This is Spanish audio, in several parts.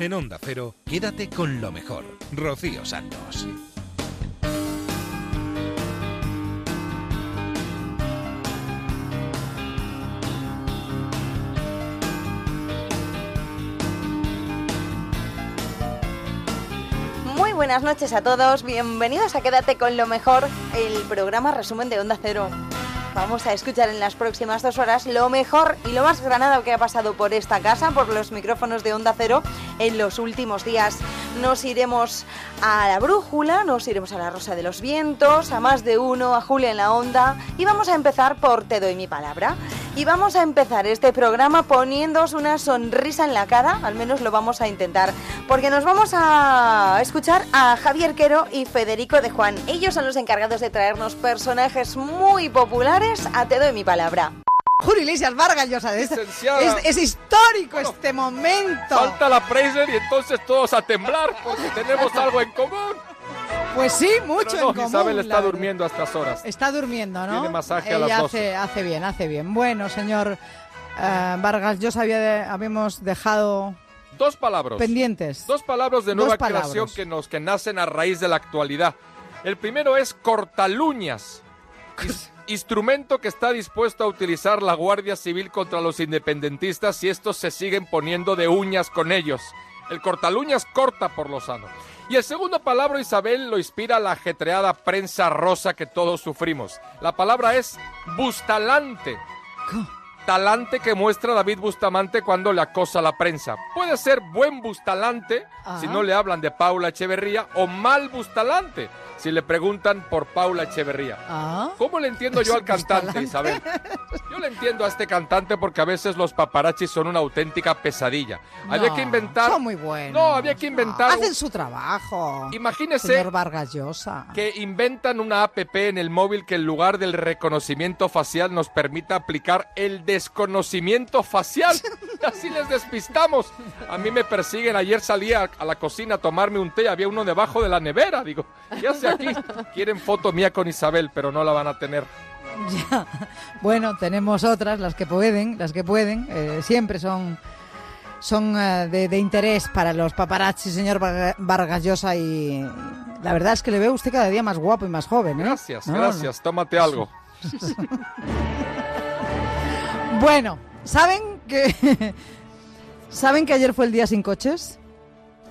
En Onda Cero, quédate con lo mejor. Rocío Santos. Muy buenas noches a todos, bienvenidos a Quédate con lo mejor, el programa resumen de Onda Cero. Vamos a escuchar en las próximas dos horas lo mejor y lo más granado que ha pasado por esta casa, por los micrófonos de Onda Cero en los últimos días. Nos iremos a la brújula, nos iremos a la Rosa de los Vientos, a más de uno, a Julia en la Onda y vamos a empezar por Te doy mi palabra. Y vamos a empezar este programa poniéndoos una sonrisa en la cara, al menos lo vamos a intentar, porque nos vamos a escuchar a Javier Quero y Federico de Juan. Ellos son los encargados de traernos personajes muy populares a Te doy mi palabra. Julio Iglesias Vargas Llosa, es, es, es histórico este momento. Falta la Fraser y entonces todos a temblar porque tenemos algo en común. Pues sí, mucho Pero no, en común. Isabel está durmiendo a estas horas. Está durmiendo, ¿no? Tiene masaje a las hace, hace bien, hace bien. Bueno, señor eh, Vargas Llosa, había de- habíamos dejado Dos palabras. pendientes. Dos palabras de nueva palabras. creación que, nos, que nacen a raíz de la actualidad. El primero es cortaluñas. Instrumento que está dispuesto a utilizar la Guardia Civil contra los independentistas si estos se siguen poniendo de uñas con ellos. El cortaluñas corta por lo sano. Y el segundo palabra, Isabel, lo inspira la ajetreada prensa rosa que todos sufrimos. La palabra es bustalante. Talante que muestra David Bustamante cuando le acosa a la prensa. Puede ser buen Bustalante si no le hablan de Paula Echeverría o mal Bustalante si le preguntan por Paula Echeverría. Ah, ¿Cómo le entiendo yo al cantante. Isabel? Yo le entiendo a este cantante porque a veces los paparachis son una auténtica pesadilla. había que inventar... Son muy buenos. No, había que inventar... Hacen su trabajo. Imagínese Señor Vargas Llosa. que inventan una app en el móvil que en lugar del reconocimiento facial nos permita aplicar el desconocimiento facial. Así les despistamos. A mí me persiguen. Ayer salí a, a la cocina a tomarme un té. Había uno debajo de la nevera. Digo, ¿qué hace aquí? Quieren foto mía con Isabel, pero no la van a tener. Ya. Bueno, tenemos otras, las que pueden, las que pueden, eh, siempre son son eh, de, de interés para los paparazzi, señor Varga- Vargas Llosa, y la verdad es que le veo a usted cada día más guapo y más joven. ¿eh? Gracias, No, gracias. Tómate algo. No. Bueno, ¿saben que saben que ayer fue el día sin coches?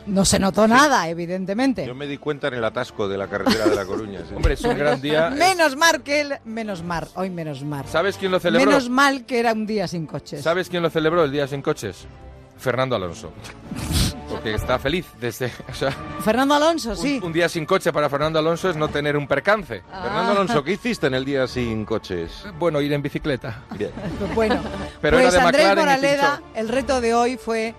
No se notó nada, evidentemente. Yo me di cuenta en el atasco de la carretera de La Coruña. sí. Hombre, es un gran día. Menos mal que él, menos mal, hoy menos mal. ¿Sabes quién lo celebró? Menos mal que era un día sin coches. ¿Sabes quién lo celebró el día sin coches? Fernando Alonso. Porque está feliz desde... O sea, Fernando Alonso, un- sí. un, día sin coche para Fernando Alonso es no tener un percance. Ah. Fernando Alonso, ¿qué hiciste en el día sin coches? Bueno, ir en bicicleta. Bien. Bueno, Pero pues era de Andrés Moraleda, el reto de hoy fue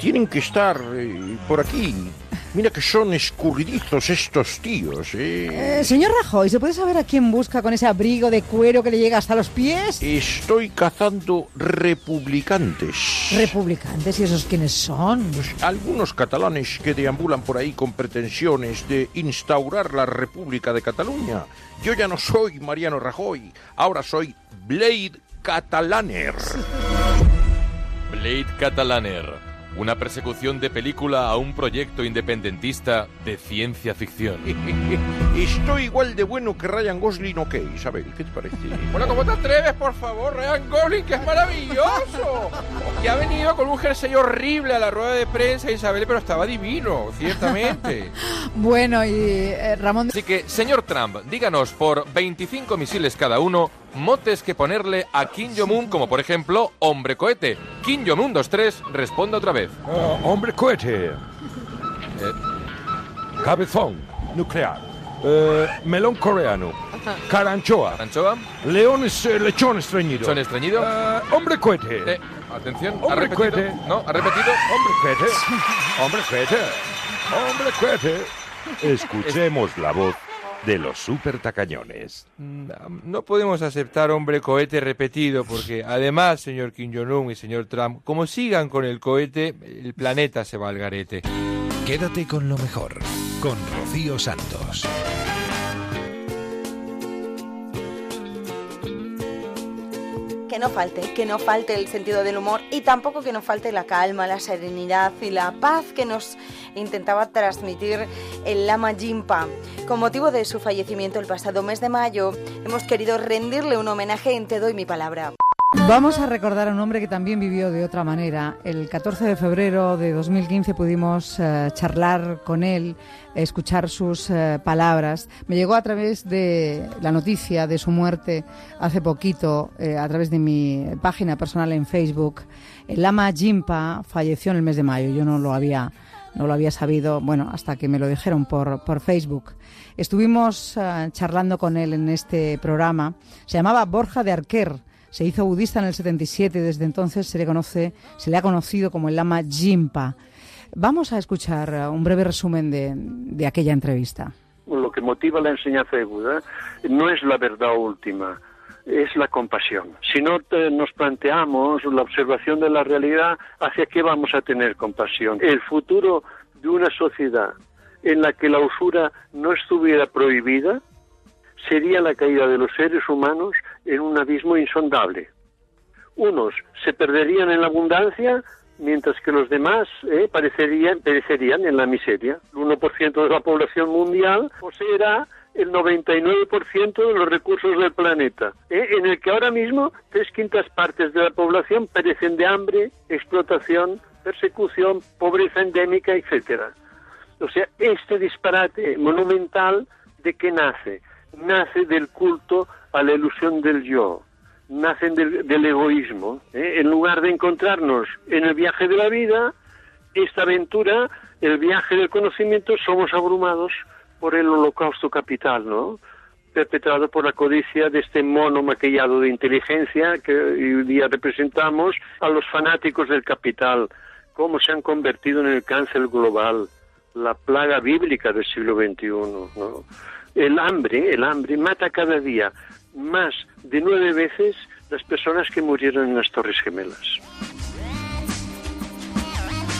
Tienen que estar eh, por aquí. Mira que son escurridizos estos tíos, ¿eh? Eh, señor Rajoy, ¿se puede saber a quién busca con ese abrigo de cuero que le llega hasta los pies? Estoy cazando republicantes. Republicantes, ¿y esos quiénes son? Algunos catalanes que deambulan por ahí con pretensiones de instaurar la República de Cataluña. Yo ya no soy Mariano Rajoy, ahora soy Blade Catalaner. Blade Catalaner. Una persecución de película a un proyecto independentista de ciencia ficción. Estoy igual de bueno que Ryan Gosling, ok, Isabel, ¿qué te parece? Bueno, ¿cómo te atreves, por favor, Ryan Gosling, que es maravilloso? Que ha venido con un jersey horrible a la rueda de prensa, Isabel, pero estaba divino, ciertamente. Bueno, y eh, Ramón... Así que, señor Trump, díganos por 25 misiles cada uno, motes que ponerle a Kim Jong-un, como por ejemplo, hombre cohete. Kim Jong-un 23, responda otra vez. hombre cohete. Eh, Cabezón nuclear. Eh, melón coreano. Caranchoa. ¿Anchoa? Leones, eh, lechón estreñido. ¿Son estreñido? Eh, hombre cohete. Eh, atención, ¿ha Hombre repetido? cohete. ¿No? ¿Ha repetido? Hombre cohete. Hombre cohete. Hombre cohete. Escuchemos la voz de los super tacañones. Mm, No podemos aceptar hombre cohete repetido porque además, señor Kim Jong-un y señor Trump, como sigan con el cohete, el planeta se va al garete. Quédate con lo mejor, con Rocío Santos. No falte, que no falte el sentido del humor y tampoco que no falte la calma, la serenidad y la paz que nos intentaba transmitir el Lama Jimpa. Con motivo de su fallecimiento el pasado mes de mayo, hemos querido rendirle un homenaje en Te doy mi palabra. Vamos a recordar a un hombre que también vivió de otra manera. El 14 de febrero de 2015 pudimos eh, charlar con él, escuchar sus eh, palabras. Me llegó a través de la noticia de su muerte hace poquito, eh, a través de mi página personal en Facebook. El Lama Jimpa falleció en el mes de mayo. Yo no lo había, no lo había sabido, bueno, hasta que me lo dijeron por, por Facebook. Estuvimos charlando con él en este programa. Se llamaba Borja de Arquer se hizo budista en el 77 y desde entonces se le conoce, se le ha conocido como el Lama Jimpa. Vamos a escuchar un breve resumen de, de aquella entrevista. Lo que motiva la enseñanza de Buda no es la verdad última, es la compasión. Si no nos planteamos la observación de la realidad, ¿hacia qué vamos a tener compasión? El futuro de una sociedad en la que la usura no estuviera prohibida sería la caída de los seres humanos en un abismo insondable. Unos se perderían en la abundancia, mientras que los demás eh, parecerían, perecerían en la miseria. El 1% de la población mundial poseerá el 99% de los recursos del planeta, eh, en el que ahora mismo tres quintas partes de la población perecen de hambre, explotación, persecución, pobreza endémica, etcétera. O sea, este disparate monumental de qué nace? Nace del culto a la ilusión del yo, nacen del, egoísmo. ¿eh? En lugar de encontrarnos en el viaje de la vida, esta aventura, el viaje del conocimiento, somos abrumados por el holocausto capital, ¿no? perpetrado por la codicia de este mono maquillado de inteligencia que hoy día representamos a los fanáticos del capital, cómo se han convertido en el cáncer global, la plaga bíblica del siglo XXI. ¿no? El hambre, el hambre mata cada día más de nueve veces las personas que murieron en las Torres Gemelas.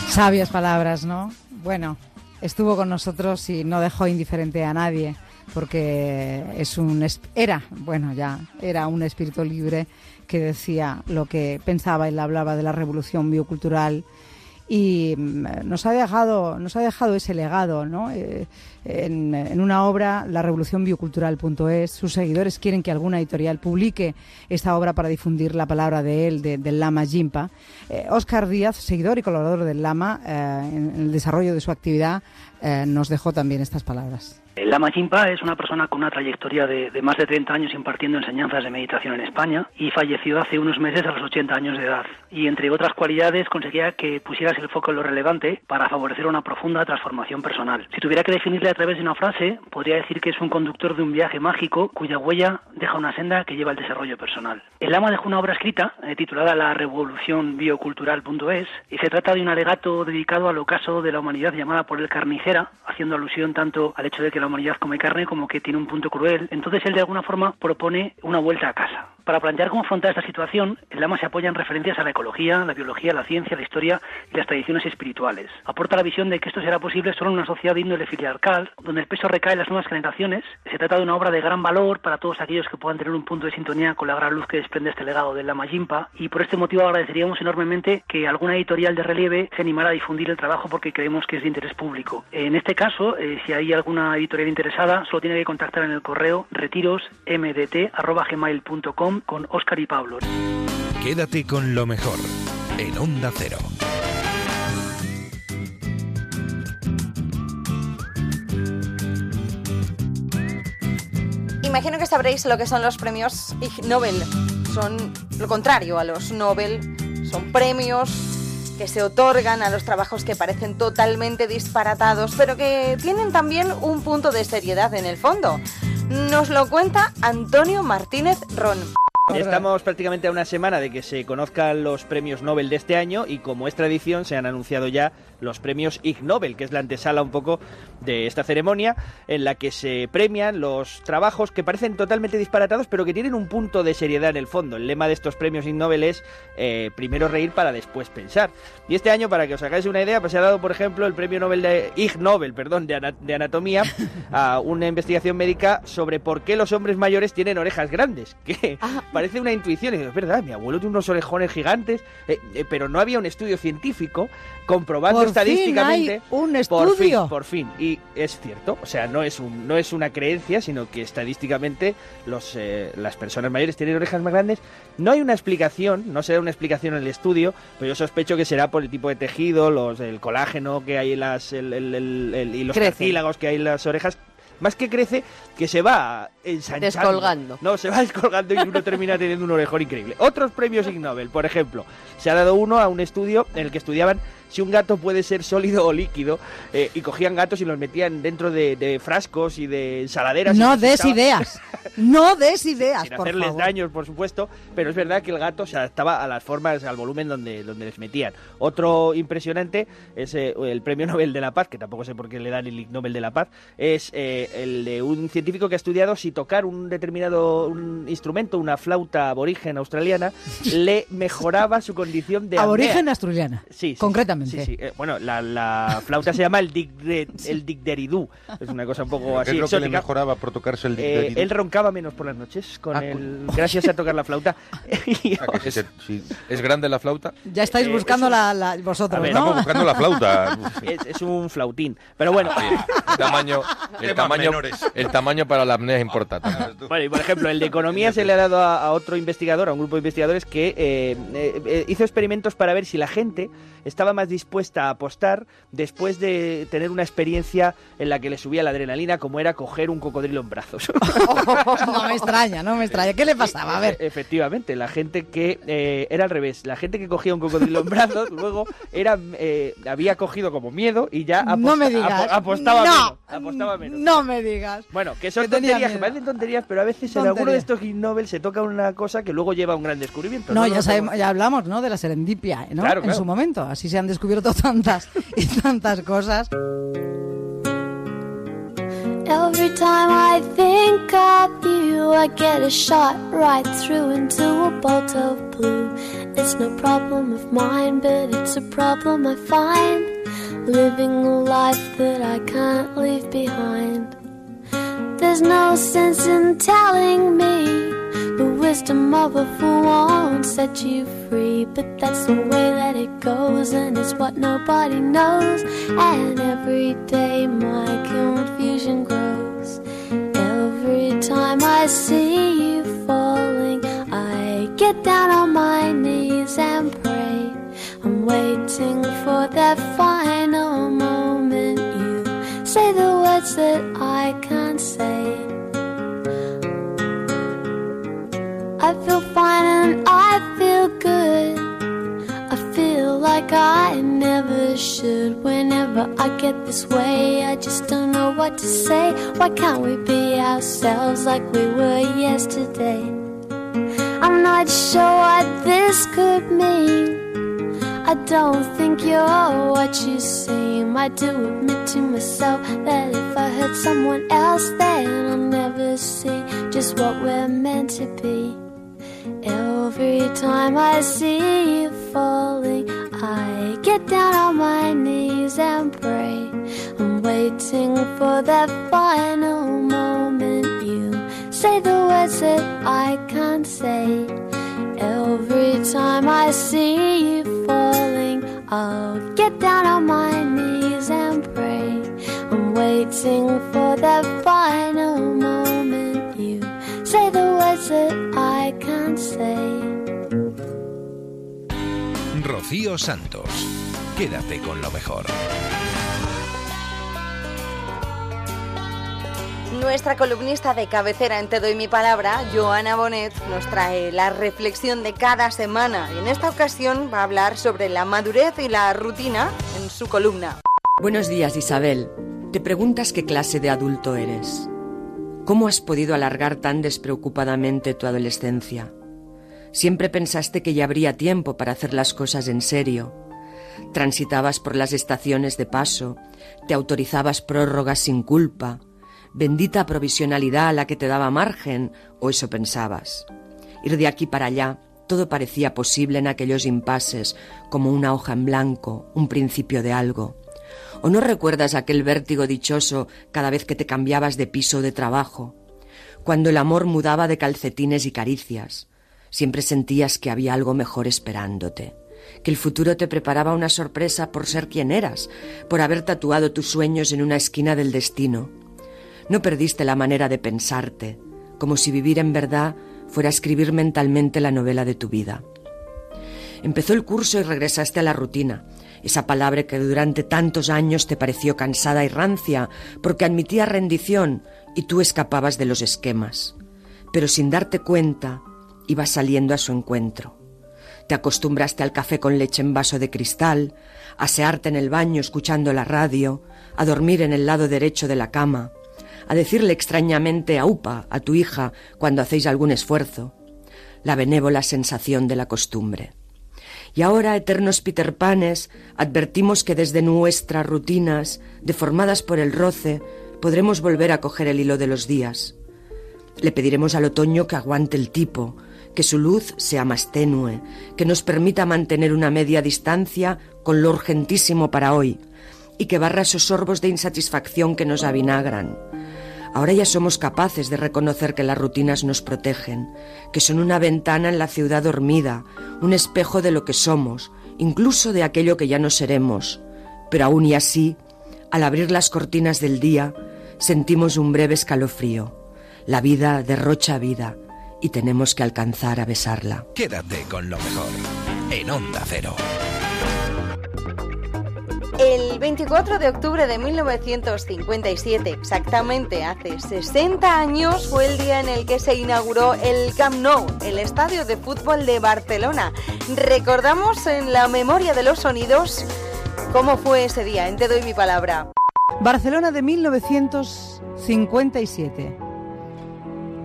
Sabias palabras, ¿no? Bueno, estuvo con nosotros y no dejó indiferente a nadie porque es un era, bueno, ya era un espíritu libre que decía lo que pensaba, él hablaba de la revolución biocultural y mm, nos ha dejado nos ha dejado ese legado, ¿no? Eh, en, una obra, la revolución biocultural.es. Sus seguidores quieren que alguna editorial publique esta obra para difundir la palabra de él, del Lama Jimpa. Oscar eh, Díaz, seguidor y colaborador del Lama, eh, en, el desarrollo de su actividad, eh, nos dejó también estas palabras. El Lama Jimpa es una persona con una trayectoria de, más de 30 años impartiendo enseñanzas de meditación en España y falleció hace unos meses a los 80 años de edad. Y entre otras cualidades conseguía que pusieras el foco en lo relevante para favorecer una profunda transformación personal. Si tuviera que definirle a través de una frase, podría decir que es un conductor de un viaje mágico cuya huella deja una senda que lleva al desarrollo personal. El Lama dejó una obra escrita eh, titulada La revolución biocultural.es y se trata de un alegato dedicado al ocaso de la humanidad llamada por el carnicera, haciendo alusión tanto al hecho de que la humanidad come carne como que tiene un punto cruel. Entonces él de alguna forma propone una vuelta a casa. Para plantear cómo afrontar esta situación, el Lama se apoya en referencias a la ecología, la biología, la ciencia, la historia y las tradiciones espirituales. Aporta la visión de que esto será posible solo en una sociedad de índole filiarcal, donde el peso recae en las nuevas generaciones. Se trata de una obra de gran valor para todos aquellos que puedan tener un punto de sintonía con la gran luz que desprende este legado del Lama Jimpa y por este motivo agradeceríamos enormemente que alguna editorial de relieve se animara a difundir el trabajo porque creemos que es de interés público. En este caso, eh, si hay alguna editorial interesada, solo tiene que contactar en el correo retirosmdt.gmail.com con Oscar y Pablo. Quédate con lo mejor en Onda Cero. Imagino que sabréis lo que son los premios Ig Nobel. Son lo contrario a los Nobel. Son premios que se otorgan a los trabajos que parecen totalmente disparatados, pero que tienen también un punto de seriedad en el fondo. Nos lo cuenta Antonio Martínez Ron. Estamos prácticamente a una semana de que se conozcan los premios Nobel de este año y como es tradición se han anunciado ya los premios Ig Nobel, que es la antesala un poco de esta ceremonia en la que se premian los trabajos que parecen totalmente disparatados pero que tienen un punto de seriedad en el fondo. El lema de estos premios Ig Nobel es eh, primero reír para después pensar. Y este año, para que os hagáis una idea, pues se ha dado, por ejemplo, el premio Nobel de Ig Nobel, perdón, de, de anatomía a una investigación médica sobre por qué los hombres mayores tienen orejas grandes, que parece una intuición. Y digo, es verdad, mi abuelo tiene unos orejones gigantes, eh, eh, pero no había un estudio científico comprobando Por fin estadísticamente. hay un Por fin, estudio. por fin. Y es cierto, o sea, no es, un, no es una creencia, sino que estadísticamente los, eh, las personas mayores tienen orejas más grandes. No hay una explicación, no se da una explicación en el estudio, pero yo sospecho que será por el tipo de tejido, los, el colágeno que hay en las, el- el- y los cartílagos que hay en las orejas. Más que crece, que se va ensanchando. Descolgando. No, se va descolgando y uno termina teniendo un orejón increíble. Otros premios Ig Nobel, por ejemplo, se ha dado uno a un estudio en el que estudiaban si un gato puede ser sólido o líquido eh, y cogían gatos y los metían dentro de, de frascos y de ensaladeras. y No des ideas. No des ideas, sin por hacerles favor. daños, por supuesto, pero es verdad que el gato se adaptaba a las formas, al volumen donde, donde les metían. Otro impresionante es eh, el Premio Nobel de la Paz, que tampoco sé por qué le dan el Nobel de la Paz, es eh, el de un científico que ha estudiado si tocar un determinado un instrumento, una flauta aborigen australiana, le mejoraba su condición de Aborigen apnea. asturiana. Sí, sí, concretamente. Sí, sí. Eh, bueno, la, la flauta se llama el, digderidú. Es una cosa un poco ¿Qué así es lo que le exótica. mejoraba por tocarse el Eh, dicderidú? él roncaba menos por las noches con Ah, el, gracias a tocar la flauta. Y Ah, ¿Es, que- sí. es grande la flauta? Ya estáis Eh, buscando la, la- vosotros, ver, ¿no? Estamos buscando la flauta. es, es un flautín. Pero bueno, Sí, el tamaño, el Temas tamaño, menores. el tamaño para la apnea es importante. bueno, y por ejemplo, el de economía se le ha dado a, a otro investigador, a un grupo de investigadores que eh, eh, eh, hizo experimentos para ver si la gente estaba más dispuesta a apostar después de tener una experiencia en la que le subía la adrenalina, como era coger un cocodrilo en brazos. no me extraña, no me extraña. ¿Qué le pasaba? A ver. E- Efectivamente, la gente que eh, era al revés, la gente que cogía un cocodrilo en brazos, luego era eh, había cogido como miedo y ya aposta- no me digas. apo- apostaba no, menos. Apostaba menos. No me digas. Bueno, que son Que tonterías, que parecen tonterías, pero a veces en Tontería. alguno de estos Ig Nobel se toca una cosa que luego lleva a un gran descubrimiento. No, ya, sabemos, sabemos. ya hablamos, ¿no? De la serendipia, ¿no? Claro, En claro. su momento. Así se han descubierto tantas y tantas cosas. Every time I think of you, I get a shot right through into a bolt of blue. It's no problem of mine, but it's a problem I find. Living a life that I can't leave behind. There's no sense in telling me the wisdom of a fool won't set you free. But that's the way that it goes, and it's what nobody knows. And every day my confusion grows. Every time I see you falling, I get down on my knees and pray. I'm waiting for that final words that I can't say. I feel fine and I feel good. I feel like I never should. Whenever I get this way, I just don't know what to say. Why can't we be ourselves like we were yesterday? I'm not sure what this could mean. I don't think you're what you seem. I do admit to myself that if I hurt someone else, then I'll never see just what we're meant to be. Every time I see you falling, I get down on my knees and pray. I'm waiting for that final moment. You say the words that I can't say. Every time I see you falling, I'll get down on my knees and pray. I'm waiting for that final moment. You say the words that I can't say. Rocío Santos. Quédate con lo mejor. Nuestra columnista de cabecera en Te Doy Mi Palabra, Joana Bonet, nos trae la reflexión de cada semana y en esta ocasión va a hablar sobre la madurez y la rutina en su columna. Buenos días, Isabel. Te preguntas qué clase de adulto eres. ¿Cómo has podido alargar tan despreocupadamente tu adolescencia? Siempre pensaste que ya habría tiempo para hacer las cosas en serio. Transitabas por las estaciones de paso, te autorizabas prórrogas sin culpa, bendita provisionalidad a la que te daba margen, o eso pensabas. Ir de aquí para allá, todo parecía posible en aquellos impases, como una hoja en blanco, un principio de algo. ¿O no recuerdas aquel vértigo dichoso cada vez que te cambiabas de piso o de trabajo? Cuando el amor mudaba de calcetines y caricias, Siempre sentías que había algo mejor esperándote, que el futuro te preparaba una sorpresa por ser quien eras, por haber tatuado tus sueños en una esquina del destino. No perdiste la manera de pensarte, como si vivir en verdad fuera escribir mentalmente la novela de tu vida. Empezó el curso y regresaste a la rutina, esa palabra que durante tantos años te pareció cansada y rancia porque admitía rendición y tú escapabas de los esquemas. Pero sin darte cuenta, ibas saliendo a su encuentro. Te acostumbraste al café con leche en vaso de cristal, a searte en el baño escuchando la radio, a dormir en el lado derecho de la cama, a decirle extrañamente a upa a tu hija cuando hacéis algún esfuerzo, la benévola sensación de la costumbre. Y ahora, eternos Peter Panes, advertimos que desde nuestras rutinas, deformadas por el roce, podremos volver a coger el hilo de los días. Le pediremos al otoño que aguante el tipo, que su luz sea más tenue, que nos permita mantener una media distancia con lo urgentísimo para hoy, y que barra esos sorbos de insatisfacción que nos avinagran. Ahora ya somos capaces de reconocer que las rutinas nos protegen, que son una ventana en la ciudad dormida, un espejo de lo que somos, incluso de aquello que ya no seremos. Pero aún y así, al abrir las cortinas del día, sentimos un breve escalofrío. La vida derrocha vida y tenemos que alcanzar a besarla. Quédate con lo mejor en Onda Cero. El 24 de octubre de 1957, exactamente hace 60 años, fue el día en el que se inauguró el Camp Nou, el estadio de fútbol de Barcelona. Recordamos en la memoria de los sonidos cómo fue ese día. En Te doy mi palabra. Barcelona de 1957.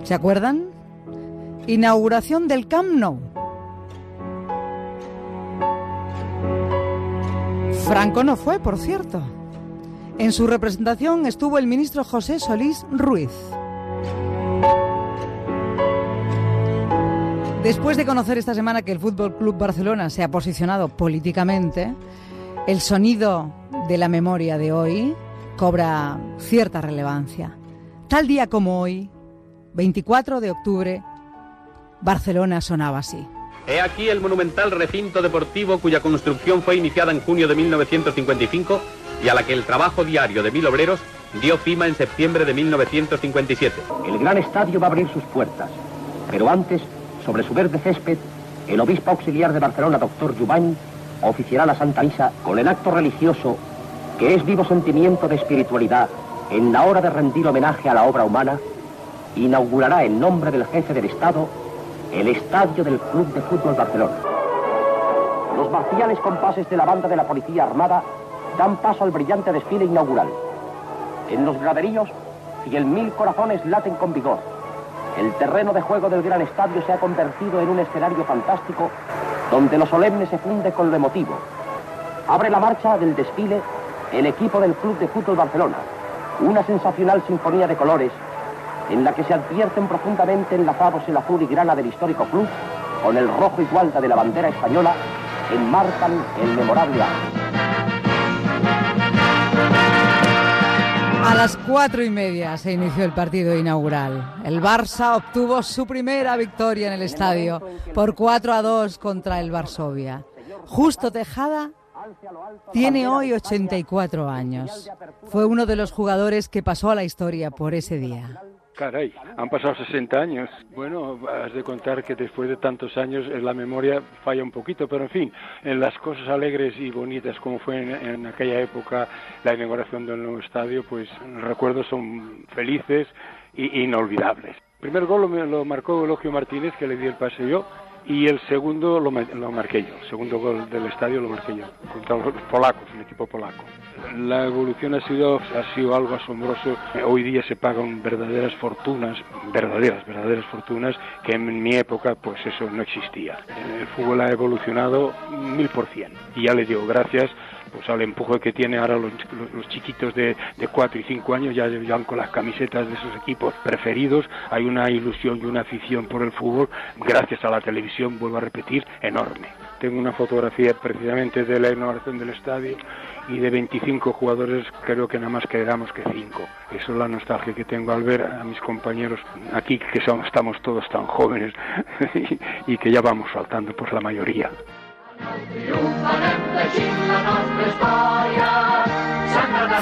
¿Se acuerdan? Inauguración del Camp Nou. Franco no fue, por cierto. En su representación estuvo el ministro José Solís Ruiz. Después de conocer esta semana que el Fútbol Club Barcelona se ha posicionado políticamente, el sonido de la memoria de hoy cobra cierta relevancia. Tal día como hoy, 24 de octubre, Barcelona sonaba así. He aquí el monumental recinto deportivo cuya construcción fue iniciada en junio de 1955 y a la que el trabajo diario de mil obreros dio cima en septiembre de 1957. El gran estadio va a abrir sus puertas, pero antes, sobre su verde césped, el obispo auxiliar de Barcelona, doctor Jubany, oficiará la Santa Misa con el acto religioso que es vivo sentimiento de espiritualidad en la hora de rendir homenaje a la obra humana, inaugurará en nombre del jefe del Estado el estadio del Club de Fútbol Barcelona. Los marciales compases de la banda de la Policía Armada dan paso al brillante desfile inaugural. En los graderíos, y mil corazones laten con vigor. El terreno de juego del gran estadio se ha convertido en un escenario fantástico donde lo solemne se funde con lo emotivo. Abre la marcha del desfile el equipo del Club de Fútbol Barcelona, una sensacional sinfonía de colores en la que se advierten profundamente enlazados el azul y grana del histórico club con el rojo y gualda de la bandera española, enmarcan el memorable. A las cuatro y media se inició el partido inaugural. El Barça obtuvo su primera victoria en el estadio por 4 a 2 contra el Varsovia. Justo Tejada tiene hoy 84 años. Fue uno de los jugadores que pasó a la historia por ese día. Caray, han pasado 60 años. Bueno, has de contar que después de tantos años eh, la memoria falla un poquito, pero en fin, en las cosas alegres y bonitas como fue en, aquella época la inauguración del nuevo estadio, pues los recuerdos son felices e inolvidables. El primer gol lo, lo marcó Elogio Martínez, que le di el pase yo, y el segundo lo, lo, marqué yo, el segundo gol del estadio lo marqué yo, contra los polacos, el equipo polaco. La evolución ha sido, ha sido algo asombroso. Hoy día se pagan verdaderas fortunas, verdaderas, verdaderas fortunas, que en mi época pues eso no existía. El fútbol ha evolucionado mil por cien. Y ya le digo gracias pues al empuje que tiene ahora los, los, chiquitos de, de 4 y 5 años ya van con las camisetas de sus equipos preferidos, hay una ilusión y una afición por el fútbol, gracias a la televisión, vuelvo a repetir, enorme. tengo una fotografía precisamente de la inauguración del estadio y de 25 jugadores creo que nada más quedamos que 5. Eso es la nostalgia que tengo al ver a mis compañeros aquí que estamos todos tan jóvenes y, que ya vamos faltando por la mayoría.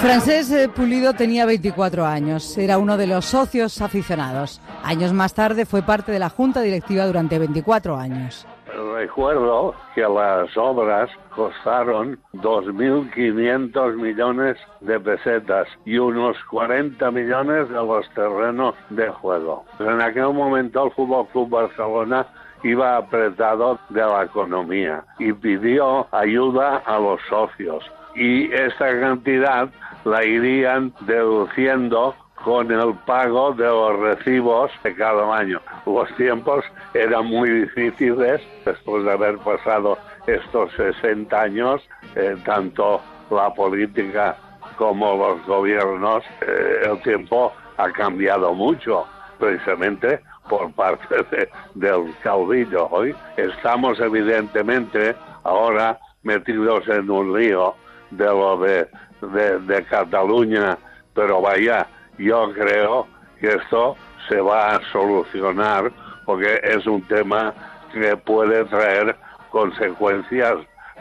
Francés eh, Pulido tenía 24 años, era uno de los socios aficionados. Años más tarde fue parte de la junta directiva durante 24 años. Recuerdo que las obras costaron 2.500 millones de pesetas y unos 40 millones de los terrenos de juego. En aquel momento el Fútbol Club Barcelona iba apretado de la economía y pidió ayuda a los socios y esta cantidad la irían deduciendo con el pago de los recibos de cada año. Los tiempos eran muy difíciles después de haber pasado estos 60 años, eh, tanto la política como los gobiernos, eh, el tiempo ha cambiado mucho, precisamente por parte del caudillo. Hoy estamos evidentemente ahora metidos en un río de lo de, de, Cataluña, pero vaya, yo creo que esto se va a solucionar porque es un tema que puede traer consecuencias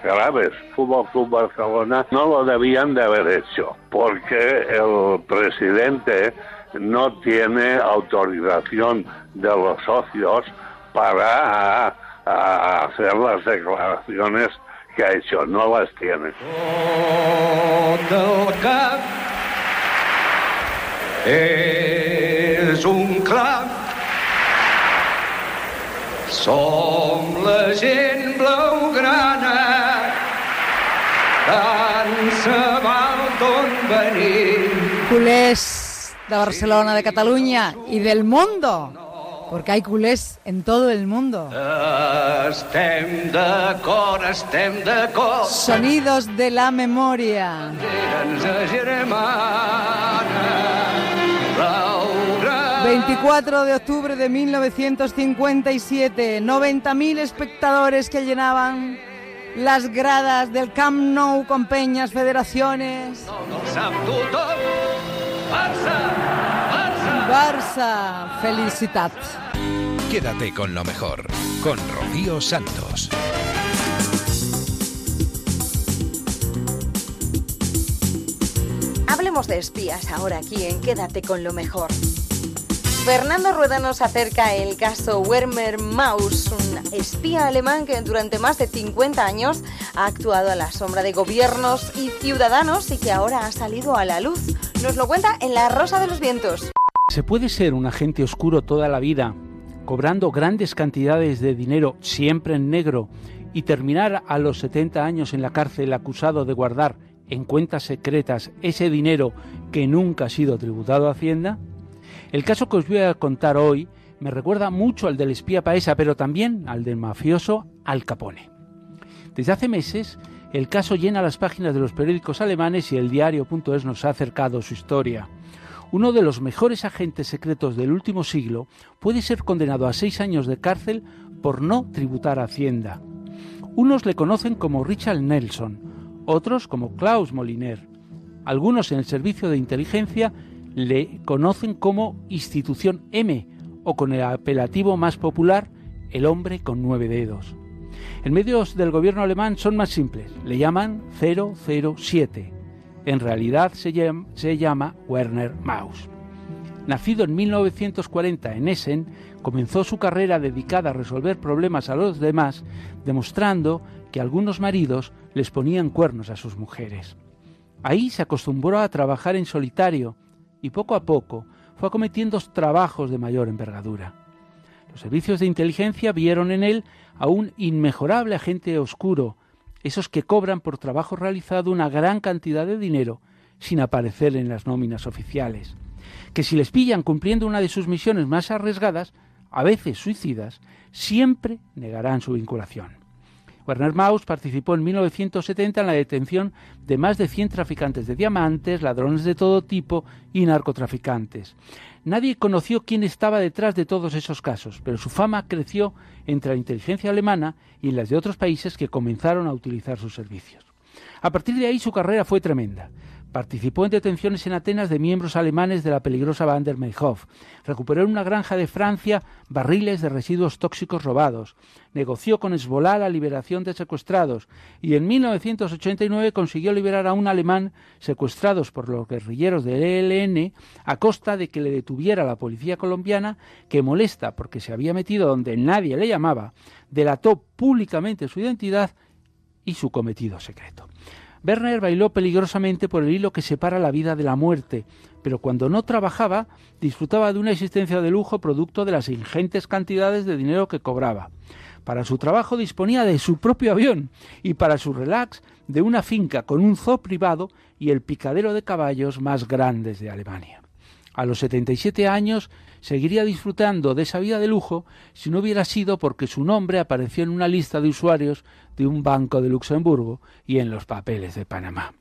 graves. Fútbol Club Barcelona no lo debían de haber hecho porque el presidente no tiene autorización de los socios para hacer las declaraciones que ha hecho, no las tiene. es un club. Som la gent blaugrana, tant se val d'on venim. Culers de Barcelona, de Cataluña y del mundo porque hay culés en todo el mundo. Estem d'acord, estem d'acord. Sonidos de la memoria. 24 de octubre de 1957, 90.000 espectadores que llenaban las gradas del Camp Nou con peñas, federaciones. Barça, felicitat. Quédate con lo mejor, con Rocío Santos. Hablemos de espías ahora aquí en Quédate con lo mejor. Fernando Rueda nos acerca el caso Werner Maus, un espía alemán que durante más de 50 años ha actuado a la sombra de gobiernos y ciudadanos y que ahora ha salido a la luz. Nos lo cuenta en La Rosa de los Vientos. Se puede ser un agente oscuro toda la vida, cobrando grandes cantidades de dinero siempre en negro y terminar a los 70 años en la cárcel acusado de guardar en cuentas secretas ese dinero que nunca ha sido tributado a Hacienda? El caso que os voy a contar hoy me recuerda mucho al del espía Paesa, pero también al del mafioso Al Capone. Desde hace meses, el caso llena las páginas de los periódicos alemanes y el diario.es nos ha acercado su historia. Uno de los mejores agentes secretos del último siglo puede ser condenado a seis años de cárcel por no tributar a Hacienda. Unos le conocen como Richard Nelson, otros como Klaus Moliner. Algunos en el servicio de inteligencia le conocen como Institución M o con el apelativo más popular el hombre con nueve dedos. En medios del gobierno alemán son más simples, le llaman 007. En realidad se llama, Werner Maus. Nacido en 1940 en Essen, comenzó su carrera dedicada a resolver problemas a los demás, demostrando que algunos maridos les ponían cuernos a sus mujeres. Ahí se acostumbró a trabajar en solitario y poco a poco fue acometiendo trabajos de mayor envergadura. Los servicios de inteligencia vieron en él a un inmejorable agente oscuro, esos que cobran por trabajo realizado una gran cantidad de dinero sin aparecer en las nóminas oficiales, que si les pillan cumpliendo una de sus misiones más arriesgadas, a veces suicidas, siempre negarán su vinculación. Werner Maus participó en 1970 en la detención de más de 100 traficantes de diamantes, ladrones de todo tipo y narcotraficantes. Nadie conoció quién estaba detrás de todos esos casos, pero su fama creció entre la inteligencia alemana y las de otros países que comenzaron a utilizar sus servicios. A partir de ahí su carrera fue tremenda. Participó en detenciones en Atenas de miembros alemanes de la peligrosa Van der Meyhof. Recuperó en una granja de Francia barriles de residuos tóxicos robados. Negoció con Hezbollah la liberación de secuestrados. Y en 1989 consiguió liberar a un alemán secuestrados por los guerrilleros del ELN a costa de que le detuviera la policía colombiana, que molesta porque se había metido donde nadie le llamaba, delató públicamente su identidad y su cometido secreto. Werner bailó peligrosamente por el hilo que separa la vida de la muerte, pero cuando no trabajaba disfrutaba de una existencia de lujo producto de las ingentes cantidades de dinero que cobraba. Para su trabajo disponía de su propio avión y para su relax de una finca con un zoo privado y el picadero de caballos más grandes de Alemania. A los 77 años seguiría disfrutando de esa vida de lujo si no hubiera sido porque su nombre apareció en una lista de usuarios de un banco de Luxemburgo y en los papeles de Panamá.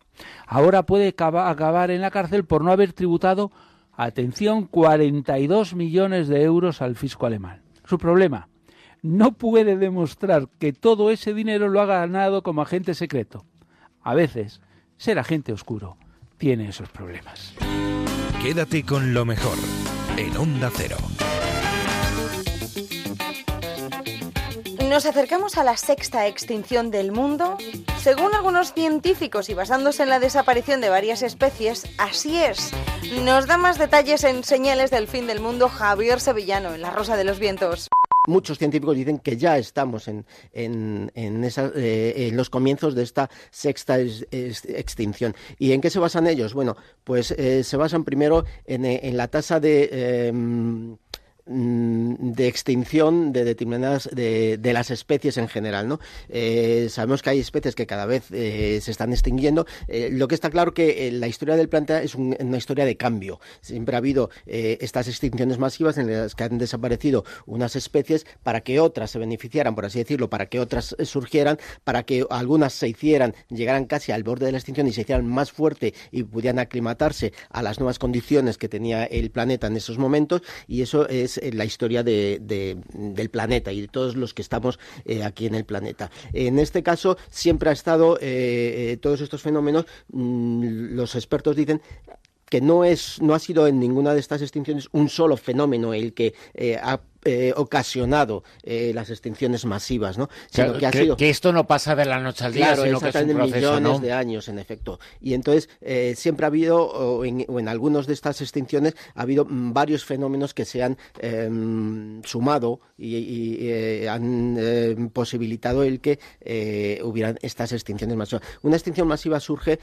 Ahora puede acabar en la cárcel por no haber tributado, atención, 42 millones de euros al fisco alemán. Su problema, no puede demostrar que todo ese dinero lo ha ganado como agente secreto. A veces, ser agente oscuro tiene esos problemas. Quédate con lo mejor en Onda Cero. Nos acercamos a la sexta extinción del mundo. Según algunos científicos y basándose en la desaparición de varias especies, así es. Nos da más detalles en Señales del Fin del Mundo Javier Sevillano en La Rosa de los Vientos. Muchos científicos dicen que ya estamos en, en, en, eh, en los comienzos de esta sexta extinción. ¿Y en qué se basan ellos? Bueno, pues eh, se basan primero en, en la tasa de... Eh, de extinción de determinadas de, de, las especies en general no eh, sabemos que hay especies que cada vez eh, se están extinguiendo. Eh, lo que está claro que la historia del planeta es un, una historia de cambio. Siempre ha habido estas extinciones masivas en las que han desaparecido unas especies para que otras se beneficiaran por así decirlo para que otras surgieran para que algunas se hicieran llegaran casi al borde de la extinción y se hicieran más fuerte y pudieran aclimatarse a las nuevas condiciones que tenía el planeta en esos momentos. Y eso es la historia de, de, del planeta y de todos los que estamos eh, aquí en el planeta. En este caso, siempre ha estado eh, todos estos fenómenos, mmm, los expertos dicen que no es no ha sido en ninguna de estas extinciones un solo fenómeno el que eh, ha eh, ocasionado eh, las extinciones masivas, ¿no? Sino claro, que, ha que, sido... que, esto no pasa de la noche al día, claro, sino que es un proceso, millones ¿no? de años, en efecto. Y entonces eh, siempre ha habido, o en, o en, algunos de estas extinciones, ha habido mm, varios fenómenos que se han em, sumado y, y han posibilitado el que hubieran estas extinciones masivas. Una extinción masiva surge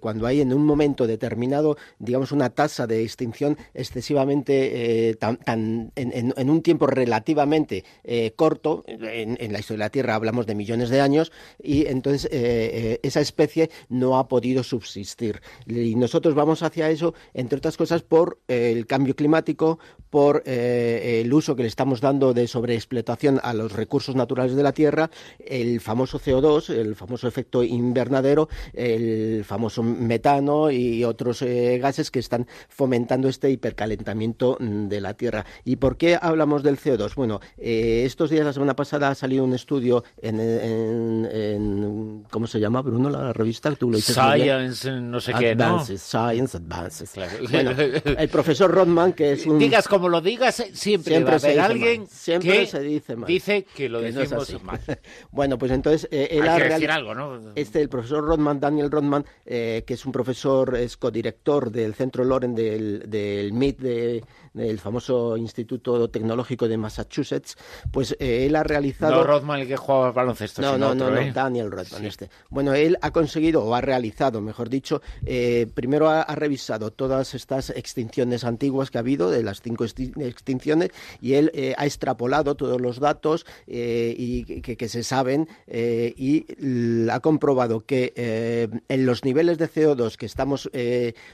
cuando hay en un momento determinado, digamos, una tasa de extinción excesivamente tan, tan en, en en un tiempo relativamente eh, corto, en, la historia de la Tierra hablamos de millones de años, y entonces eh, eh, esa especie no ha podido subsistir. Y nosotros vamos hacia eso, entre otras cosas, por el cambio climático, por el uso que le estamos dando de sobreexplotación a los recursos naturales de la Tierra, el famoso CO2, el famoso efecto invernadero, el famoso metano y otros gases que están fomentando este hipercalentamiento de la Tierra. ¿Y por qué hablamos del CO2? Bueno, eh, estos días, la semana pasada, ha salido un estudio en, en, en ¿cómo se llama, Bruno, la revista? Tú lo dices Science, no sé qué, Advances, ¿no? Science Advances. Claro. Bueno, el profesor Rodman, que es un... Digas como lo digas, siempre, siempre va a haber alguien siempre que se dice mal. dice que lo que decimos no mal. bueno, pues entonces... Eh, él Hay ha que real... decir algo, ¿no? Este, el profesor Rodman, Daniel Rodman, eh, que es un profesor, es codirector del Centro Loren del, del MIT, de, del famoso Instituto Tecnológico de Massachusetts, pues eh, él ha realizado... No Rodman el que jugaba baloncesto, no, sino no, otro, no, ¿eh? no, Daniel Rodman sí. este. Bueno, él ha conseguido, o ha realizado, mejor dicho, eh, primero ha, ha, revisado todas estas extinciones antiguas que ha habido, de las cinco extinciones, y él eh, ha extrapolado todos los datos eh, y que, que, se saben y ha comprobado que en los niveles de CO2 que estamos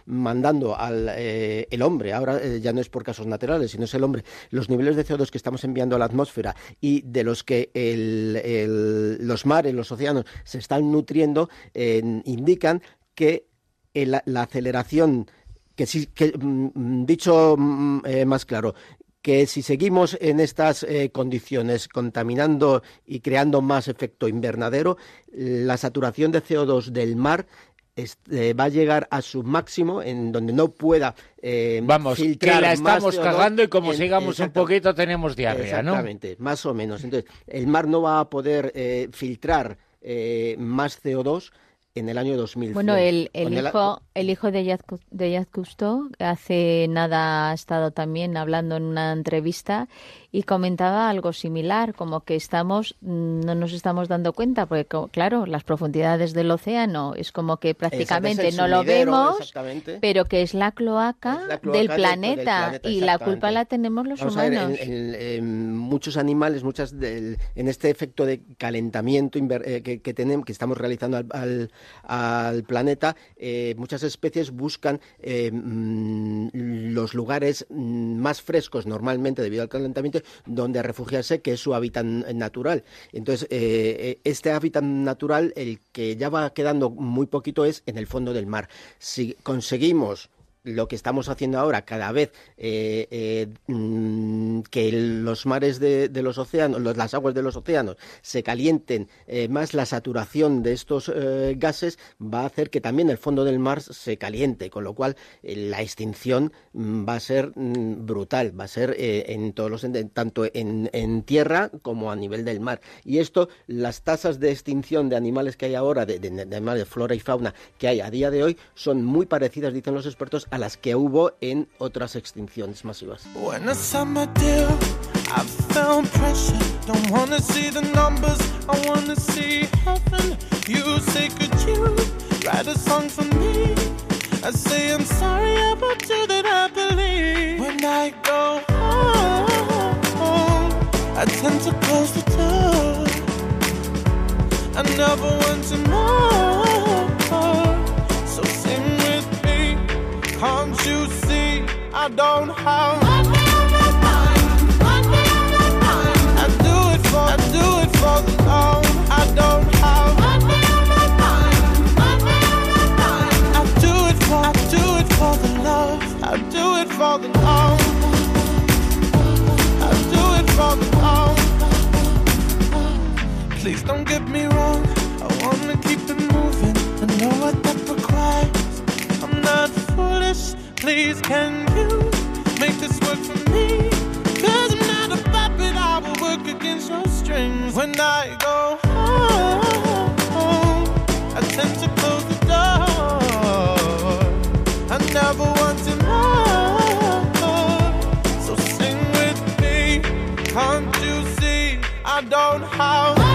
mandando al el hombre, ahora ya no es por casos naturales, sino es el hombre, los niveles de CO2 que estamos enviando a la atmósfera y de los que los mares, los océanos se están nutriendo, indican que el- la aceleración, que sí, que mm, dicho mm, eh, más claro, que si seguimos en estas eh, condiciones contaminando y creando más efecto invernadero, la saturación de CO2 del mar es- eh, va a llegar a su máximo en donde no pueda eh, Vamos, que filtrar la más estamos CO2 cagando y como en- sigamos un poquito tenemos diarrea, ¿no? Exactamente, más o menos. Entonces, el mar no va a poder eh, filtrar eh, más CO2 en el año 2100. Bueno, el, el hijo, el hijo de Jacques de Jacques Cousteau hace nada ha estado también hablando en una entrevista y comentaba algo similar, como que estamos mm, no nos estamos dando cuenta, porque claro, las profundidades del océano es como que prácticamente no lo vemos, pero que es la cloaca, la cloaca del, del- planeta, del planeta, y la culpa la tenemos los Vamos a ver, humanos. en, en- en muchos animales, muchas del- en este efecto de calentamiento eh, que, que tenemos, que estamos realizando al, al- al planeta, eh, muchas especies buscan eh, mm, los lugares mm, más frescos normalmente debido al calentamiento donde refugiarse, que es su hábitat natural. Entonces, eh, eh, este hábitat natural, el que ya va quedando muy poquito es en el fondo del mar. Si conseguimos lo que estamos haciendo ahora, cada vez eh, eh, mm, que los mares de, los océanos, las aguas de los océanos se calienten eh, más, la saturación de estos gases va a hacer que también el fondo del mar se caliente, con lo cual la extinción mm, va a ser mm, brutal, va a ser en todos los tanto en, tierra como a nivel del mar. Y esto, las tasas de extinción de animales que hay ahora, de, de- de flora y fauna que hay a día de hoy, son muy parecidas, dicen los expertos, las que hubo en otras extinciones masivas. A I tend to close the door. I never want to know. You see I don't have. I do it for I do it for the love I don't have. I do it for I do it for the love. I do it for the love I do it for the love Please don't get me wrong. I wanna keep it moving. I know what that please can you make this work for me? Cause I'm not a puppet, I will work against your strings when I go home. I tend to close the door. I never want to know. So sing with me, can't you see? I don't have.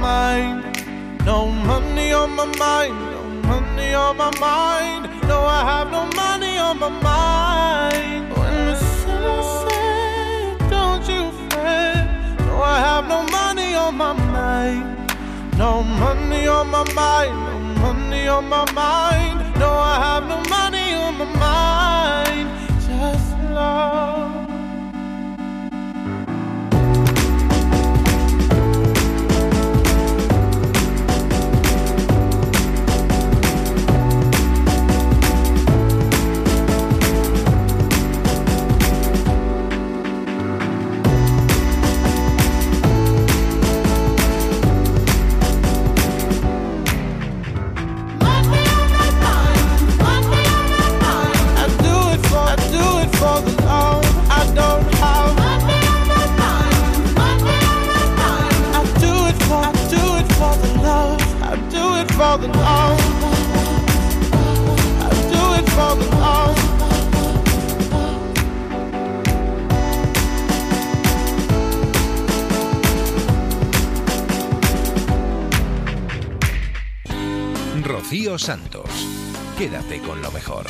Mind. No money on my mind. No money on my mind. No, I have no money on my mind. When the sun set, don't you fret. No, I have no money on my mind. No money on my mind. No money on my mind. No, I have no money on my mind. Just love. Rocío Santos. Quédate con lo mejor.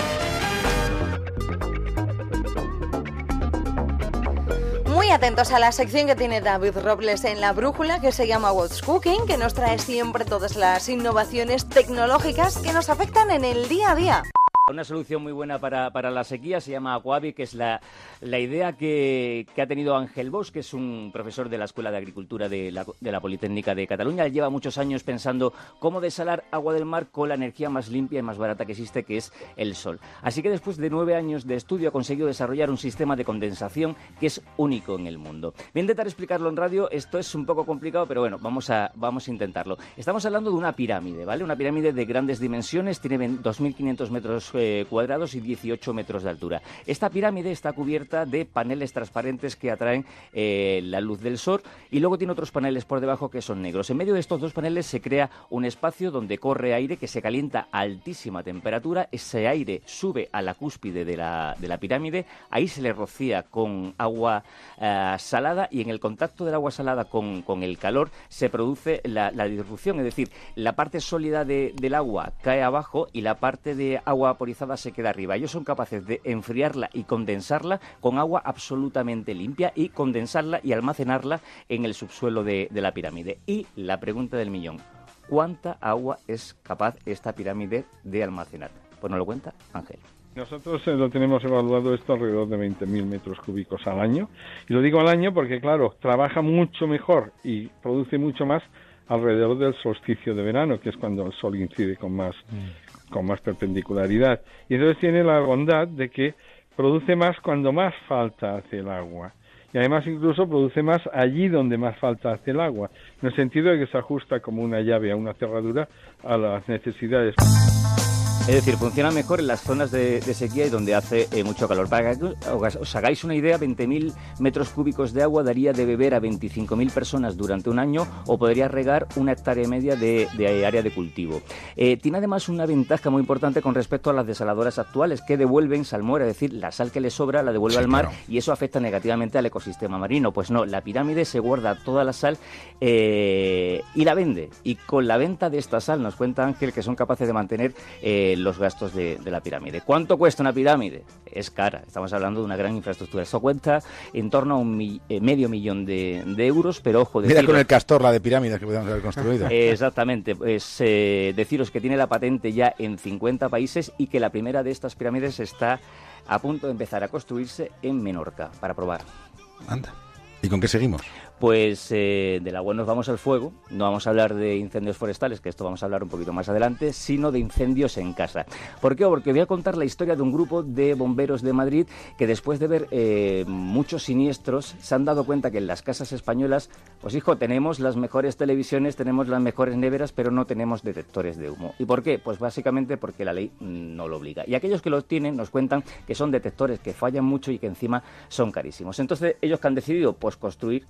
Atentos a la sección que tiene David Robles en la brújula que se llama What's Cooking, que nos trae siempre todas las innovaciones tecnológicas que nos afectan en el día a día. Una solución muy buena para, para la sequía se llama Aquavi, que es la, la idea que, que ha tenido Ángel Bosch, que es un profesor de la Escuela de Agricultura de la, de la Politécnica de Cataluña. Él lleva muchos años pensando cómo desalar agua del mar con la energía más limpia y más barata que existe, que es el sol. Así que después de nueve años de estudio ha conseguido desarrollar un sistema de condensación que es único en el mundo. Voy a intentar explicarlo en radio, esto es un poco complicado, pero bueno, vamos a, vamos a intentarlo. Estamos hablando de una pirámide, ¿vale? Una pirámide de grandes dimensiones, tiene 2.500 metros eh, cuadrados y 18 metros de altura. Esta pirámide está cubierta de paneles transparentes que atraen eh, la luz del sol y luego tiene otros paneles por debajo que son negros. En medio de estos dos paneles se crea un espacio donde corre aire que se calienta a altísima temperatura. Ese aire sube a la cúspide de la, de la pirámide, ahí se le rocía con agua eh, salada y en el contacto del agua salada con, con el calor se produce la, la disrupción, es decir, la parte sólida de- del agua cae abajo y la parte de agua vaporizada se queda arriba. Ellos son capaces de enfriarla y condensarla con agua absolutamente limpia y condensarla y almacenarla en el subsuelo de, de la pirámide. Y la pregunta del millón, ¿cuánta agua es capaz esta pirámide de almacenar? Pues nos lo cuenta Ángel. Nosotros eh, lo tenemos evaluado esto alrededor de 20.000 metros cúbicos al año. Y lo digo al año porque, claro, trabaja mucho mejor y produce mucho más alrededor del solsticio de verano, que es cuando el sol incide con más, con más perpendicularidad. Y entonces tiene la bondad de que produce más cuando más falta hace el agua. Y además incluso produce más allí donde más falta hace el agua, en el sentido de que se ajusta como una llave a una cerradura a las necesidades. Es decir, funciona mejor en las zonas de, de sequía y donde hace eh, mucho calor. Para que os, hagáis una idea, 20.000 metros cúbicos de agua daría de beber a 25.000 personas durante un año o podría regar una hectárea y media de, de área de cultivo. Eh, tiene además una ventaja muy importante con respecto a las desaladoras actuales que devuelven salmuera, es decir, la sal que le sobra la devuelve Sí, al mar claro. y eso afecta negativamente al ecosistema marino. Pues no, la pirámide se guarda toda la sal eh, y la vende. Y con la venta de esta sal, nos cuenta Ángel, que son capaces de mantener eh, los gastos de, de la pirámide. ¿Cuánto cuesta una pirámide? Es cara, estamos hablando de una gran infraestructura. Eso cuenta en torno a un mi- eh, medio millón de, de euros, pero ojo, Mira deciros- con el castor la de pirámides que podemos haber construido. Exactamente, pues eh, deciros que tiene la patente ya en 50 países y que la primera de estas pirámides está a punto de empezar a construirse en Menorca para probar. Anda. ¿Y con qué seguimos? Pues eh, del agua nos vamos al fuego, no vamos a hablar de incendios forestales, que esto vamos a hablar un poquito más adelante, sino de incendios en casa. ¿Por qué? Porque voy a contar la historia de un grupo de bomberos de Madrid que después de ver eh, muchos siniestros se han dado cuenta que en las casas españolas, pues hijo, tenemos las mejores televisiones, tenemos las mejores neveras, pero no tenemos detectores de humo. ¿Y por qué? Pues básicamente porque la ley no lo obliga. Y aquellos que los tienen nos cuentan que son detectores que fallan mucho y que encima son carísimos. Entonces ellos que han decidido pues construir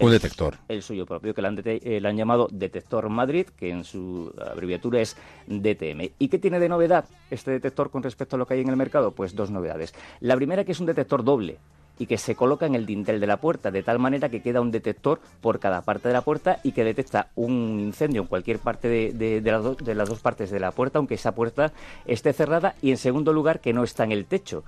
Un detector. el suyo propio, que le han, dete- eh, le han llamado Detector Madrid, que en su abreviatura es DTM. ¿Y qué tiene de novedad este detector con respecto a lo que hay en el mercado? Pues dos novedades. La primera que es un detector doble y que se coloca en el dintel de la puerta, de tal manera que queda un detector por cada parte de la puerta y que detecta un incendio en cualquier parte de, de- de las do- de las dos partes de la puerta, aunque esa puerta esté cerrada, y en segundo lugar que no está en el techo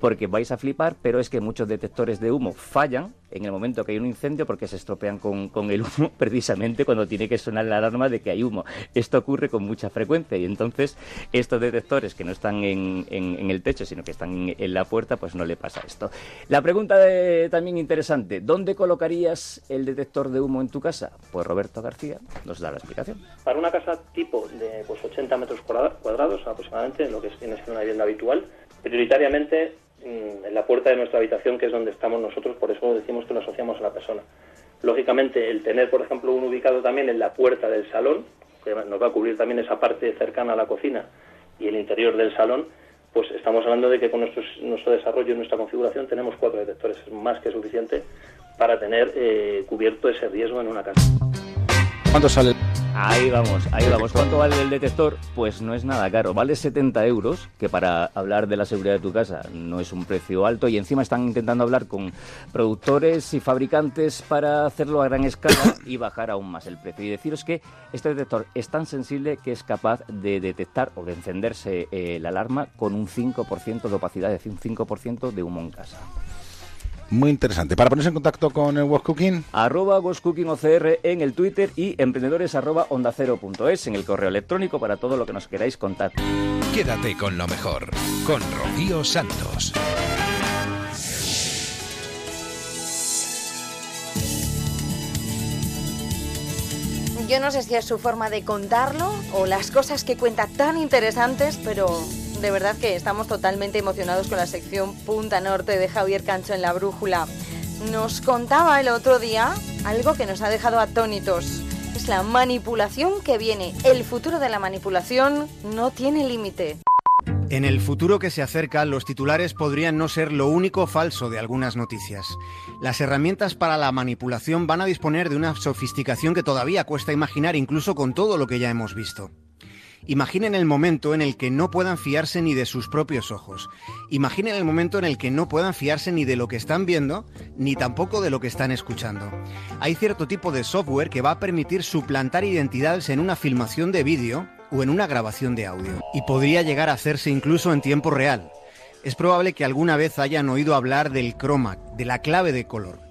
porque vais a flipar, pero es que muchos detectores de humo fallan en el momento que hay un incendio porque se estropean con, con el humo precisamente cuando tiene que sonar la alarma de que hay humo. Esto ocurre con mucha frecuencia y entonces estos detectores que no están en, en- en el techo sino que están en, en la puerta pues no le pasa esto. La pregunta de- también interesante, ¿dónde colocarías el detector de humo en tu casa? Pues Roberto García nos da la explicación. Para una casa tipo de pues, 80 metros cuadra- cuadrados aproximadamente, lo que es- viene siendo una vivienda habitual, prioritariamente en la puerta de nuestra habitación, que es donde estamos nosotros, por eso decimos que lo asociamos a la persona. Lógicamente, el tener, por ejemplo, uno ubicado también en la puerta del salón, que nos va a cubrir también esa parte cercana a la cocina y el interior del salón, pues estamos hablando de que con nuestro desarrollo y nuestra configuración tenemos cuatro detectores, es más que suficiente para tener eh, cubierto ese riesgo en una casa. ¿Cuánto sale? Ahí vamos, ahí vamos. ¿Cuánto vale el detector? Pues no es nada caro. Vale 70 euros, que para hablar de la seguridad de tu casa no es un precio alto. Y encima están intentando hablar con productores y fabricantes para hacerlo a gran escala y bajar aún más el precio. Y deciros que este detector es tan sensible que es capaz de detectar o de encenderse eh, la alarma con un 5% de opacidad, es decir, un 5% de humo en casa. Muy interesante. Para ponerse en contacto con el West Cooking, arroba OCR en el Twitter y emprendedores arroba onda cero punto es en el correo electrónico para todo lo que nos queráis contar. Quédate con lo mejor, con Rocío Santos. Yo no sé si es su forma de contarlo o las cosas que cuenta tan interesantes, pero de verdad que estamos totalmente emocionados con la sección Punta Norte de Javier Cancho en la Brújula. Nos contaba el otro día algo que nos ha dejado atónitos. Es la manipulación que viene. El futuro de la manipulación no tiene límite. En el futuro que se acerca, los titulares podrían no ser lo único falso de algunas noticias. Las herramientas para la manipulación van a disponer de una sofisticación que todavía cuesta imaginar incluso con todo lo que ya hemos visto. Imaginen el momento en el que no puedan fiarse ni de sus propios ojos. Imaginen el momento en el que no puedan fiarse ni de lo que están viendo, ni tampoco de lo que están escuchando. Hay cierto tipo de software que va a permitir suplantar identidades en una filmación de vídeo o en una grabación de audio. Y podría llegar a hacerse incluso en tiempo real. Es probable que alguna vez hayan oído hablar del chroma, de la clave de color.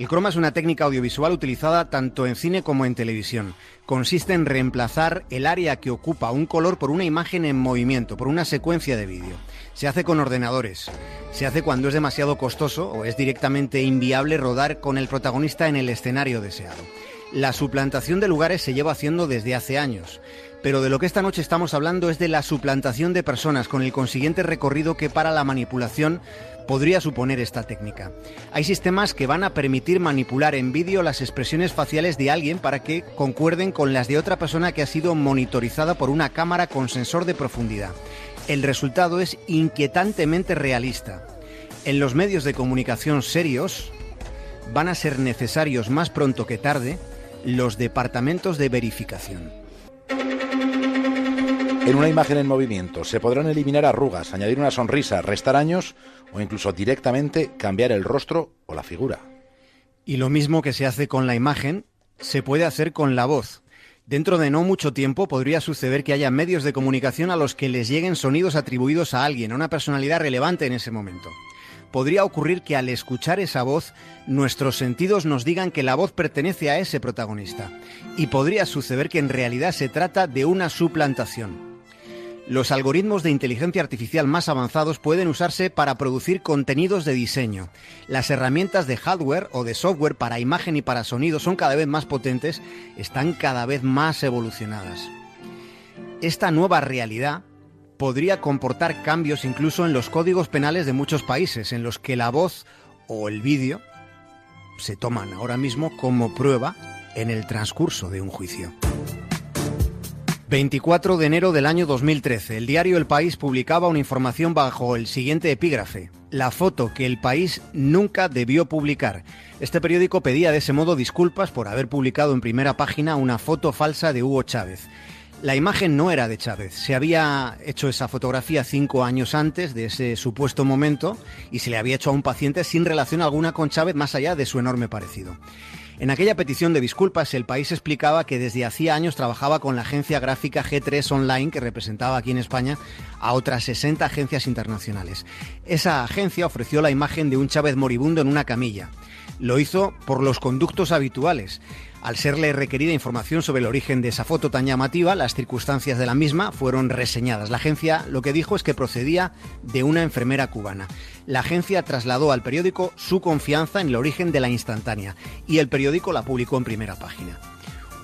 El croma es una técnica audiovisual utilizada tanto en cine como en televisión. Consiste en reemplazar el área que ocupa un color por una imagen en movimiento, por una secuencia de vídeo. Se hace con ordenadores. Se hace cuando es demasiado costoso o es directamente inviable rodar con el protagonista en el escenario deseado. La suplantación de lugares se lleva haciendo desde hace años. Pero de lo que esta noche estamos hablando es de la suplantación de personas con el consiguiente recorrido que para la manipulación podría suponer esta técnica. Hay sistemas que van a permitir manipular en vídeo las expresiones faciales de alguien para que concuerden con las de otra persona que ha sido monitorizada por una cámara con sensor de profundidad. El resultado es inquietantemente realista. En los medios de comunicación serios van a ser necesarios más pronto que tarde los departamentos de verificación. En una imagen en movimiento se podrán eliminar arrugas, añadir una sonrisa, restar años o incluso directamente cambiar el rostro o la figura. Y lo mismo que se hace con la imagen, se puede hacer con la voz. Dentro de no mucho tiempo podría suceder que haya medios de comunicación a los que les lleguen sonidos atribuidos a alguien, a una personalidad relevante en ese momento. Podría ocurrir que al escuchar esa voz, nuestros sentidos nos digan que la voz pertenece a ese protagonista. Y podría suceder que en realidad se trata de una suplantación. Los algoritmos de inteligencia artificial más avanzados pueden usarse para producir contenidos de diseño. Las herramientas de hardware o de software para imagen y para sonido son cada vez más potentes, están cada vez más evolucionadas. Esta nueva realidad podría comportar cambios incluso en los códigos penales de muchos países, en los que la voz o el vídeo se toman ahora mismo como prueba en el transcurso de un juicio. 24 de enero del año 2013, el diario El País publicaba una información bajo el siguiente epígrafe. La foto que el país nunca debió publicar. Este periódico pedía de ese modo disculpas por haber publicado en primera página una foto falsa de Hugo Chávez. La imagen no era de Chávez. Se había hecho esa fotografía cinco años antes de ese supuesto momento y se le había hecho a un paciente sin relación alguna con Chávez más allá de su enorme parecido. En aquella petición de disculpas, el país explicaba que desde hacía años trabajaba con la agencia gráfica G3 Online, que representaba aquí en España a otras 60 agencias internacionales. Esa agencia ofreció la imagen de un Chávez moribundo en una camilla. Lo hizo por los conductos habituales. Al serle requerida información sobre el origen de esa foto tan llamativa, las circunstancias de la misma fueron reseñadas. La agencia lo que dijo es que procedía de una enfermera cubana. La agencia trasladó al periódico su confianza en el origen de la instantánea y el periódico la publicó en primera página.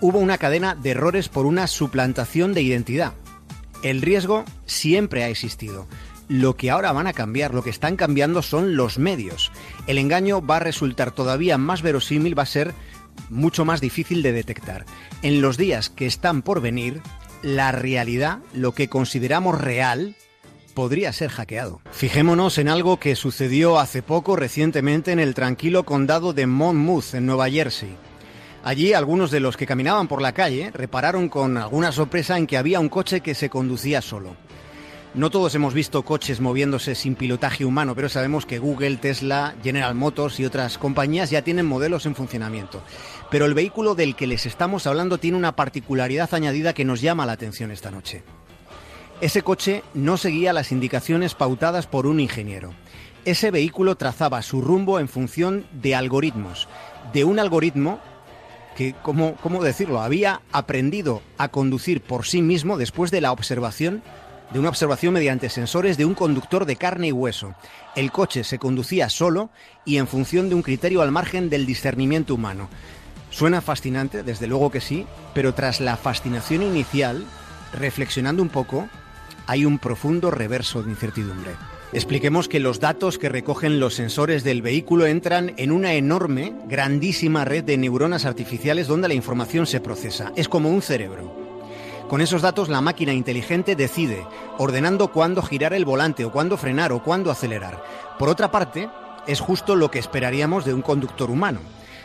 Hubo una cadena de errores por una suplantación de identidad. El riesgo siempre ha existido. Lo que ahora van a cambiar, lo que están cambiando son los medios. El engaño va a resultar todavía más verosímil, va a ser mucho más difícil de detectar. En los días que están por venir, la realidad, lo que consideramos real, podría ser hackeado. Fijémonos en algo que sucedió hace poco recientemente en el tranquilo condado de Monmouth, en Nueva Jersey. Allí algunos de los que caminaban por la calle repararon con alguna sorpresa en que había un coche que se conducía solo. No todos hemos visto coches moviéndose sin pilotaje humano, pero sabemos que Google, Tesla, General Motors y otras compañías ya tienen modelos en funcionamiento. Pero el vehículo del que les estamos hablando tiene una particularidad añadida que nos llama la atención esta noche. Ese coche no seguía las indicaciones pautadas por un ingeniero. Ese vehículo trazaba su rumbo en función de algoritmos, de un algoritmo que, ¿cómo, cómo decirlo?, había aprendido a conducir por sí mismo después de la observación de una observación mediante sensores de un conductor de carne y hueso. El coche se conducía solo y en función de un criterio al margen del discernimiento humano. Suena fascinante, desde luego que sí, pero tras la fascinación inicial, reflexionando un poco, hay un profundo reverso de incertidumbre. Expliquemos que los datos que recogen los sensores del vehículo entran en una enorme, grandísima red de neuronas artificiales donde la información se procesa. Es como un cerebro. Con esos datos la máquina inteligente decide, ordenando cuándo girar el volante o cuándo frenar o cuándo acelerar. Por otra parte, es justo lo que esperaríamos de un conductor humano.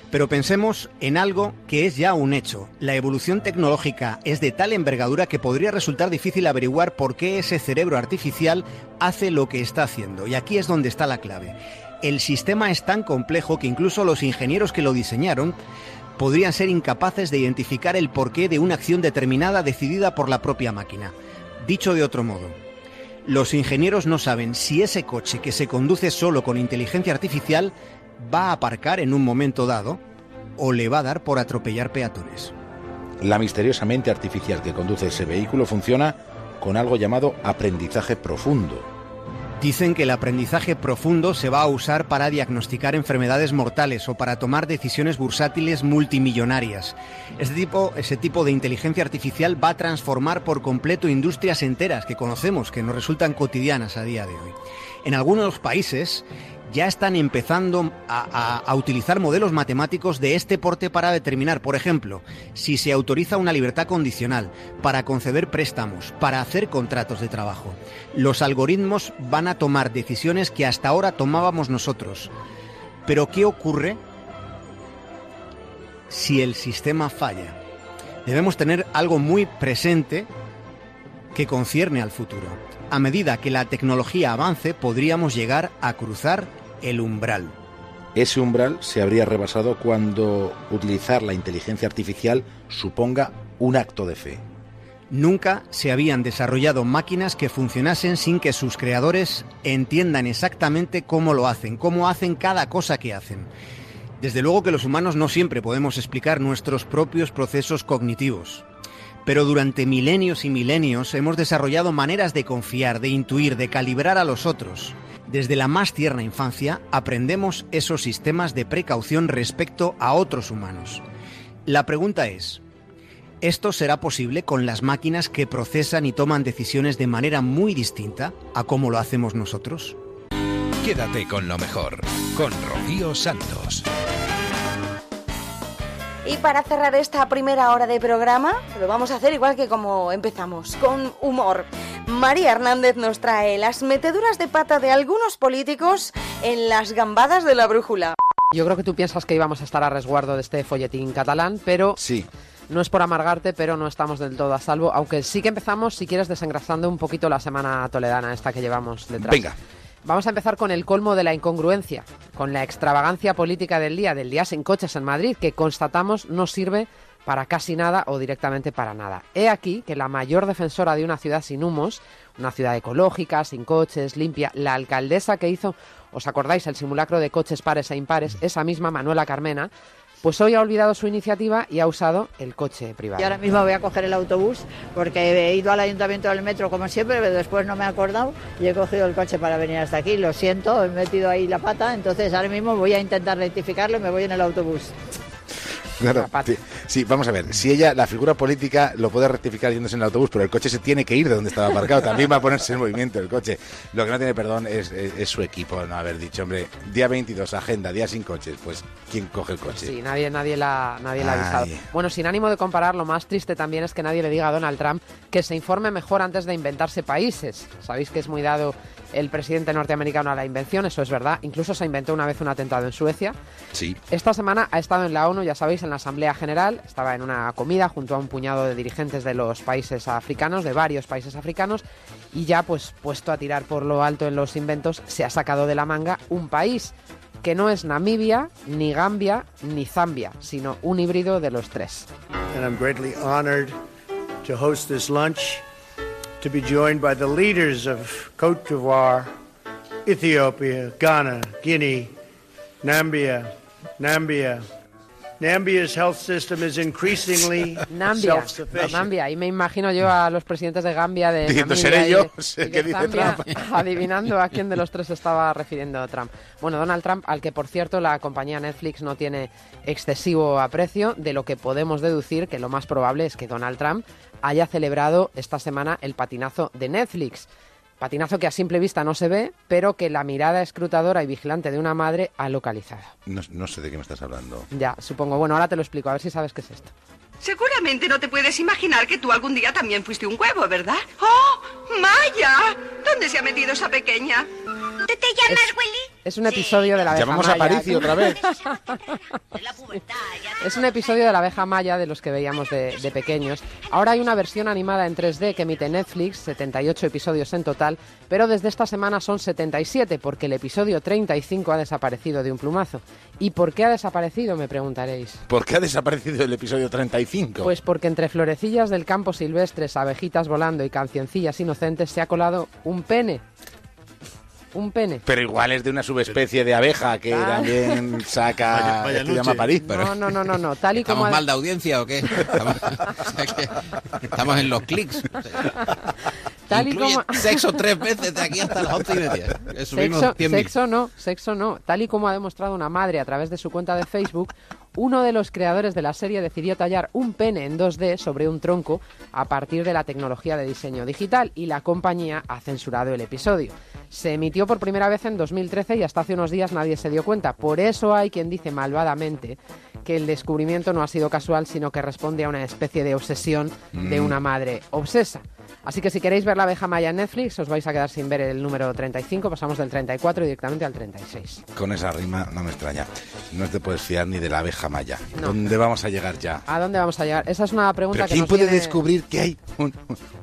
Pero pensemos en algo que es ya un hecho. La evolución tecnológica es de tal envergadura que podría resultar difícil averiguar por qué ese cerebro artificial hace lo que está haciendo. Y aquí es donde está la clave. El sistema es tan complejo que incluso los ingenieros que lo diseñaron podrían ser incapaces de identificar el porqué de una acción determinada decidida por la propia máquina. Dicho de otro modo, los ingenieros no saben si ese coche que se conduce solo con inteligencia artificial va a aparcar en un momento dado o le va a dar por atropellar peatones. La misteriosa mente artificial que conduce ese vehículo funciona con algo llamado aprendizaje profundo. Dicen que el aprendizaje profundo se va a usar para diagnosticar enfermedades mortales o para tomar decisiones bursátiles multimillonarias. Ese tipo, ese tipo de inteligencia artificial va a transformar por completo industrias enteras que conocemos, que nos resultan cotidianas a día de hoy. En algunos países ya están empezando a, utilizar modelos matemáticos de este porte para determinar, por ejemplo, si se autoriza una libertad condicional, para conceder préstamos, para hacer contratos de trabajo. Los algoritmos van a tomar decisiones que hasta ahora tomábamos nosotros. Pero ¿qué ocurre si el sistema falla? Debemos tener algo muy presente que concierne al futuro. A medida que la tecnología avance, podríamos llegar a cruzar el umbral. Ese umbral se habría rebasado cuando utilizar la inteligencia artificial suponga un acto de fe. Nunca se habían desarrollado máquinas que funcionasen sin que sus creadores entiendan exactamente cómo lo hacen, cómo hacen cada cosa que hacen. Desde luego que los humanos no siempre podemos explicar nuestros propios procesos cognitivos. Pero durante milenios y milenios hemos desarrollado maneras de confiar, de intuir, de calibrar a los otros. Desde la más tierna infancia aprendemos esos sistemas de precaución respecto a otros humanos. La pregunta es, ¿esto será posible con las máquinas que procesan y toman decisiones de manera muy distinta a cómo lo hacemos nosotros? Quédate con lo mejor, con Rocío Santos. Y para cerrar esta primera hora de programa, lo vamos a hacer igual que como empezamos, con humor. María Hernández nos trae las meteduras de pata de algunos políticos en las gambadas de la brújula. Yo creo que tú piensas que íbamos a estar a resguardo de este folletín catalán, pero sí. no es por amargarte, pero no estamos del todo a salvo, aunque sí que empezamos, si quieres, desengrasando un poquito la semana toledana, esta que llevamos detrás. Venga. Vamos a empezar con el colmo de la incongruencia, con la extravagancia política del día, del día sin coches en Madrid, que constatamos no sirve para casi nada o directamente para nada. He aquí que la mayor defensora de una ciudad sin humos, una ciudad ecológica, sin coches, limpia, la alcaldesa que hizo, ¿os acordáis?, el simulacro de coches pares e impares, esa misma Manuela Carmena, pues hoy ha olvidado su iniciativa y ha usado el coche privado. Y ahora mismo voy a coger el autobús porque he ido al ayuntamiento del metro como siempre, pero después no me he acordado y he cogido el coche para venir hasta aquí. Lo siento, he metido ahí la pata, entonces ahora mismo voy a intentar rectificarlo y me voy en el autobús. Claro, sí, sí, vamos a ver. Si ella, la figura política, lo puede rectificar yéndose en el autobús, pero el coche se tiene que ir de donde estaba aparcado. También va a ponerse en movimiento el coche. Lo que no tiene perdón es, es, es su equipo no haber dicho, hombre, día 22, agenda, día sin coches. Pues, ¿quién coge el coche? Sí, nadie, nadie la, nadie la ha avisado. Bueno, sin ánimo de comparar, lo más triste también es que nadie le diga a Donald Trump que se informe mejor antes de inventarse países. Sabéis que es muy dado el presidente norteamericano a la invención, eso es verdad. Incluso se inventó una vez un atentado en Suecia. Sí. Esta semana ha estado en la ONU, ya sabéis, en la Asamblea General. Estaba en una comida junto a un puñado de dirigentes de los países africanos, de varios países africanos, y ya, pues, puesto a tirar por lo alto en los inventos, se ha sacado de la manga un país que no es Namibia, ni Gambia, ni Zambia, sino un híbrido de los tres. and I'm greatly honored to host this lunch, to be joined by the leaders of Cote d'Ivoire, Ethiopia, Ghana, Guinea, Nambia, Nambia. Nambia's health system is increasingly Nambia. Nambia, y me imagino yo a los presidentes de Gambia, de Diciendo, "Seré yo", sé que dice Zambia, Trump. adivinando a quién de los tres estaba refiriendo Trump. Bueno, Donald Trump, al que por cierto la compañía Netflix no tiene excesivo aprecio, de lo que podemos deducir que lo más probable es que Donald Trump haya celebrado esta semana el patinazo de Netflix. Patinazo que a simple vista no se ve, pero que la mirada escrutadora y vigilante de una madre ha localizado. No, no sé de qué me estás hablando. Ya, supongo. Bueno, ahora te lo explico, a ver si sabes qué es esto. Seguramente no te puedes imaginar que tú algún día también fuiste un huevo, ¿verdad? ¡Oh, Maya! ¿Dónde se ha metido esa pequeña? ¿Tú te llamas Willy? Es un episodio de la abeja Llamamos a maya. Parisi otra vez. Es un episodio de la abeja maya de los que veíamos de, de pequeños. Ahora hay una versión animada en 3D que emite Netflix, 78 episodios en total, pero desde esta semana son 77 porque el episodio 35 ha desaparecido de un plumazo. ¿Y por qué ha desaparecido? Me preguntaréis. ¿Por qué ha desaparecido el episodio 35? Pues porque entre florecillas del campo silvestres, abejitas volando y cancioncillas inocentes se ha colado un pene. Un pene. Pero igual es de una subespecie de abeja que Ah. también saca. Vaya- vaya llama París. No, no, no, no, no. Tal y como ¿Estamos ha- mal de audiencia o qué? Estamos, o sea que estamos en los clics. Tal y como- sexo tres veces de aquí hasta las once y media. Sexo, 100.000. sexo no, sexo no. Tal y como ha demostrado una madre a través de su cuenta de Facebook, uno de los creadores de la serie decidió tallar un pene en 2D sobre un tronco a partir de la tecnología de diseño digital y la compañía ha censurado el episodio. Se emitió por primera vez en 2013 y hasta hace unos días nadie se dio cuenta. Por eso hay quien dice malvadamente que el descubrimiento no ha sido casual, sino que responde a una especie de obsesión de Mm. una madre obsesa. Así que si queréis ver la abeja maya en Netflix, os vais a quedar sin ver el número 35, pasamos del 34 directamente al 36. Con esa rima no me extraña. No te puedes fiar ni de la abeja maya. No. ¿Dónde vamos a llegar ya? ¿A dónde vamos a llegar? Esa es una pregunta ¿Pero que quién nos puede viene- descubrir que hay un,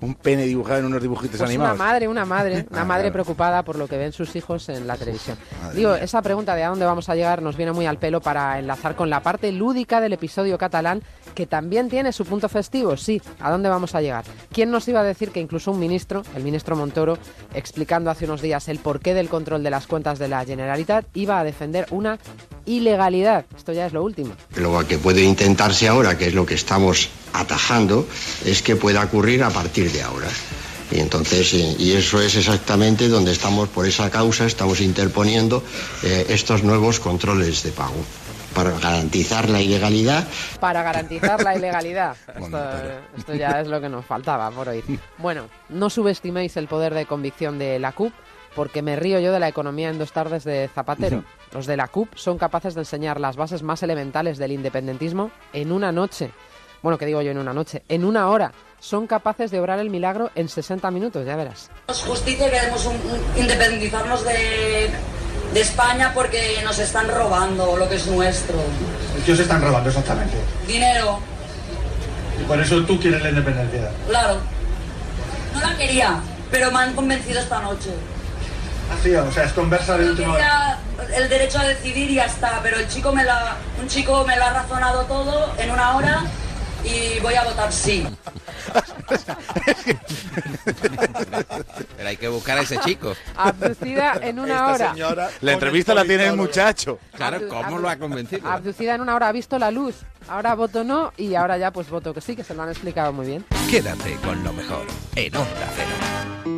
un pene dibujado en unos dibujitos Pues una animados? madre, una madre, una Ah, madre claro. preocupada por lo que ven sus hijos en la televisión. madre Digo, mía. esa pregunta de a dónde vamos a llegar nos viene muy al pelo para enlazar con la parte lúdica del episodio catalán, que también tiene su punto festivo. Sí, ¿a dónde vamos a llegar? ¿Quién nos iba a decir que incluso un ministro, el ministro Montoro, explicando hace unos días el porqué del control de las cuentas de la Generalitat, iba a defender una ilegalidad? Esto ya es lo último. Lo que puede intentarse ahora, que es lo que estamos atajando, es que pueda ocurrir a partir de ahora. Y entonces, y y eso es exactamente donde estamos, por esa causa, estamos interponiendo eh, estos nuevos controles de pago para garantizar la ilegalidad para garantizar la ilegalidad. Esto, esto ya es lo que nos faltaba por oír. Bueno, no subestiméis el poder de convicción de la CUP, porque me río yo de la economía en dos tardes de Zapatero. Los de la CUP son capaces de enseñar las bases más elementales del independentismo en una noche. Bueno, ¿qué digo yo en una noche? En una hora. Son capaces de obrar el milagro en 60 minutos, ya verás. justicia y queremos un- un- independizarnos de, de España porque nos están robando lo que es nuestro. ¿Qué os están robando exactamente? Dinero, Y por eso tú quieres la independencia. claro. No la quería, pero me han convencido esta noche. Así, o sea, es conversa de Yo última hora. el derecho a decidir y ya está, pero el chico me la, un chico me lo ha razonado todo en una hora y voy a votar sí. Pero hay que buscar a ese chico. Abducida en una hora. La entrevista la tiene el muchacho. Claro, Abdu- ¿cómo abdu- lo ha convencido? Abducida en una hora, ha visto la luz. Ahora voto no y ahora ya pues voto que sí, que se lo han explicado muy bien. Quédate con lo mejor en Onda Cero.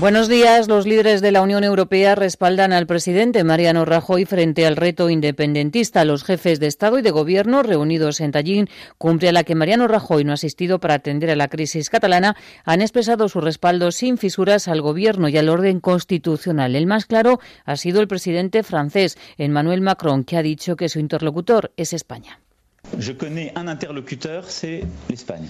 Buenos días. Los líderes de la Unión Europea respaldan al presidente Mariano Rajoy frente al reto independentista. Los jefes de Estado y de Gobierno reunidos en Tallinn, cumple a la que Mariano Rajoy no ha asistido para atender a la crisis catalana, han expresado su respaldo sin fisuras al Gobierno y al orden constitucional. El más claro ha sido el presidente francés, Emmanuel Macron, que ha dicho que su interlocutor es España. Je connais un interlocuteur, c'est l'Espagne.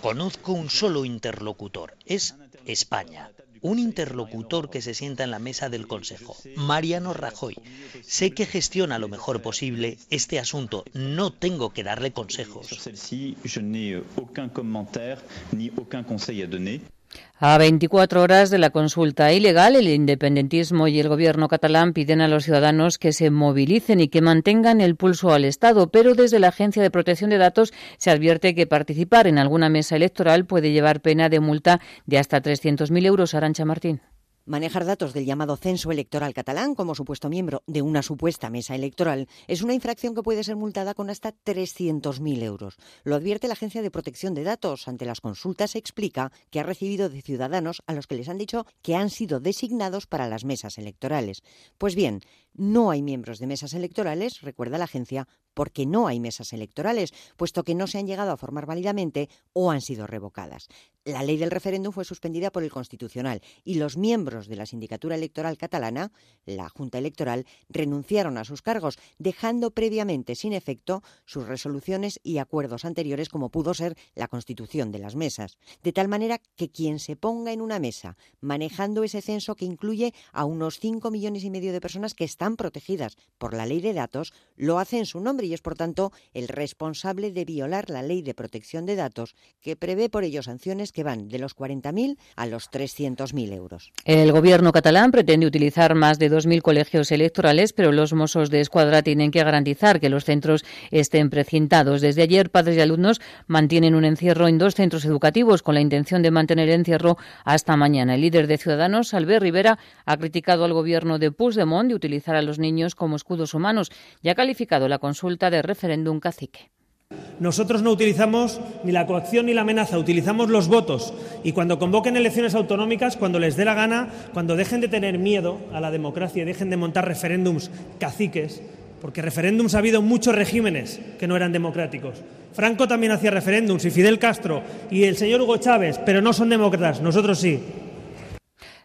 Conozco un solo interlocutor, es España un interlocutor que se sienta en la mesa del Consejo, Mariano Rajoy. Sé que gestiona lo mejor posible este asunto, no tengo que darle consejos. A 24 horas de la consulta ilegal, el independentismo y el gobierno catalán piden a los ciudadanos que se movilicen y que mantengan el pulso al Estado, pero desde la Agencia de Protección de Datos se advierte que participar en alguna mesa electoral puede llevar pena de multa de hasta 300.000 euros. Arancha Martín. Manejar datos del llamado censo electoral catalán como supuesto miembro de una supuesta mesa electoral es una infracción que puede ser multada con hasta 300.000 euros. Lo advierte la Agencia de Protección de Datos. Ante las consultas explica que ha recibido de ciudadanos a los que les han dicho que han sido designados para las mesas electorales. Pues bien, no hay miembros de mesas electorales, recuerda la agencia, porque no hay mesas electorales, puesto que no se han llegado a formar válidamente o han sido revocadas. La ley del referéndum fue suspendida por el Constitucional y los miembros de la Sindicatura Electoral Catalana, la Junta Electoral, renunciaron a sus cargos, dejando previamente sin efecto sus resoluciones y acuerdos anteriores, como pudo ser la constitución de las mesas. De tal manera que quien se ponga en una mesa manejando ese censo que incluye a unos 5 millones y medio de personas que están protegidas por la ley de datos, lo hace en su nombre y es, por tanto, el responsable de violar la ley de protección de datos, que prevé por ello sanciones que van de los 40.000 a los 300.000 euros. El gobierno catalán pretende utilizar más de 2.000 colegios electorales, pero los mozos de escuadra tienen que garantizar que los centros estén precintados. Desde ayer, padres y alumnos mantienen un encierro en dos centros educativos con la intención de mantener el encierro hasta mañana. El líder de Ciudadanos, Albert Rivera, ha criticado al gobierno de Puigdemont de utilizar a los niños como escudos humanos y ha calificado la consulta de referéndum cacique. Nosotros no utilizamos ni la coacción ni la amenaza, utilizamos los votos. Y cuando convoquen elecciones autonómicas, cuando les dé la gana, cuando dejen de tener miedo a la democracia y dejen de montar referéndums caciques, porque referéndums ha habido muchos regímenes que no eran democráticos. Franco también hacía referéndums y Fidel Castro y el señor Hugo Chávez, pero no son demócratas, nosotros sí.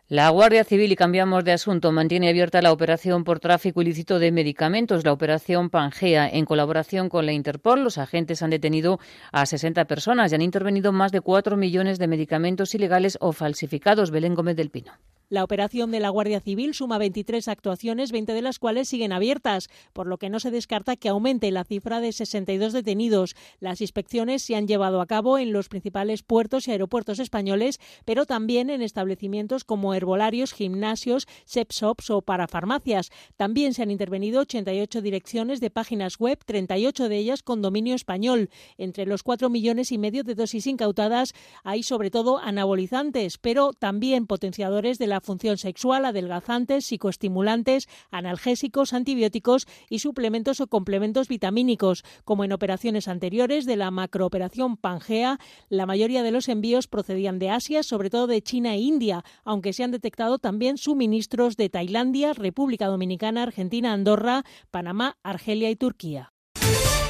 La Guardia Civil, y cambiamos de asunto, mantiene abierta la operación por tráfico ilícito de medicamentos, la operación Pangea. En colaboración con la Interpol, los agentes han detenido a 60 personas y han intervenido más de 4 millones de medicamentos ilegales o falsificados. Belén Gómez del Pino. La operación de la Guardia Civil suma 23 actuaciones, 20 de las cuales siguen abiertas, por lo que no se descarta que aumente la cifra de 62 detenidos. Las inspecciones se han llevado a cabo en los principales puertos y aeropuertos españoles, pero también en establecimientos como herbolarios, gimnasios, sepsops o parafarmacias. También se han intervenido 88 direcciones de páginas web, 38 de ellas con dominio español. Entre los 4 millones y medio de dosis incautadas hay sobre todo anabolizantes, pero también potenciadores de la función sexual, adelgazantes, psicoestimulantes, analgésicos, antibióticos y suplementos o complementos vitamínicos. Como en operaciones anteriores de la macrooperación Pangea, la mayoría de los envíos procedían de Asia, sobre todo de China e India, aunque se han detectado también suministros de Tailandia, República Dominicana, Argentina, Andorra, Panamá, Argelia y Turquía.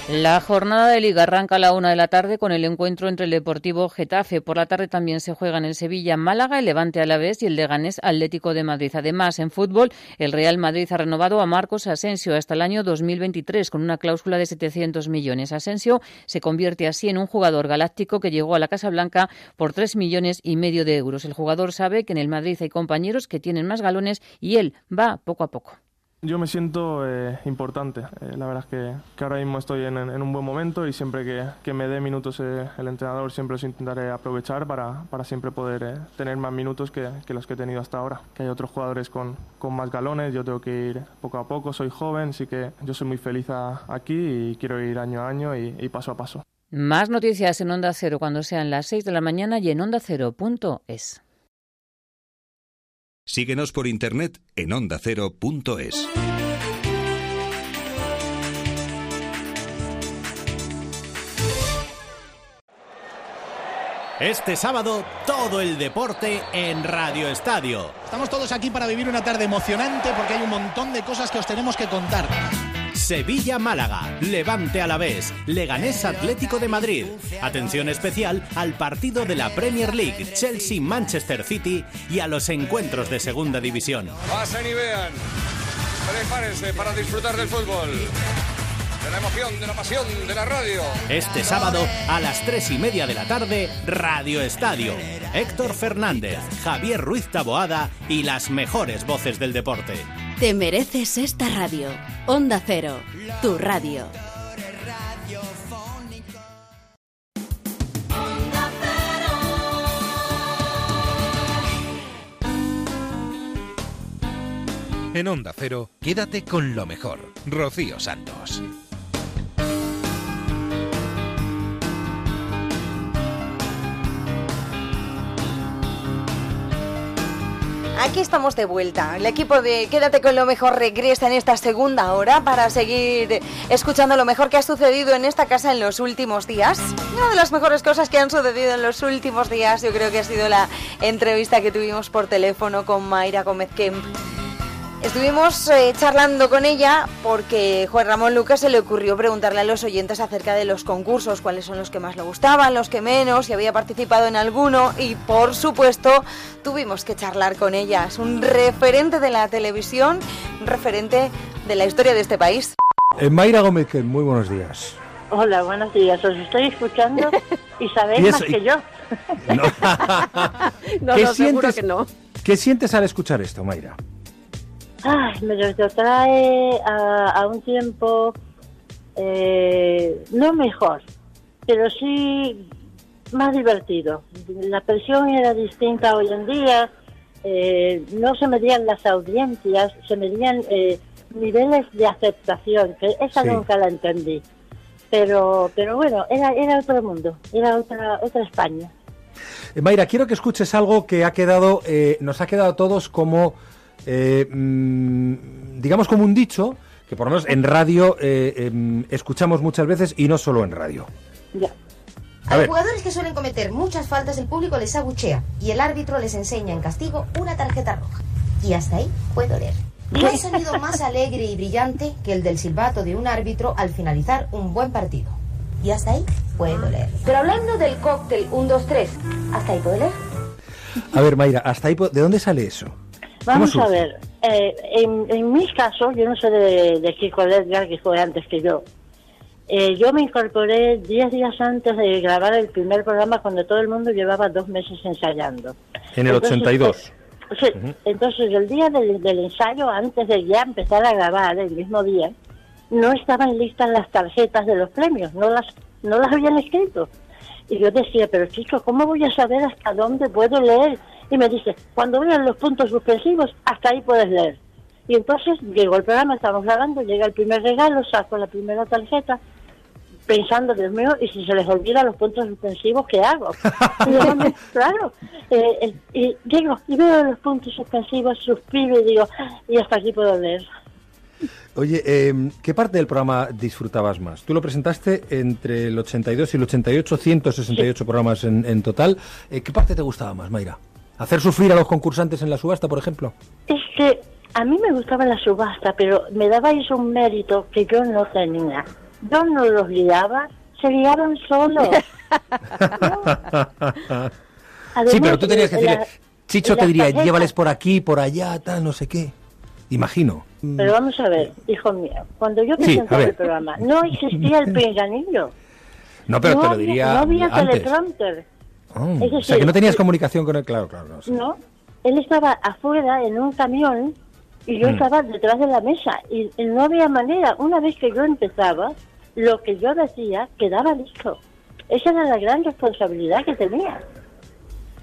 La jornada de liga arranca a la una de la tarde con el encuentro entre el Deportivo Getafe. Por la tarde también se juegan el Sevilla, Málaga, el Levante a la vez y el Leganés Atlético de Madrid. Además, en fútbol, el Real Madrid ha renovado a Marcos Asensio hasta el año 2023 con una cláusula de 700 millones. Asensio se convierte así en un jugador galáctico que llegó a la Casa Blanca por 3 millones y medio de euros. El jugador sabe que en el Madrid hay compañeros que tienen más galones y él va poco a poco. Yo me siento eh, importante. Eh, la verdad es que, que, ahora mismo estoy en, un buen momento y siempre que, me dé minutos eh, el entrenador siempre los intentaré aprovechar para, para siempre poder tener más minutos que, los que he tenido hasta ahora. Que hay otros jugadores con, con, más galones, yo tengo que ir poco a poco, soy joven, así que yo soy muy feliz aquí y quiero ir año a año y, paso a paso. Más noticias en Onda Cero cuando sean las 6 de la mañana y en ondacero.es. Síguenos por internet en ondacero.es. Este sábado, todo el deporte en Radio Estadio. Estamos todos aquí para vivir una tarde emocionante porque hay un montón de cosas que os tenemos que contar. Sevilla-Málaga, Levante a la vez, Leganés Atlético de Madrid. Atención especial al partido de la Premier League, Chelsea-Manchester City y a los encuentros de Segunda División. Pasen y vean. Prepárense para disfrutar del fútbol. De la emoción, de la pasión, de la radio. Este sábado a las tres y media de la tarde, Radio Estadio. Héctor Fernández, Javier Ruiz Taboada y las mejores voces del deporte. Te mereces esta radio. Onda Cero, tu radio. En Onda Cero, quédate con lo mejor. Rocío Santos. Aquí estamos de vuelta. El equipo de Quédate con lo mejor regresa en esta segunda hora para seguir escuchando lo mejor que ha sucedido en esta casa en los últimos días. Una de las mejores cosas que han sucedido en los últimos días yo creo que ha sido la entrevista que tuvimos por teléfono con Mayra Gómez Kemp. Estuvimos eh, charlando con ella porque Juan Ramón Lucas se le ocurrió preguntarle a los oyentes acerca de los concursos, cuáles son los que más le gustaban, los que menos, si había participado en alguno y por supuesto tuvimos que charlar con ella. Es un referente de la televisión, un referente de la historia de este país. Eh, Mayra Gómez, muy buenos días. Hola, buenos días. Os estoy escuchando y sabéis ¿Y más que yo. No, ¿Qué sientes- ¿Qué sientes al escuchar esto, Mayra? Ay, me lo trae a, a un tiempo eh, no mejor, pero sí más divertido. La presión era distinta hoy en día, eh, no se medían las audiencias, se medían eh, niveles de aceptación, que esa Sí. nunca la entendí. Pero, pero bueno, era, era otro mundo, era otra, otra España. Eh, Mayra, quiero que escuches algo que ha quedado, eh, nos ha quedado a todos como, eh, mm, digamos, como un dicho, que por lo menos en radio eh, em, escuchamos muchas veces y no solo en radio. Ya. A los jugadores que suelen cometer muchas faltas, el público les abuchea y el árbitro les enseña en castigo una tarjeta roja. Y hasta ahí puedo leer. No hay sonido más alegre y brillante que el del silbato de un árbitro al finalizar un buen partido. Y hasta ahí puedo leer. Pero hablando del cóctel 1, 2, 3, ¿hasta ahí puedo leer? A ver, Mayra, hasta ahí, ¿de dónde sale eso? Vamos ¿Cómo a ver, eh, en, en mis casos, yo no sé de, de Kiko Ledgar, que fue antes que yo. Eh, yo me incorporé 10 días antes de grabar el primer programa cuando todo el mundo llevaba dos meses ensayando. En el Entonces, 82. eh, sí, entonces el día del, del ensayo, antes de ya empezar a grabar, el mismo día, no estaban listas las tarjetas de los premios, no las, no las habían escrito. Y yo decía, pero chico, ¿cómo voy a saber hasta dónde puedo leer? Y me dice, cuando vean los puntos suspensivos, hasta ahí puedes leer. Y entonces llegó el programa, estamos grabando, llega el primer regalo, saco la primera tarjeta, pensando, Dios mío, y si se les olvida los puntos suspensivos, ¿qué hago? Y yo, "Hombre, claro, eh, eh, y llego y veo los puntos suspensivos, suspiro y digo, y hasta aquí puedo leer. Oye, em, ¿qué parte del programa disfrutabas más? Tú lo presentaste entre el 82 y el 88, 168 programas en, en total. Eh, ¿Qué parte te gustaba más, Mayra? ¿Hacer sufrir a los concursantes en la subasta, por ejemplo? Es que a mí me gustaba la subasta, pero me dabais un mérito que yo no tenía. Yo no los guiaba, se guiaban solos. Además, sí, pero tú tenías que decirle, Chicho te diría, llévales por aquí, por allá, tal, no sé qué. Imagino. Pero vamos a ver, hijo mío, cuando yo Sí, ver. el programa, no existía el pinganillo. No, pero no te lo había- diría No había antes. teleprompter. Es o sea, que no tenías comunicación con él, claro, claro. no, sí. No, él estaba afuera en un camión y yo Mm. estaba detrás de la mesa y, y no había manera. Una vez que yo empezaba, lo que yo decía quedaba listo. Esa era la gran responsabilidad que tenía.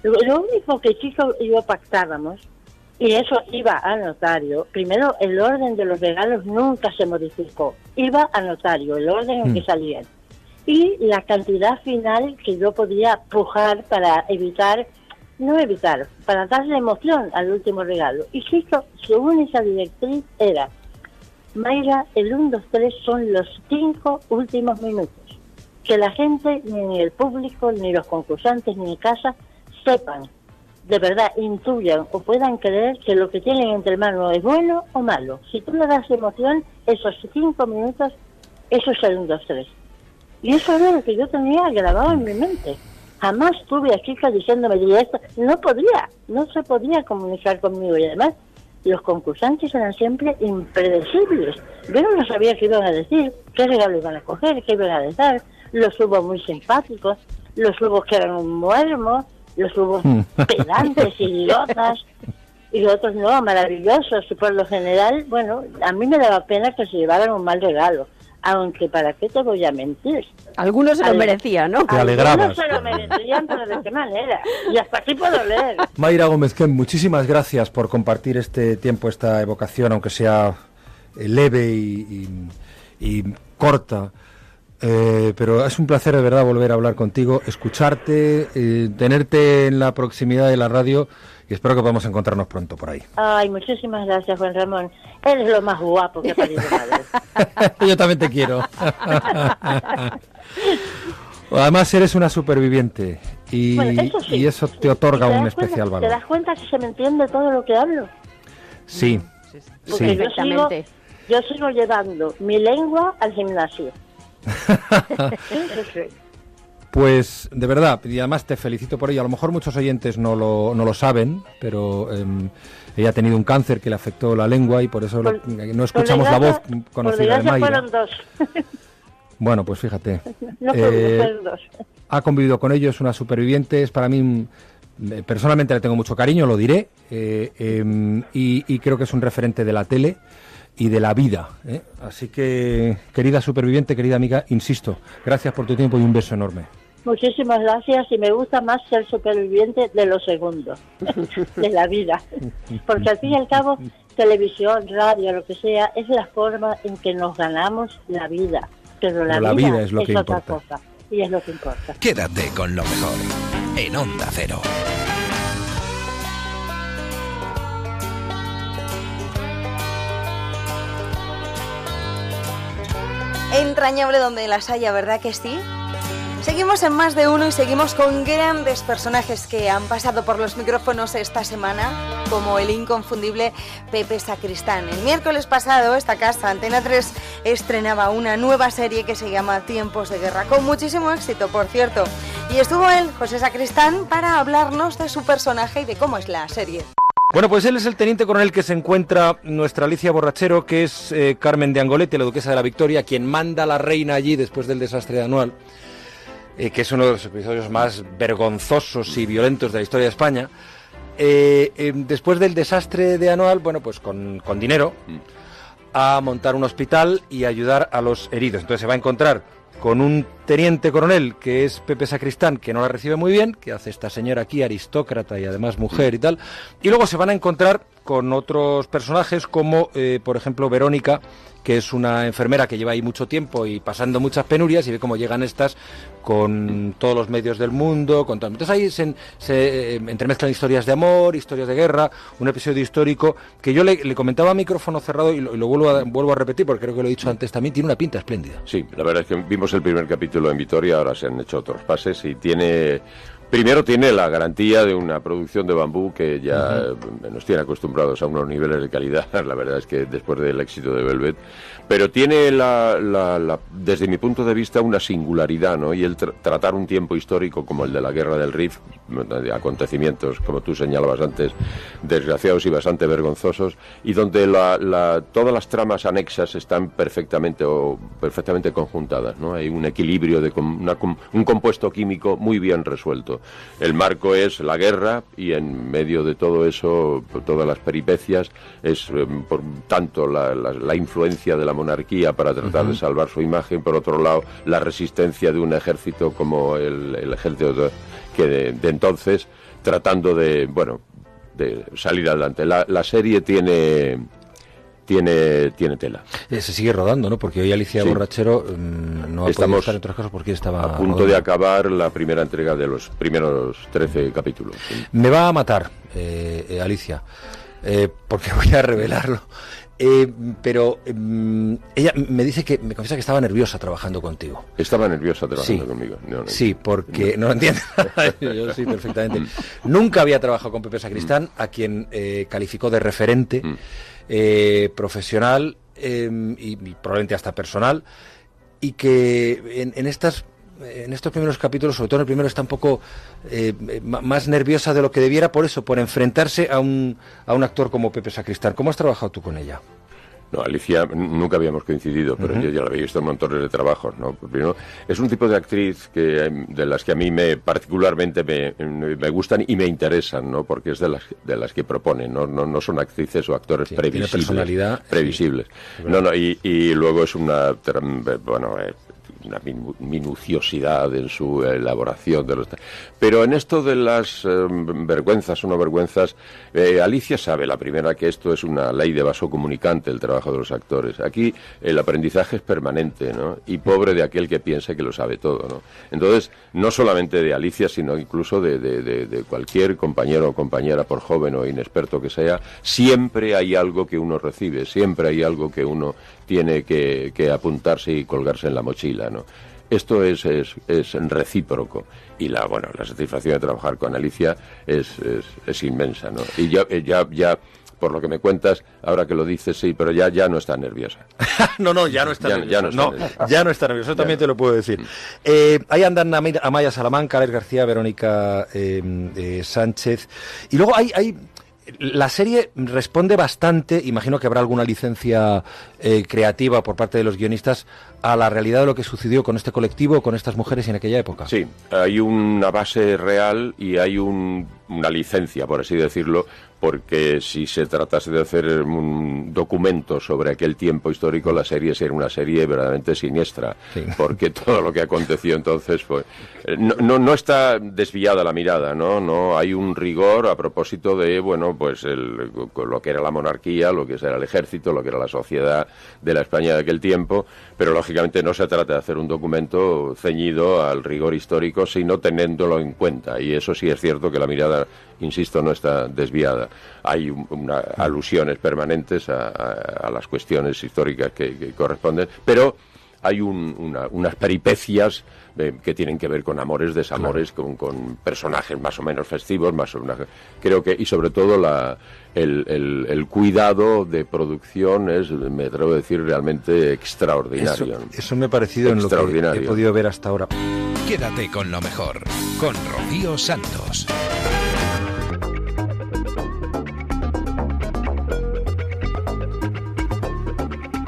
Lo, lo único que Chico y yo pactábamos, y eso iba a notario, primero el orden de los regalos nunca se modificó, iba a notario, el orden en que Mm. salían. Y la cantidad final que yo podía pujar para evitar no evitar, para darle emoción al último regalo. Y Chico, su única directriz era, Mayra, el 1, 2, 3 son los cinco últimos minutos. Que la gente, ni el público, ni los concursantes, ni casa, sepan, de verdad, intuyan o puedan creer que lo que tienen entre manos es bueno o malo. Si tú le das emoción, esos cinco minutos, eso es el 1, 2, 3. Y eso era lo que yo tenía grabado en mi mente. Jamás tuve a chicas diciéndome esto. No podía, no se podía comunicar conmigo. Y además, los concursantes eran siempre impredecibles. Yo no sabía qué iban a decir, qué regalo iban a coger, qué iban a dar. Los hubo muy simpáticos, los hubo que eran un muermo, los hubo pedantes, idiotas, y los otros no, maravillosos. Y por lo general, bueno, a mí me daba pena que se llevaran un mal regalo aunque para qué te voy a mentir. Algunos se lo merecían, ¿no? Te alegrabas. Algunos se lo merecían, pero de qué manera. Y hasta aquí puedo leer. Mayra Gómez, muchísimas gracias por compartir este tiempo, esta evocación, aunque sea eh, leve y, y- y corta. Eh, pero es un placer de verdad volver a hablar contigo, escucharte, eh, tenerte en la proximidad de la radio y espero que podamos encontrarnos pronto por ahí. Ay, muchísimas gracias, Juan Ramón. Eres lo más guapo que ha parido madre. Yo también te quiero. Además eres una superviviente y, Bueno, eso sí. y eso te otorga ¿Te un cuenta- especial ¿Te valor. das cuenta que se me entiende todo lo que hablo? Sí, Porque sí. yo, sigo, Perfectamente. yo sigo llevando mi lengua al gimnasio. Pues de verdad, y además te felicito por ello. A lo mejor muchos oyentes no lo, no lo saben, pero em, ella ha tenido un cáncer que le afectó la lengua y por eso lo- no escuchamos la voz conocida de Mayra. fueron dos. Bueno, pues fíjate. No Eh, fueron dos. ha convivido con ellos, es una superviviente, es para mí, eh, personalmente le tengo mucho cariño, lo diré, eh, em, y, y creo que es un referente de la tele y de la vida. ¿eh? Así que, querida superviviente, querida amiga, insisto, gracias por tu tiempo y un beso enorme. Muchísimas gracias y me gusta más ser superviviente de lo segundo, de la vida. Porque al fin y al cabo, televisión, radio, lo que sea, es la forma en que nos ganamos la vida. Pero la, Pero la vida, vida es lo que otra importa. cosa. Y es lo que importa. Quédate con lo mejor en Onda Cero. Entrañable donde las haya, ¿verdad que sí? Seguimos en más de uno y seguimos con grandes personajes que han pasado por los micrófonos esta semana, como el inconfundible Pepe Sacristán. El miércoles pasado, esta casa, Antena 3, estrenaba una nueva serie que se llama Tiempos de Guerra, con muchísimo éxito, por cierto. Y estuvo él, José Sacristán, para hablarnos de su personaje y de cómo es la serie. Bueno, pues él es el teniente coronel que se encuentra nuestra Alicia Borrachero, que es eh, Carmen de Angolete, la duquesa de la Victoria, quien manda a la reina allí después del desastre anual, eh, que es uno de los episodios más vergonzosos y violentos de la historia de España. Eh, eh, después del desastre de anual, bueno, pues con, con dinero, a montar un hospital y ayudar a los heridos. Entonces se va a encontrar con un teniente coronel que es Pepe Sacristán, que no la recibe muy bien, que hace esta señora aquí, aristócrata y además mujer y tal. Y luego se van a encontrar con otros personajes como, eh, por ejemplo, Verónica, que es una enfermera que lleva ahí mucho tiempo y pasando muchas penurias y ve cómo llegan estas con todos los medios del mundo. Con todo. Entonces ahí se, eh, entremezclan historias de amor, historias de guerra, un episodio histórico que yo le, le comentaba a micrófono cerrado y lo, y lo vuelvo, a, vuelvo a repetir porque creo que lo he dicho antes también, tiene una pinta espléndida. Sí, la verdad es que vimos el primer capítulo en Vitoria, ahora se han hecho otros pases y tiene... Primero tiene la garantía de una producción de bambú que ya eh, nos tiene acostumbrados a unos niveles de calidad, la verdad es que después del éxito de Velvet, pero tiene la, la- la- desde mi punto de vista una singularidad, ¿no? Y el tra- tratar un tiempo histórico como el de la Guerra del Rif, de acontecimientos, como tú señalabas antes, desgraciados y bastante vergonzosos, y donde todas las tramas anexas están perfectamente o perfectamente conjuntadas, ¿no? Hay un equilibrio de com- una com- un compuesto químico muy bien resuelto. El marco es la guerra y en medio de todo eso, todas las peripecias, es eh, por tanto la, la- la influencia de la monarquía para tratar de salvar su imagen, por otro lado la resistencia de un ejército como el, el ejército de- que de, de entonces, tratando de, bueno, de salir adelante. La, la serie tiene tiene, tiene tela. Eh, se sigue rodando, ¿no? Porque hoy Alicia Borrachero mm, no ha Estamos estar en otros casos porque estaba a punto rodando. de acabar la primera entrega de los primeros 13 capítulos. Me va a matar, eh, eh, Alicia, eh, porque voy a revelarlo. Eh, pero mm, ella me dice que me confiesa que estaba nerviosa trabajando contigo. Estaba nerviosa trabajando Sí. conmigo. No, no. Sí, porque no lo. Yo sí, perfectamente. Nunca había trabajado con Pepe Sacristán, a quien eh, calificó de referente eh, profesional eh, y, probablemente hasta personal, y que en, en estas en estos primeros capítulos, sobre todo en el primero, está un poco eh, más nerviosa de lo que debiera por eso, por enfrentarse a un, a un actor como Pepe Sacristán. ¿Cómo has trabajado tú con ella? No, Alicia nunca habíamos coincidido, pero yo ya la había visto en montones de trabajos, ¿no? Primero, es un tipo de actriz que em, de las que a mí me particularmente me, me gustan y me interesan, ¿no? Porque es de las de las que proponen, ¿no? No, no son actrices o actores tiene previsibles. personalidad. Previsibles. No, no, y, y luego es una, bueno, eh, una minu- minuciosidad en su elaboración de los... Pero en esto de las eh, vergüenzas o no vergüenzas, eh, Alicia sabe, la primera, que esto es una ley de vaso comunicante, el trabajo de los actores. Aquí el aprendizaje es permanente, ¿no? Y pobre de aquel que piense que lo sabe todo, ¿no? Entonces, no solamente de Alicia, sino incluso de cualquier compañero o compañera, por joven o inexperto que sea, siempre hay algo que uno recibe, siempre hay algo que uno tiene que, que apuntarse y colgarse en la mochila, ¿no? Esto es, es, es recíproco y la bueno la satisfacción de trabajar con Alicia es, es, es inmensa, ¿no? Y ya, eh, ya, ya por lo que me cuentas, ahora que lo dices, sí, pero ya, ya no está nerviosa. no, no, ya no está Ya- nerviosa. ya no está no, nerviosa. ya no está nerviosa, eso también no. te lo puedo decir. Eh, ahí andan Amaya Amaya Salamanca, Alex García, Verónica eh, eh, Sánchez. Y luego hay, hay la serie responde bastante, imagino que habrá alguna licencia eh, creativa por parte de los guionistas, a la realidad de lo que sucedió con este colectivo, con estas mujeres en aquella época. Sí, hay una base real y hay un- una licencia, por así decirlo, porque si se tratase de hacer un documento sobre aquel tiempo histórico, la serie sería una serie verdaderamente siniestra, porque todo lo que aconteció entonces fue... eh, No, no, no está desviada la mirada, ¿no? No hay un rigor a propósito de, bueno, pues el- lo que era la monarquía, lo que era el ejército, lo que era la sociedad de la España de aquel tiempo, pero lógicamente no se trata de hacer un documento ceñido al rigor histórico, sino teniéndolo en cuenta. Y eso sí es cierto que la mirada, insisto, no está desviada. Hay un- una- alusiones permanentes a, las cuestiones históricas que corresponden, pero hay un- una- unas peripecias eh, que tienen que ver con amores, desamores, con, con personajes más o menos festivos, más o menos, creo que y sobre todo la, el, el- el cuidado de producción es, me atrevo a decir, realmente extraordinario. Eso, eso me ha parecido en lo que he podido ver hasta ahora. Quédate con lo mejor, con Rocío Santos.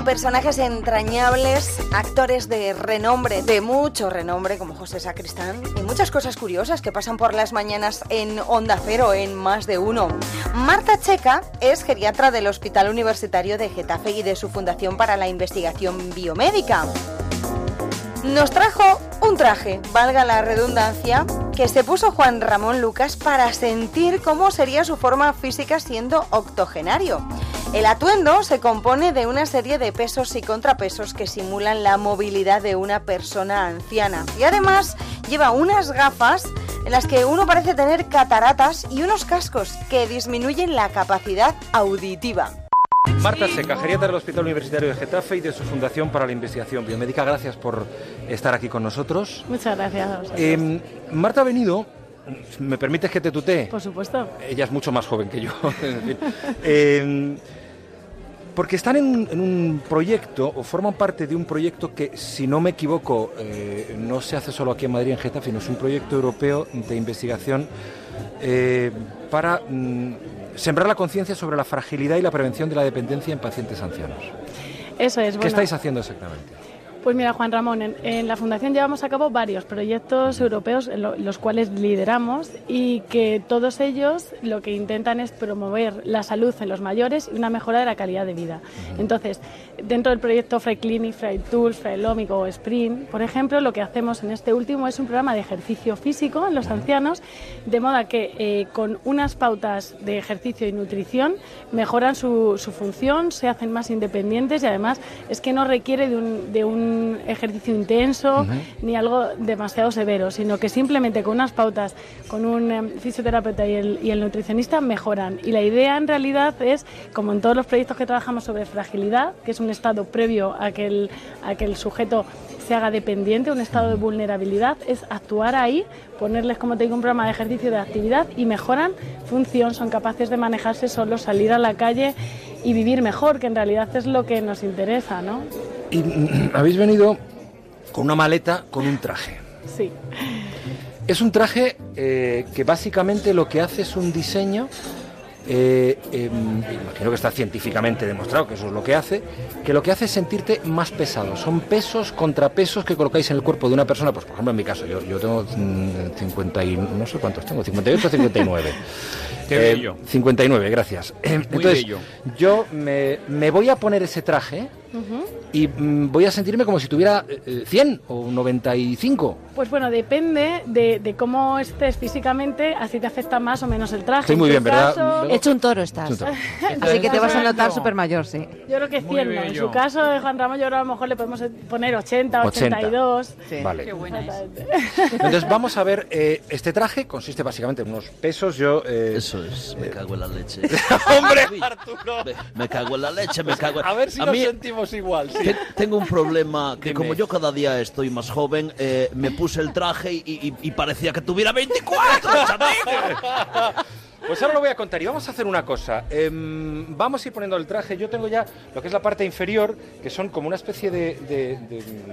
Personajes entrañables, actores de renombre, de mucho renombre, como José Sacristán, y muchas cosas curiosas que pasan por las mañanas en Onda Cero, en más de uno. Marta Checa es geriatra del Hospital Universitario de Getafe y de su Fundación para la Investigación Biomédica. Nos trajo un traje, valga la redundancia, que se puso Juan Ramón Lucas para sentir cómo sería su forma física siendo octogenario. El atuendo se compone de una serie de pesos y contrapesos que simulan la movilidad de una persona anciana. Y además lleva unas gafas en las que uno parece tener cataratas y unos cascos que disminuyen la capacidad auditiva. Marta Seca, geriatra del Hospital Universitario de Getafe y de su Fundación para la Investigación Biomédica. Gracias por estar aquí con nosotros. Muchas gracias a vosotros. Eh, Marta ha venido, ¿me permites que te tutee? Por supuesto. Ella es mucho más joven que yo. Eh, porque están en, en un proyecto, o forman parte de un proyecto que, si no me equivoco, eh, no se hace solo aquí en Madrid, en Getafe, sino es un proyecto europeo de investigación eh, para mm, sembrar la conciencia sobre la fragilidad y la prevención de la dependencia en pacientes ancianos. Eso es, ¿Qué bueno. estáis haciendo exactamente? Pues mira, Juan Ramón, en, la Fundación llevamos a cabo varios proyectos europeos, los cuales lideramos y que todos ellos lo que intentan es promover la salud en los mayores y una mejora de la calidad de vida. Entonces, dentro del proyecto Free Clinic, Free Tools, Lómico o Sprint, por ejemplo, lo que hacemos en este último es un programa de ejercicio físico en los ancianos, de modo que eh, con unas pautas de ejercicio y nutrición mejoran su, función, se hacen más independientes y además es que no requiere de un ejercicio intenso ni algo demasiado severo, sino que simplemente con unas pautas, con un em, fisioterapeuta y el, nutricionista mejoran. Y la idea en realidad es, como en todos los proyectos que trabajamos sobre fragilidad, que es un estado previo a que el, a que el sujeto se haga dependiente, un estado de vulnerabilidad, es actuar ahí, ponerles, como te digo, un programa de ejercicio de actividad y mejoran función, son capaces de manejarse solos, salir a la calle y vivir mejor, que en realidad es lo que nos interesa, ¿no? Y mm, habéis venido con una maleta con un traje. Sí. Es un traje eh, que básicamente lo que hace es un diseño, eh, em, imagino que está científicamente demostrado que eso es lo que hace, que lo que hace es sentirte más pesado. Son pesos, contrapesos que colocáis en el cuerpo de una persona, pues por ejemplo en mi caso, yo, yo tengo 50 mm, y no sé cuántos tengo, 58 o 59. Qué bello. 59, gracias. Entonces, yo me, me voy a poner ese traje y mm, voy a sentirme como si tuviera 100 eh, o 95. Pues bueno, depende de, cómo estés físicamente, así te afecta más o menos el traje. Estoy muy bien, ¿verdad? Hecho un toro estás. así que te vas a notar súper mayor, sí. Yo creo que 100, En su caso de Juan Ramón, yo creo a lo mejor le podemos poner 80, 82. Vale. Qué buena Entonces vamos a ver, eh, este traje consiste básicamente en unos pesos. Yo, eh, Eso es, me cago en la leche. ¡Hombre, Arturo! Me, cago en la leche, me cago en... A ver si nos sentimos igual. Tengo un problema que como yo cada día estoy más joven, eh, me puse el traje y, parecía que tuviera 24, Pues ahora lo voy a contar y vamos a hacer una cosa. Em, vamos a ir poniendo el traje. Yo tengo ya lo que es la parte inferior, que son como una especie de, de,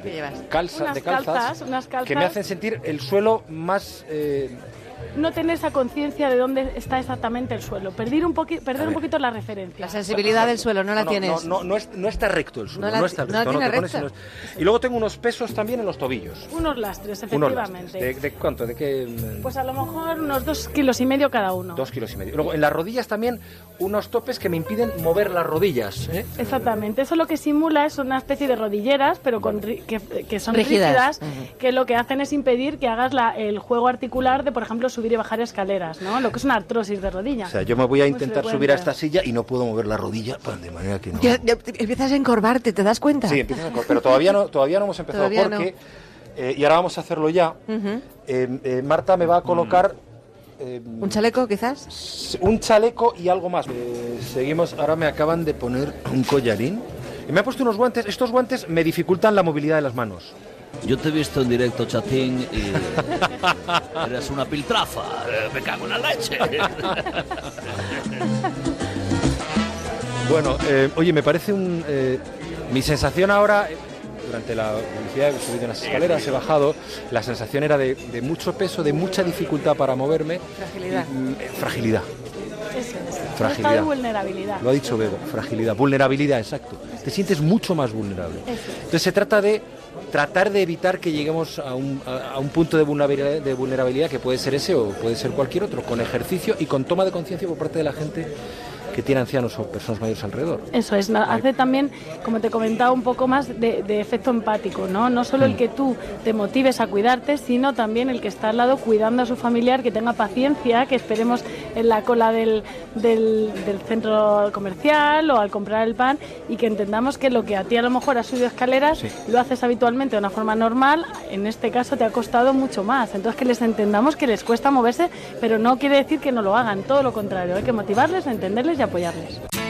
de, calzas, que me hacen sentir el suelo más... Eh, no tener esa conciencia de dónde está exactamente el suelo, perder un, perder un poquito la referencia. La sensibilidad del suelo, no la tienes. No, no, está recto el suelo, no, está recto. Y luego tengo unos pesos también en los tobillos. Unos lastres, efectivamente. ¿De, cuánto? ¿De qué? Pues a lo mejor unos dos kilos y medio cada uno. Dos kilos y medio. Luego en las rodillas también unos topes que me impiden mover las rodillas. ¿eh? Exactamente. Eso lo que simula es una especie de rodilleras, pero con, que, son rígidas, que lo que hacen es impedir que hagas la, el juego articular de, por ejemplo, subir y bajar escaleras, ¿no? Lo que es una artrosis de rodilla. O sea, yo me voy a intentar subir a esta silla y no puedo mover la rodilla, pues, de manera que no. empiezas a encorvarte, ¿te das cuenta? Sí, empiezas a encorvarte, pero todavía no, todavía no hemos empezado porque, eh, y ahora vamos a hacerlo ya, eh, eh, Marta me va a colocar... ¿Un chaleco quizás? Un chaleco y algo más. seguimos, ahora me acaban de poner un collarín. Y me ha puesto unos guantes. Estos guantes me dificultan la movilidad de las manos. Yo te he visto en directo, chatín, y eres una piltrafa. Me cago en la leche. bueno, eh, oye, me parece un... Eh, mi sensación ahora, eh, durante la publicidad, he subido unas escaleras, he bajado, la sensación era de, mucho peso, de mucha dificultad para moverme. Fragilidad. Mm, fragilidad. Eso es. Fragilidad. vulnerabilidad. Lo ha dicho Bego, fragilidad. Vulnerabilidad, exacto. Te sientes mucho más vulnerable. Entonces se trata de tratar de evitar que lleguemos a un, a, un punto de vulnerabilidad, de vulnerabilidad que puede ser ese o puede ser cualquier otro, con ejercicio y con toma de conciencia por parte de la gente que tiene ancianos o personas mayores alrededor. Eso es, hace también, como te comentaba, un poco más de, efecto empático, ¿no? No solo el mm. que tú te motives a cuidarte, sino también el que está al lado cuidando a su familiar, que tenga paciencia, que esperemos en la cola del, del, centro comercial o al comprar el pan y que entendamos que lo que a ti a lo mejor has subido escaleras lo haces habitualmente de una forma normal, en este caso te ha costado mucho más. Entonces que les entendamos que les cuesta moverse, pero no quiere decir que no lo hagan, todo lo contrario, hay que motivarles, entenderles apoyarles.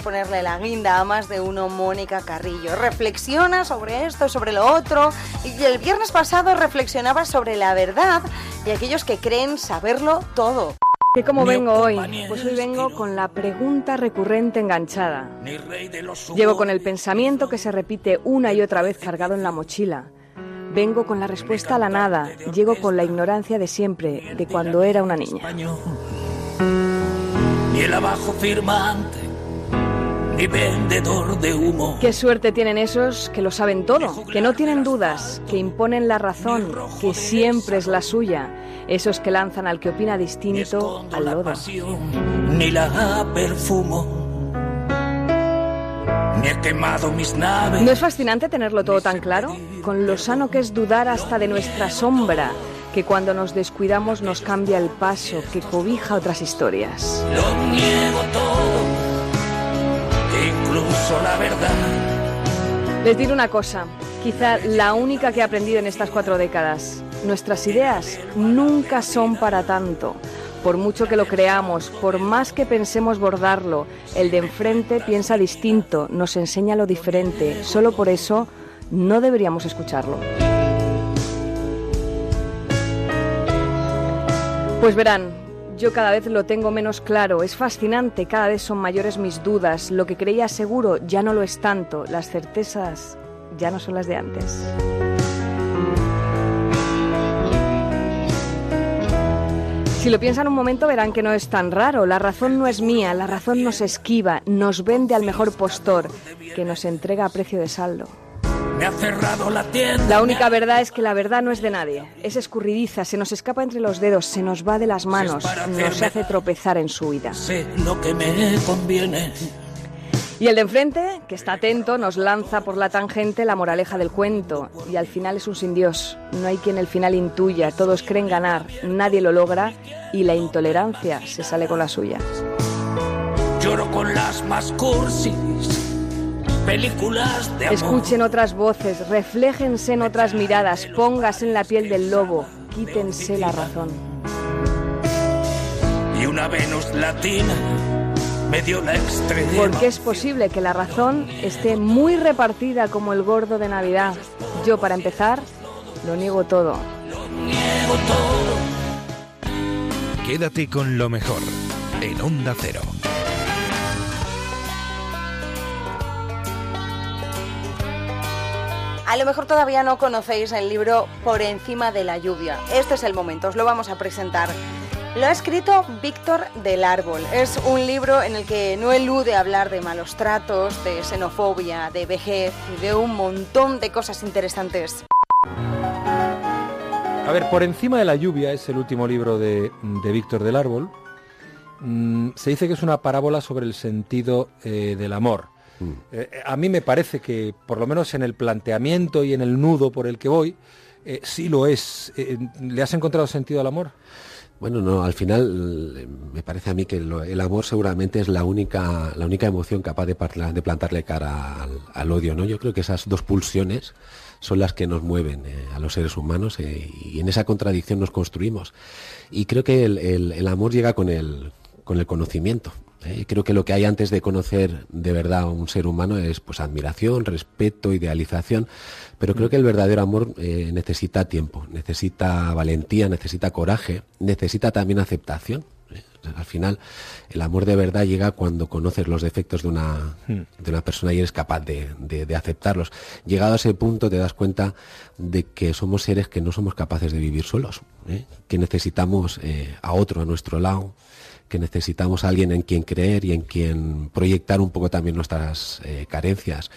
A ponerle la guinda a más de uno Mónica Carrillo. Reflexiona sobre esto, sobre lo otro. Y el viernes pasado reflexionaba sobre la verdad y aquellos que creen saberlo todo. ¿Qué cómo vengo hoy? Pues hoy vengo con la pregunta recurrente enganchada. Llego con el pensamiento que se repite una y otra vez cargado en la mochila. Vengo con la respuesta a la nada. Llego con la ignorancia de siempre, de cuando era una niña. Ni el abajo firmante, ni vendedor de humo. Qué suerte tienen esos que lo saben todo, que no tienen dudas, que imponen la razón, que siempre es la suya. Esos que lanzan al que opina distinto al lodo. Ni la perfumo. Ni he quemado mis naves. ¿No es fascinante tenerlo todo tan claro? Con lo sano que es dudar hasta de nuestra sombra, que cuando nos descuidamos nos cambia el paso, que cobija otras historias. Lo niego todo, la verdad. Les diré una cosa, quizá la única que he aprendido en estas cuatro décadas. Nuestras ideas nunca son para tanto. Por mucho que lo creamos, por más que pensemos bordarlo, el de enfrente piensa distinto, nos enseña lo diferente. Solo por eso no deberíamos escucharlo. Pues verán, yo cada vez lo tengo menos claro, es fascinante, cada vez son mayores mis dudas, lo que creía seguro ya no lo es tanto, las certezas ya no son las de antes. Si lo piensan un momento verán que no es tan raro, la razón no es mía, la razón nos esquiva, nos vende al mejor postor, que nos entrega a precio de saldo. Me ha cerrado la tienda. La única verdad es que la verdad no es de nadie. Es escurridiza, se nos escapa entre los dedos, se nos va de las manos, nos hace tropezar en su huida. Sé lo que me conviene. Y el de enfrente, que está atento, nos lanza por la tangente la moraleja del cuento. Y al final es un sin Dios. No hay quien el final intuya. Todos creen ganar, nadie lo logra y la intolerancia se sale con la suya. Lloro con las más cursis películas de amor. Escuchen otras voces, refléjense en otras miradas, póngase en la piel del lobo, quítense la razón. Y una Venus latina me dio la. Porque es posible que la razón esté muy repartida como el gordo de Navidad. Yo, para empezar, lo niego todo. Niego todo. Quédate con lo mejor en Onda Cero. A lo mejor todavía no conocéis el libro Por encima de la lluvia. Este es el momento, os lo vamos a presentar. Lo ha escrito Víctor del Árbol. Es un libro en el que no elude hablar de malos tratos, de xenofobia, de vejez y de un montón de cosas interesantes. A ver, Por encima de la lluvia es el último libro de, Víctor del Árbol. Mm, se dice que es una parábola sobre el sentido eh, del amor. Eh, a mí me parece que, por lo menos en el planteamiento y en el nudo por el que voy, eh, sí lo es. Eh, ¿Le has encontrado sentido al amor? Bueno, no, al final eh, me parece a mí que el amor seguramente es la única, la única emoción capaz de, plantarle cara al, odio, ¿no? Yo creo que esas dos pulsiones son las que nos mueven eh, a los seres humanos eh, y en esa contradicción nos construimos. Y creo que el, el- el amor llega con el, con el conocimiento. ¿Eh? Creo que lo que hay antes de conocer de verdad a un ser humano es pues admiración, respeto, idealización, pero creo que el verdadero amor eh, necesita tiempo, necesita valentía, necesita coraje, necesita también aceptación. ¿eh? Al final, el amor de verdad llega cuando conoces los defectos de una, de una persona y eres capaz de, de- de aceptarlos. Llegado a ese punto te das cuenta de que somos seres que no somos capaces de vivir solos, que necesitamos a otro a nuestro lado, que necesitamos a alguien en quien creer y en quien proyectar un poco también nuestras eh, carencias.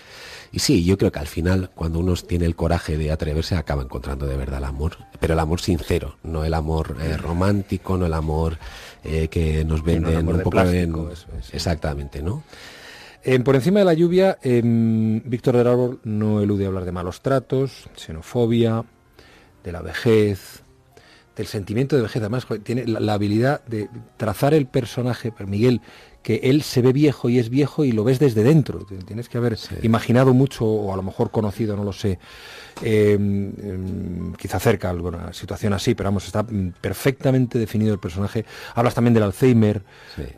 Y sí, yo creo que al final, cuando uno tiene el coraje de atreverse, acaba encontrando de verdad el amor, pero el amor sincero, no el amor eh, romántico, no el amor eh, que nos venden amor un poco plástico, en... eso Exactamente, ¿no? Por encima de la lluvia, em, Víctor del Árbol no elude hablar de malos tratos, xenofobia, de la vejez, del sentimiento de vejez. Además, tiene la, la habilidad de trazar el personaje, pero Miguel, que él se ve viejo y es viejo y lo ves desde dentro. Tienes que haber imaginado mucho, o a lo mejor conocido, no lo sé, em, em, quizá cerca alguna situación así, pero vamos, está mm, perfectamente definido el personaje. Hablas también del Alzheimer.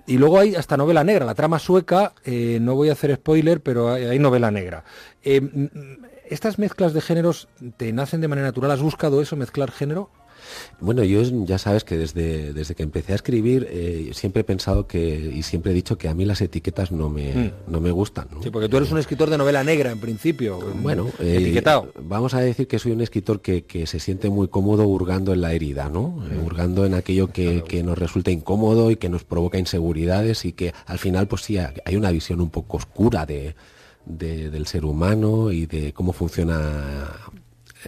Y luego hay hasta novela negra, la trama sueca, eh, no voy a hacer spoiler, pero hay, hay novela negra. Eh, mm, mm, ¿Estas mezclas de géneros te nacen de manera natural? ¿Has buscado eso, mezclar género? Bueno, yo ya sabes que desde, desde que empecé a escribir eh, siempre he pensado que, y siempre he dicho que a mí las etiquetas no me, Mm. no me gustan. ¿no? Sí, porque tú eres un escritor de novela negra en principio. Bueno, eh, etiquetado. Vamos a decir que soy un escritor que, que se siente muy cómodo hurgando en la herida, ¿no? Eh, hurgando en aquello que, que nos resulta incómodo y que nos provoca inseguridades y que al final, pues sí, hay una visión un poco oscura de, de- del ser humano y de cómo funciona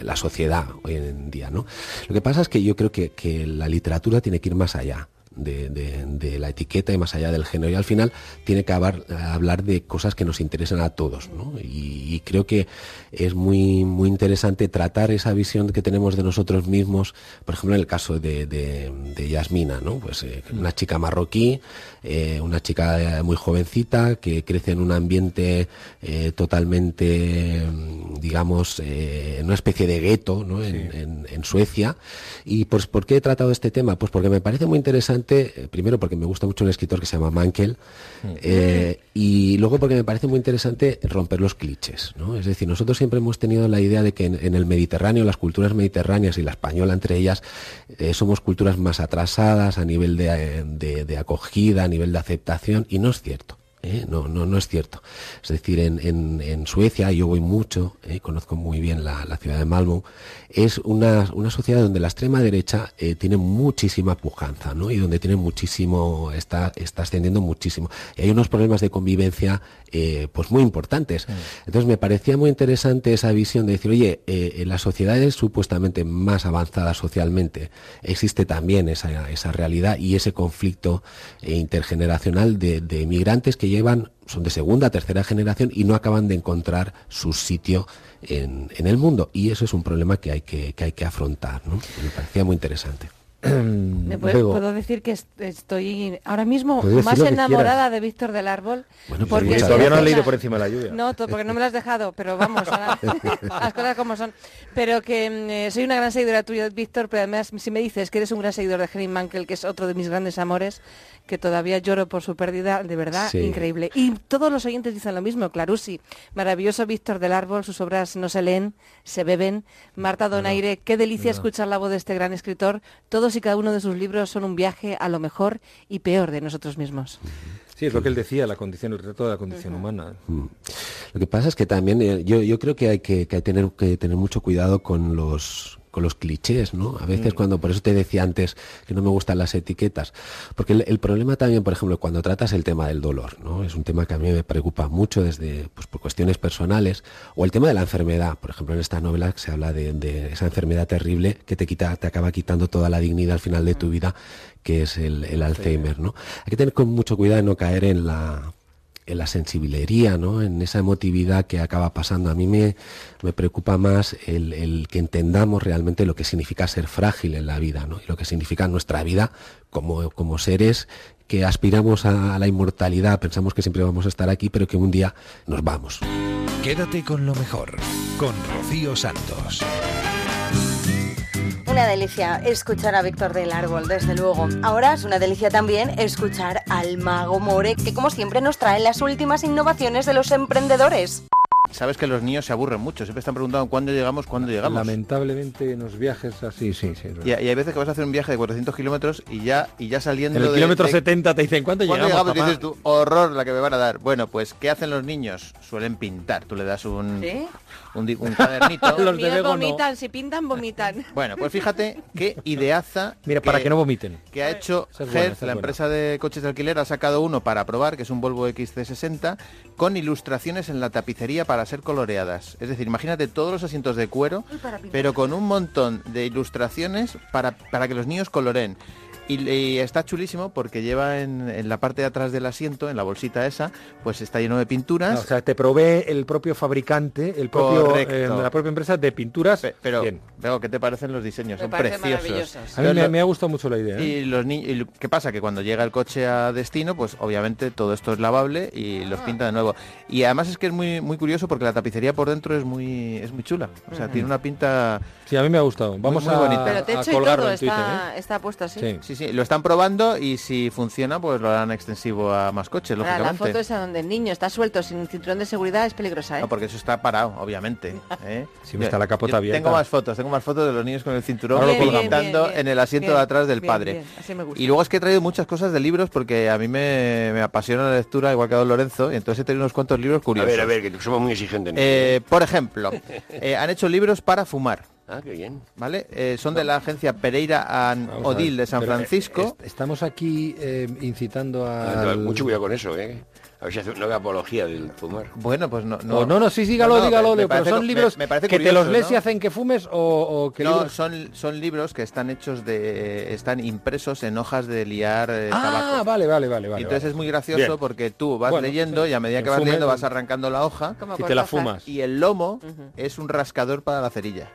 la sociedad hoy en día, ¿no? Lo que pasa es que yo creo que, que la literatura tiene que ir más allá. De, de- la etiqueta y más allá del género y al final tiene que hablar de cosas que nos interesan a todos ¿no? y, creo que es muy muy interesante tratar esa visión que tenemos de nosotros mismos por ejemplo en el caso de, de, de Yasmina ¿no? pues eh, una chica marroquí eh, una chica eh, muy jovencita que crece en un ambiente eh, totalmente mm, digamos eh, en una especie de gueto ¿no? en, en- en Suecia y pues ¿por qué he tratado este tema? pues porque me parece muy interesante primero porque me gusta mucho un escritor que se llama Mankel eh, y luego porque me parece muy interesante romper los clichés, ¿no? Es decir, nosotros siempre hemos tenido la idea de que en, el Mediterráneo, las culturas mediterráneas y la española entre ellas, eh, somos culturas más atrasadas a nivel eh, de- de acogida, a nivel de aceptación, y no es cierto. ¿Eh? No, no, no es cierto. Es decir, en, en- en Suecia, yo voy mucho, ¿eh? conozco muy bien la, la ciudad de Malmö, es una, una sociedad donde la extrema derecha eh, tiene muchísima pujanza, ¿no? Y donde tiene muchísimo, está, está ascendiendo muchísimo. Y hay unos problemas de convivencia, eh, pues muy importantes. Entonces me parecía muy interesante esa visión de decir, oye, eh, en las sociedades supuestamente más avanzadas socialmente existe también esa, esa realidad y ese conflicto intergeneracional de, de migrantes que llevan, son de segunda, tercera generación y no acaban de encontrar su sitio en, en el mundo. Y eso es un problema que hay que, que hay que afrontar. Me parecía muy interesante. ¿Me puedo, Luego- puedo decir que est- estoy ahora mismo más enamorada de Víctor del Árbol? Bueno, porque Todavía no has leído por encima de la lluvia. No, porque no me lo has dejado, pero vamos, ahora- las cosas como son. Pero que mm, eh, soy una gran seguidora tuya, Víctor, pero además si me dices que eres un gran seguidor de Henry Mankel, que es otro de mis grandes amores, que todavía lloro por su pérdida, de verdad, Sí. increíble. Y todos los oyentes dicen lo mismo, Clarusi, maravilloso Víctor del Árbol, sus obras no se leen, se beben. Marta Donaire, qué delicia no. escuchar la voz de este gran escritor. Todos y cada uno de sus libros son un viaje a lo mejor y peor de nosotros mismos. Sí, es lo que él decía, la condición, el retrato de la condición humana. Mm. Lo que pasa es que también eh, yo, yo creo que hay que, que hay tener que tener mucho cuidado con los con los clichés, ¿no? A veces Mm. cuando, por eso te decía antes que no me gustan las etiquetas, porque el, el problema también, por ejemplo, cuando tratas el tema del dolor, ¿no? Es un tema que a mí me preocupa mucho desde, pues por cuestiones personales, o el tema de la enfermedad, por ejemplo, en esta novela se habla de, de esa enfermedad terrible que te quita, te acaba quitando toda la dignidad al final de tu vida, que es el, el Alzheimer, ¿no? Hay que tener con mucho cuidado de no caer en la en la sensibilería, ¿no? en esa emotividad que acaba pasando. A mí me, me preocupa más el, el que entendamos realmente lo que significa ser frágil en la vida, ¿no? y lo que significa nuestra vida como, como seres que aspiramos a la inmortalidad, pensamos que siempre vamos a estar aquí, pero que un día nos vamos. Quédate con lo mejor, con Rocío Santos. Una delicia escuchar a Víctor del Árbol, desde luego. Ahora es una delicia también escuchar al Mago More, que como siempre nos trae las últimas innovaciones de los emprendedores. Sabes que los niños se aburren mucho, siempre están preguntando cuándo llegamos, cuándo llegamos. Lamentablemente en los viajes así, sí, sí. Y, y hay veces que vas a hacer un viaje de 400 kilómetros y ya, y ya saliendo En el de- kilómetro de- 70 te dicen, ¿cuándo, ¿Cuándo llegamos, llegamos? Dices tú, horror la que me van a dar. Bueno, pues, ¿qué hacen los niños? Suelen pintar. Tú le das un, ¿Sí? Un, un cuadernito. Los míos vomitan, si pintan, vomitan. Bueno, pues fíjate qué ideaza. Mira, para que no vomiten. Que ha hecho Hertz, es la buena. empresa de coches de alquiler, ha sacado uno para probar, que es un Volvo XC60, con ilustraciones en la tapicería para ser coloreadas. Es decir, imagínate todos los asientos de cuero, pero con un montón de ilustraciones para, para que los niños coloreen. Y, y está chulísimo porque lleva en, en la parte de atrás del asiento, en la bolsita esa, pues está lleno de pinturas. No, o sea, te provee el propio fabricante, el propio, eh, la propia empresa de pinturas. Pero, Bien. Veo, ¿qué te parecen los diseños? Me Son parecen preciosos. maravillosos. A mí me- me ha gustado mucho la idea, ¿eh? Y los ni- y lo- ¿Qué pasa? Que cuando llega el coche a destino, pues obviamente todo esto es lavable y Ah. los pinta de nuevo. Y además es que es muy muy curioso porque la tapicería por dentro es muy es muy chula. O sea, tiene una pinta Sí, a mí me ha gustado. Vamos muy a, bonita. Pero a techo y colgarlo todo en Twitter, está, ¿eh? está puesto así. Sí, sí, lo están probando y si funciona, pues lo harán extensivo a más coches, Ahora, la lógicamente. foto esa donde el niño está suelto sin cinturón de seguridad es peligrosa, ¿eh? No, porque eso está parado, obviamente. ¿eh? Sí, está la capota yo abierta. Tengo más fotos, tengo más fotos de los niños con el cinturón bien, en el asiento bien, de atrás del bien, padre. bien, así me gusta. Y luego es que he traído muchas cosas de libros porque a mí me, me apasiona la lectura, igual que a don Lorenzo, y entonces he traído unos cuantos libros A curiosos. ver, a ver, que somos muy exigentes. ¿no? Eh, por ejemplo, eh, han hecho libros para fumar. Ah, qué bien. ¿Vale? Eh, son de la agencia Pereira and Vamos Odil de San pero, eh, Francisco. est- estamos aquí eh, incitando a. Ah, Mucho cuidado con eso, ¿eh? A ver si hace, no haga apología del fumar. Bueno, pues no. No, no, no, sí, dígalo, No, no, dígalo, me- me pero son libros me- me parece que te los curioso, lees ¿no? y hacen que fumes o, o que No, libros- son, son libros que están hechos de. están impresos en hojas de liar eh, Ah, tabaco. vale, vale, vale, vale. Y entonces vale. es muy gracioso Bien. porque tú vas Bueno, leyendo sí. y a medida que vas fume- leyendo vas arrancando la hoja Y te la fumas. y el lomo es un rascador para la cerilla.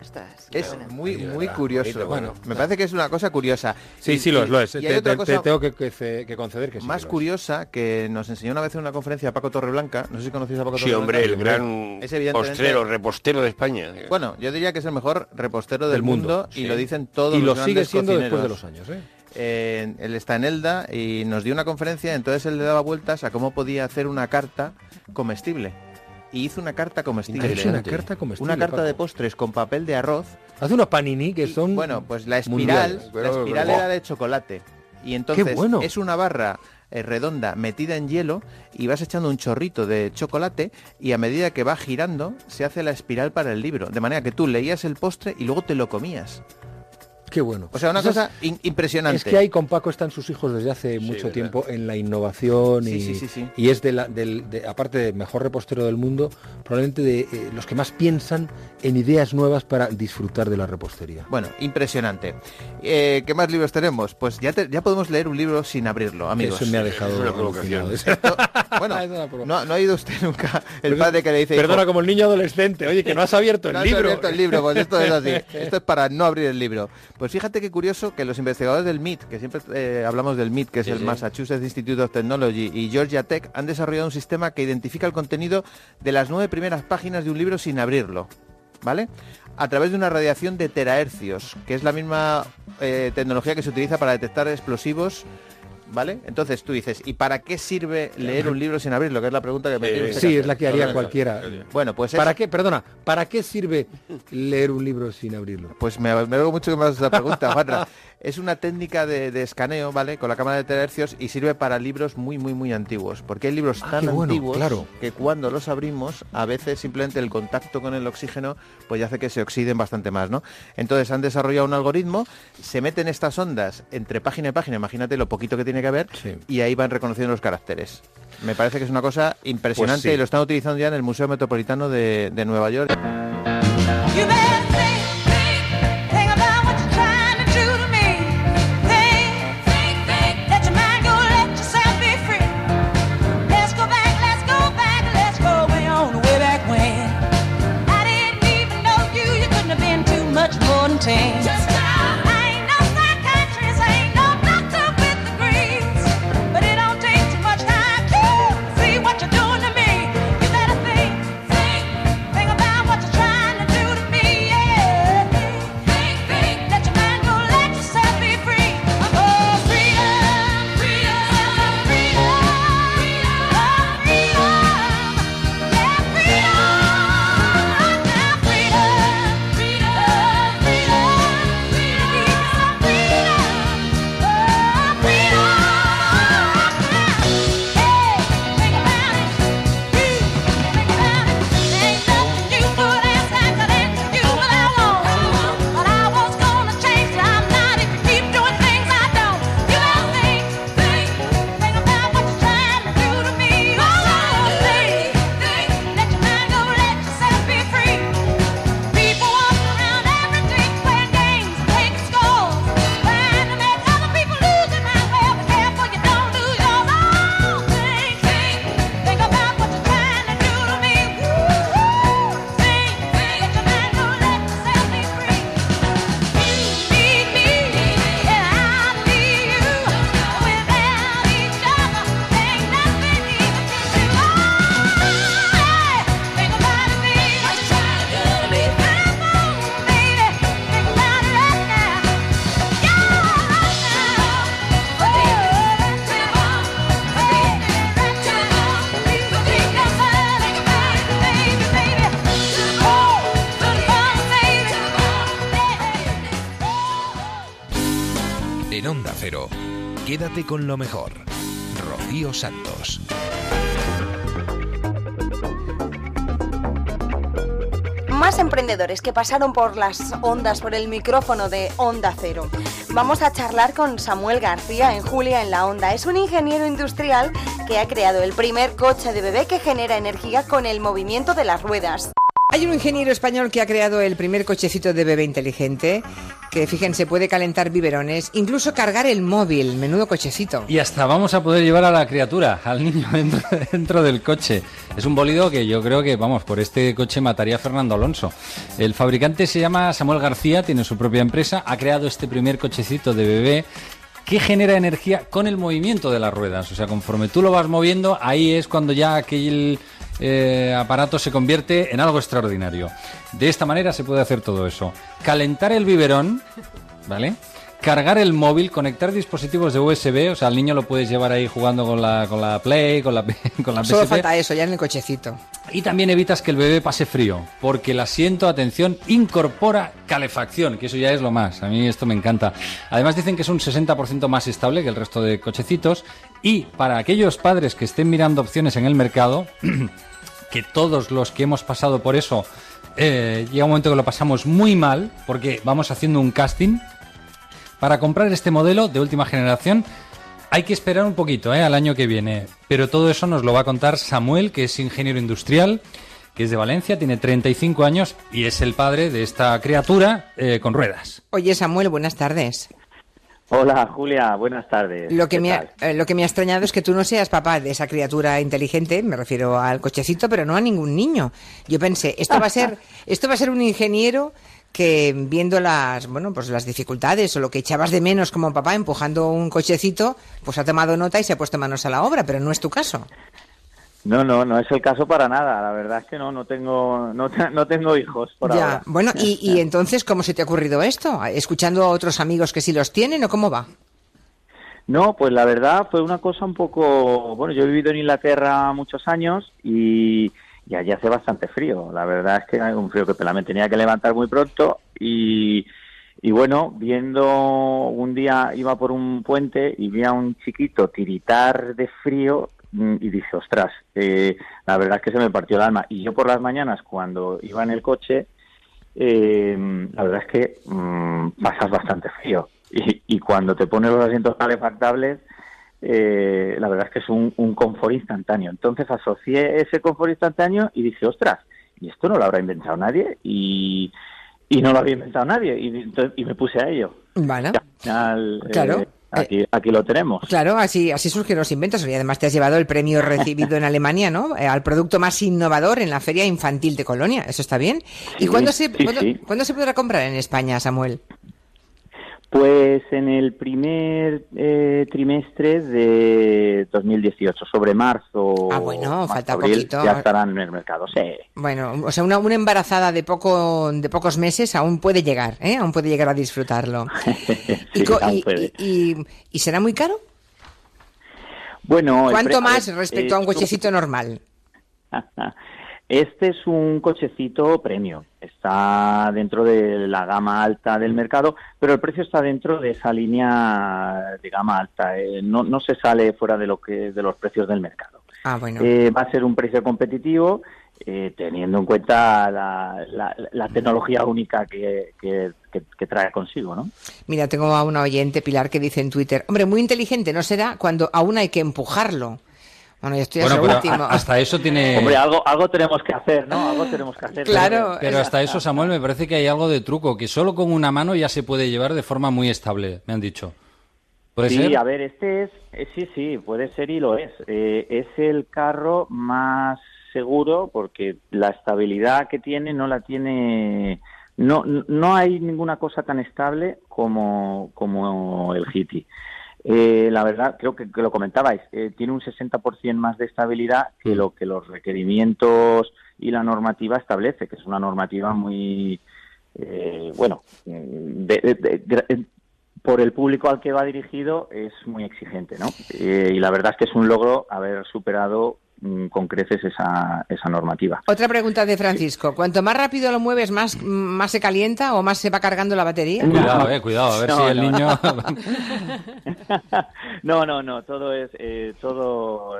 Ostras, Es buena. muy, muy curioso. Bueno, bueno. me parece que es una cosa curiosa. Sí, Y- sí, lo es, lo es. Te, tengo que, que- que conceder que sí. más que lo es. curiosa que nos enseñó una vez en una conferencia Paco Torreblanca. No sé si conocéis a Paco Sí, Torreblanca. hombre, el gran Es evidentemente- postrero, repostero de España. Bueno, yo diría que es el mejor repostero del, Del mundo, y sí. lo dicen todos Y los lo sigue grandes siendo después de los años, ¿eh? Eh, él está en Elda y nos dio una conferencia, entonces él le daba vueltas a cómo podía hacer una carta comestible. Y hizo una carta comestible. Una carta comestible, Una carta Paco. de postres con papel de arroz. Hace unos panini que son. Bueno, pues la espiral, la espiral era de chocolate. Y entonces bueno. es una barra eh, redonda metida en hielo y vas echando un chorrito de chocolate y a medida que va girando se hace la espiral para el libro. De manera que tú leías el postre y luego te lo comías. Qué bueno. O sea, una cosa in- impresionante. Es que ahí con Paco están sus hijos desde hace mucho verdad. tiempo en la innovación Sí, y, sí, sí, sí. y es de la, del, de- aparte de mejor repostero del mundo, probablemente de eh, los que más piensan en ideas nuevas para disfrutar de la repostería. Bueno, impresionante. Eh, ¿Qué más libros tenemos? Pues ya, te- ya podemos leer un libro sin abrirlo, amigos. Eso me ha dejado Es una provocación. Bueno, Es una provocación. no, no ha ido usted nunca el padre que le dice... Perdona, "Hijo, como el niño adolescente, oye, que no has abierto el No has libro. abierto el libro, pues esto es así. Esto es para no abrir el libro. Pues fíjate qué curioso que los investigadores del MIT, que siempre eh, hablamos del MIT, que es Sí, el sí. Massachusetts Institute of Technology, y Georgia Tech, han desarrollado un sistema que identifica el contenido de las nueve primeras páginas de un libro sin abrirlo. ¿Vale? A través de una radiación de terahercios, que es la misma eh, tecnología que se utiliza para detectar explosivos ¿vale? Entonces tú dices, ¿y para qué sirve leer un libro sin abrirlo? Que es la pregunta que me usted Sí, es la que haría cualquiera. Bueno, pues ¿Para es- qué, perdona, ¿para qué sirve leer un libro sin abrirlo? Pues me, me alegro mucho que me hagas esa pregunta, Juanra. Es una técnica de, de escaneo, ¿vale? Con la cámara de tercios y sirve para libros muy, muy, muy antiguos. Porque hay libros tan qué bueno, antiguos claro. que cuando los abrimos, a veces simplemente el contacto con el oxígeno pues ya hace que se oxiden bastante más, ¿no? Entonces han desarrollado un algoritmo, se meten estas ondas entre página y página, imagínate lo poquito que tiene que haber, y ahí van reconociendo los caracteres. Me parece que es una cosa impresionante Pues sí. y lo están utilizando ya en el Museo Metropolitano de, de Nueva York. Con lo mejor. Rocío Santos. Más emprendedores que pasaron por las ondas, por el micrófono de Onda Cero. Vamos a charlar con Samuel García en Julia en la Onda. Es un ingeniero industrial que ha creado el primer coche de bebé que genera energía con el movimiento de las ruedas. Hay un ingeniero español que ha creado el primer cochecito de bebé inteligente que, fíjense, puede calentar biberones, incluso cargar el móvil, menudo cochecito. Y hasta vamos a poder llevar a la criatura, al niño dentro, del coche. Es un bólido que yo creo que, vamos, por este coche mataría a Fernando Alonso. El fabricante se llama Samuel García, tiene su propia empresa, ha creado este primer cochecito de bebé que genera energía con el movimiento de las ruedas. O sea, conforme tú lo vas moviendo, ahí es cuando ya aquel eh, aparato se convierte en algo extraordinario. De esta manera se puede hacer todo eso. Calentar el biberón, ¿vale? Cargar el móvil, conectar dispositivos de USB, o sea, al niño lo puedes llevar ahí jugando con la, con la Play, con la, con la Solo PSP. falta eso, ya en el cochecito. Y también evitas que el bebé pase frío, porque el asiento, atención, incorpora calefacción, que eso ya es lo más. A mí esto me encanta. Además dicen que es un 60% más estable que el resto de cochecitos. Y para aquellos padres que estén mirando opciones en el mercado, que todos los que hemos pasado por eso, eh, llega un momento que lo pasamos muy mal, porque vamos haciendo un casting. Para comprar este modelo de última generación hay que esperar un poquito ¿eh? al año que viene, pero todo eso nos lo va a contar Samuel, que es ingeniero industrial, que es de Valencia, tiene 35 años y es el padre de esta criatura eh, con ruedas. Oye, Samuel, buenas tardes. Hola Julia, buenas tardes. Lo que, ¿Qué me ha, eh, lo que me ha extrañado es que tú no seas papá de esa criatura inteligente, me refiero al cochecito, pero no a ningún niño. Yo pensé, esto va a ser, esto va a ser un ingeniero que viendo las, bueno, pues las dificultades o lo que echabas de menos como papá empujando un cochecito, pues ha tomado nota y se ha puesto manos a la obra, pero no es tu caso. No, no, no es el caso para nada. La verdad es que no, no tengo, no, no tengo hijos por ya, ahora. bueno, y, y entonces, ¿cómo se te ha ocurrido esto? ¿Escuchando a otros amigos que sí los tienen o cómo va? No, pues la verdad fue una cosa un poco... Bueno, yo he vivido en Inglaterra muchos años y, y allí hace bastante frío. La verdad es que hay un frío que me tenía que levantar muy pronto y, y bueno, viendo un día iba por un puente y vi a un chiquito tiritar de frío y dije, ostras, eh, la verdad es que se me partió el alma. Y yo por las mañanas cuando iba en el coche, eh, la verdad es que mm, pasas bastante frío. Y, y cuando te pones los asientos calefactables, eh, la verdad es que es un, un confort instantáneo. Entonces asocié ese confort instantáneo y dije, ostras, y esto no lo habrá inventado nadie y, y no lo había inventado nadie y, entonces- y me puse a ello. Bueno, Al final, eh, Claro. aquí, aquí lo tenemos. claro, así, así surgen los inventos. Y además te has llevado el premio recibido en Alemania, ¿no? Eh, Al producto más innovador en la Feria Infantil de Colonia. ¿Eso está bien? ¿Y cuándo se, sí, cuándo- sí. cuándo se podrá comprar en España, Samuel? Pues en el primer eh, trimestre de 2018, sobre marzo, Ah, bueno, marzo, falta abril, poquito. ya estarán en el mercado. Sí, Bueno, o sea, una, una embarazada de poco de pocos meses aún puede llegar, ¿eh? Aún puede llegar a disfrutarlo. sí, y, puede. y- y- y será muy caro? Bueno, ¿Cuánto más eh, respecto a un eh, cochecito normal? Este es un cochecito premium. Está dentro de la gama alta del mercado, pero el precio está dentro de esa línea de gama alta. Eh, no, no se sale fuera de lo que de los precios del mercado. Ah, bueno. Eh, va a ser un precio competitivo, eh, teniendo en cuenta la, la- la tecnología única que, que- que- que trae consigo, ¿no? Mira, tengo a una oyente, Pilar, que dice en Twitter, hombre, muy inteligente no será cuando aún hay que empujarlo. Bueno, yo estoy a Bueno, lo pero último. a- hasta eso tiene... Hombre, algo, algo tenemos que hacer, ¿no? Algo tenemos que hacer. Claro. Pero hasta eso, Samuel, me parece que hay algo de truco, que solo con una mano ya se puede llevar de forma muy estable, me han dicho. ¿Puede sí, ser? a ver, este es, eh, sí, sí, puede ser y lo es. Eh, es el carro más seguro porque la estabilidad que tiene no la tiene, no, no hay ninguna cosa tan estable como, como el Hiti. Eh, la verdad, creo que, que lo comentabais, eh, tiene un 60% más de estabilidad que lo que los requerimientos y la normativa establece, que es una normativa muy, eh, bueno, de- de- de- gra- por el público al que va dirigido es muy exigente, ¿no? Eh, y la verdad es que es un logro haber superado con creces esa, esa normativa. Otra pregunta de Francisco. ¿Cuanto más rápido lo mueves, más, más se calienta o más se va cargando la batería? Cuidado, eh, cuidado, a ver No, si el no. niño... No, no, no, todo es, eh, todo,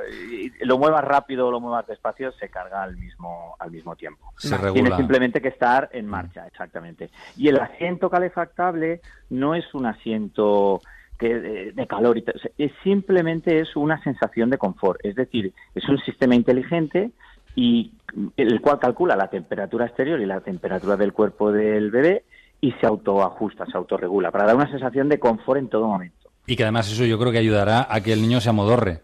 lo muevas rápido o lo muevas despacio, se carga al mismo, al mismo tiempo. Se Tiene regula. simplemente que estar en marcha, exactamente. Y el asiento calefactable no es un asiento que de, de calor y tal, simplemente es una sensación de confort, es decir, es un sistema inteligente y el cual calcula la temperatura exterior y la temperatura del cuerpo del bebé y se autoajusta, se autorregula para dar una sensación de confort en todo momento. Y que además eso yo creo que ayudará a que el niño se amodorre,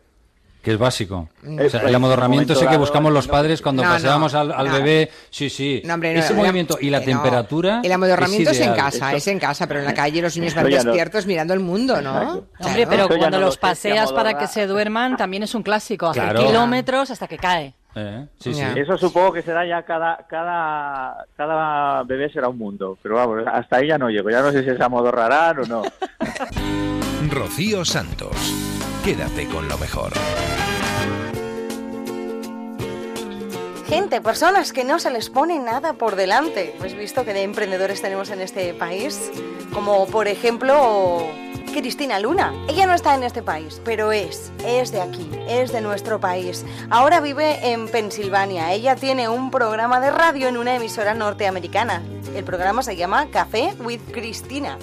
que es básico. Eh, O sea, el amodorramiento sé que buscamos los padres cuando No, no, paseamos al, al no. bebé. Sí, sí. No, hombre, no, Ese movimiento y la eh, no. temperatura. El amodorramiento es, en casa, es en casa, pero en la calle los niños van despiertos mirando el mundo, ¿no? Hombre, pero cuando los paseas para que se duerman también es un clásico. Hacer Claro. kilómetros hasta que cae. Eh, sí, sí. Eso supongo que será ya cada, cada, cada bebé será un mundo, pero vamos, hasta ahí ya no llego, ya no sé si se amodorrarán o no. Rocío Santos. Quédate con lo mejor. Gente, personas que no se les pone nada por delante. Pues visto que de emprendedores tenemos en este país, como por ejemplo Cristina Luna. Ella no está en este país, pero es, es de aquí, es de nuestro país. Ahora vive en Pensilvania. Ella tiene un programa de radio en una emisora norteamericana. El programa se llama Café with Cristina.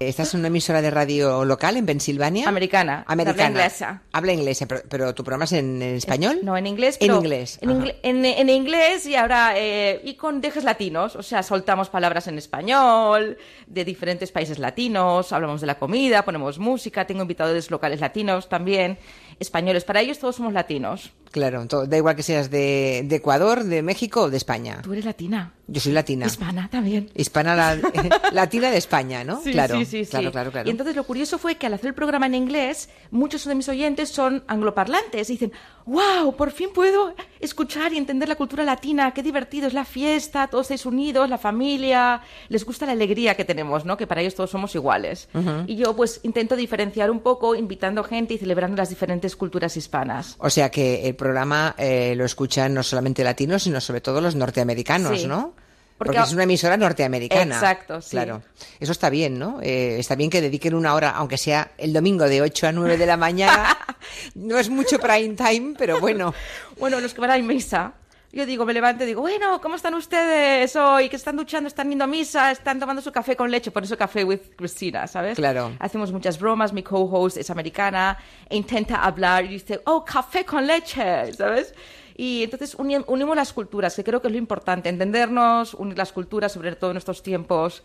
¿Estás en una emisora de radio local en Pensilvania? Americana. Americana. Habla inglesa. Habla inglesa, pero, pero tu programa es en, en español. No, en inglés. En pero inglés. En, ingle- en- en inglés y ahora eh, y con dejes latinos. O sea, soltamos palabras en español de diferentes países latinos, hablamos de la comida, ponemos música, tengo invitados locales latinos también, españoles. Para ellos todos somos latinos. Claro, da igual que seas de, de Ecuador, de México o de España. Tú eres latina. Yo soy latina. Hispana también. Hispana la- latina de España, ¿no? Sí, claro, sí, sí, claro, claro, claro. Y entonces lo curioso fue que al hacer el programa en inglés, muchos de mis oyentes son angloparlantes y dicen, wow, por fin puedo escuchar y entender la cultura latina, qué divertido es la fiesta, todos estáis unidos, la familia, les gusta la alegría que tenemos, ¿no? Que para ellos todos somos iguales. Y yo pues intento diferenciar un poco, invitando gente y celebrando las diferentes culturas hispanas. O sea que el programa eh, lo escuchan no solamente latinos, sino sobre todo los norteamericanos, Sí. ¿no? Porque es una emisora norteamericana. Exacto, sí. Claro. Eso está bien, ¿no? Eh, está bien que dediquen una hora, aunque sea el domingo de 8 a 9 de la mañana. no es mucho prime time, pero bueno. Bueno, los que van a misa. Yo digo, me levanto y digo, bueno, ¿cómo están ustedes hoy? Que están duchando, están yendo a misa, están tomando su café con leche, por eso café with Cristina, ¿sabes? Claro. Hacemos muchas bromas, mi co-host es americana, e intenta hablar y dice, oh, café con leche, ¿sabes? Y entonces uni- unimos las culturas, que creo que es lo importante, entendernos, unir las culturas, sobre todo en estos tiempos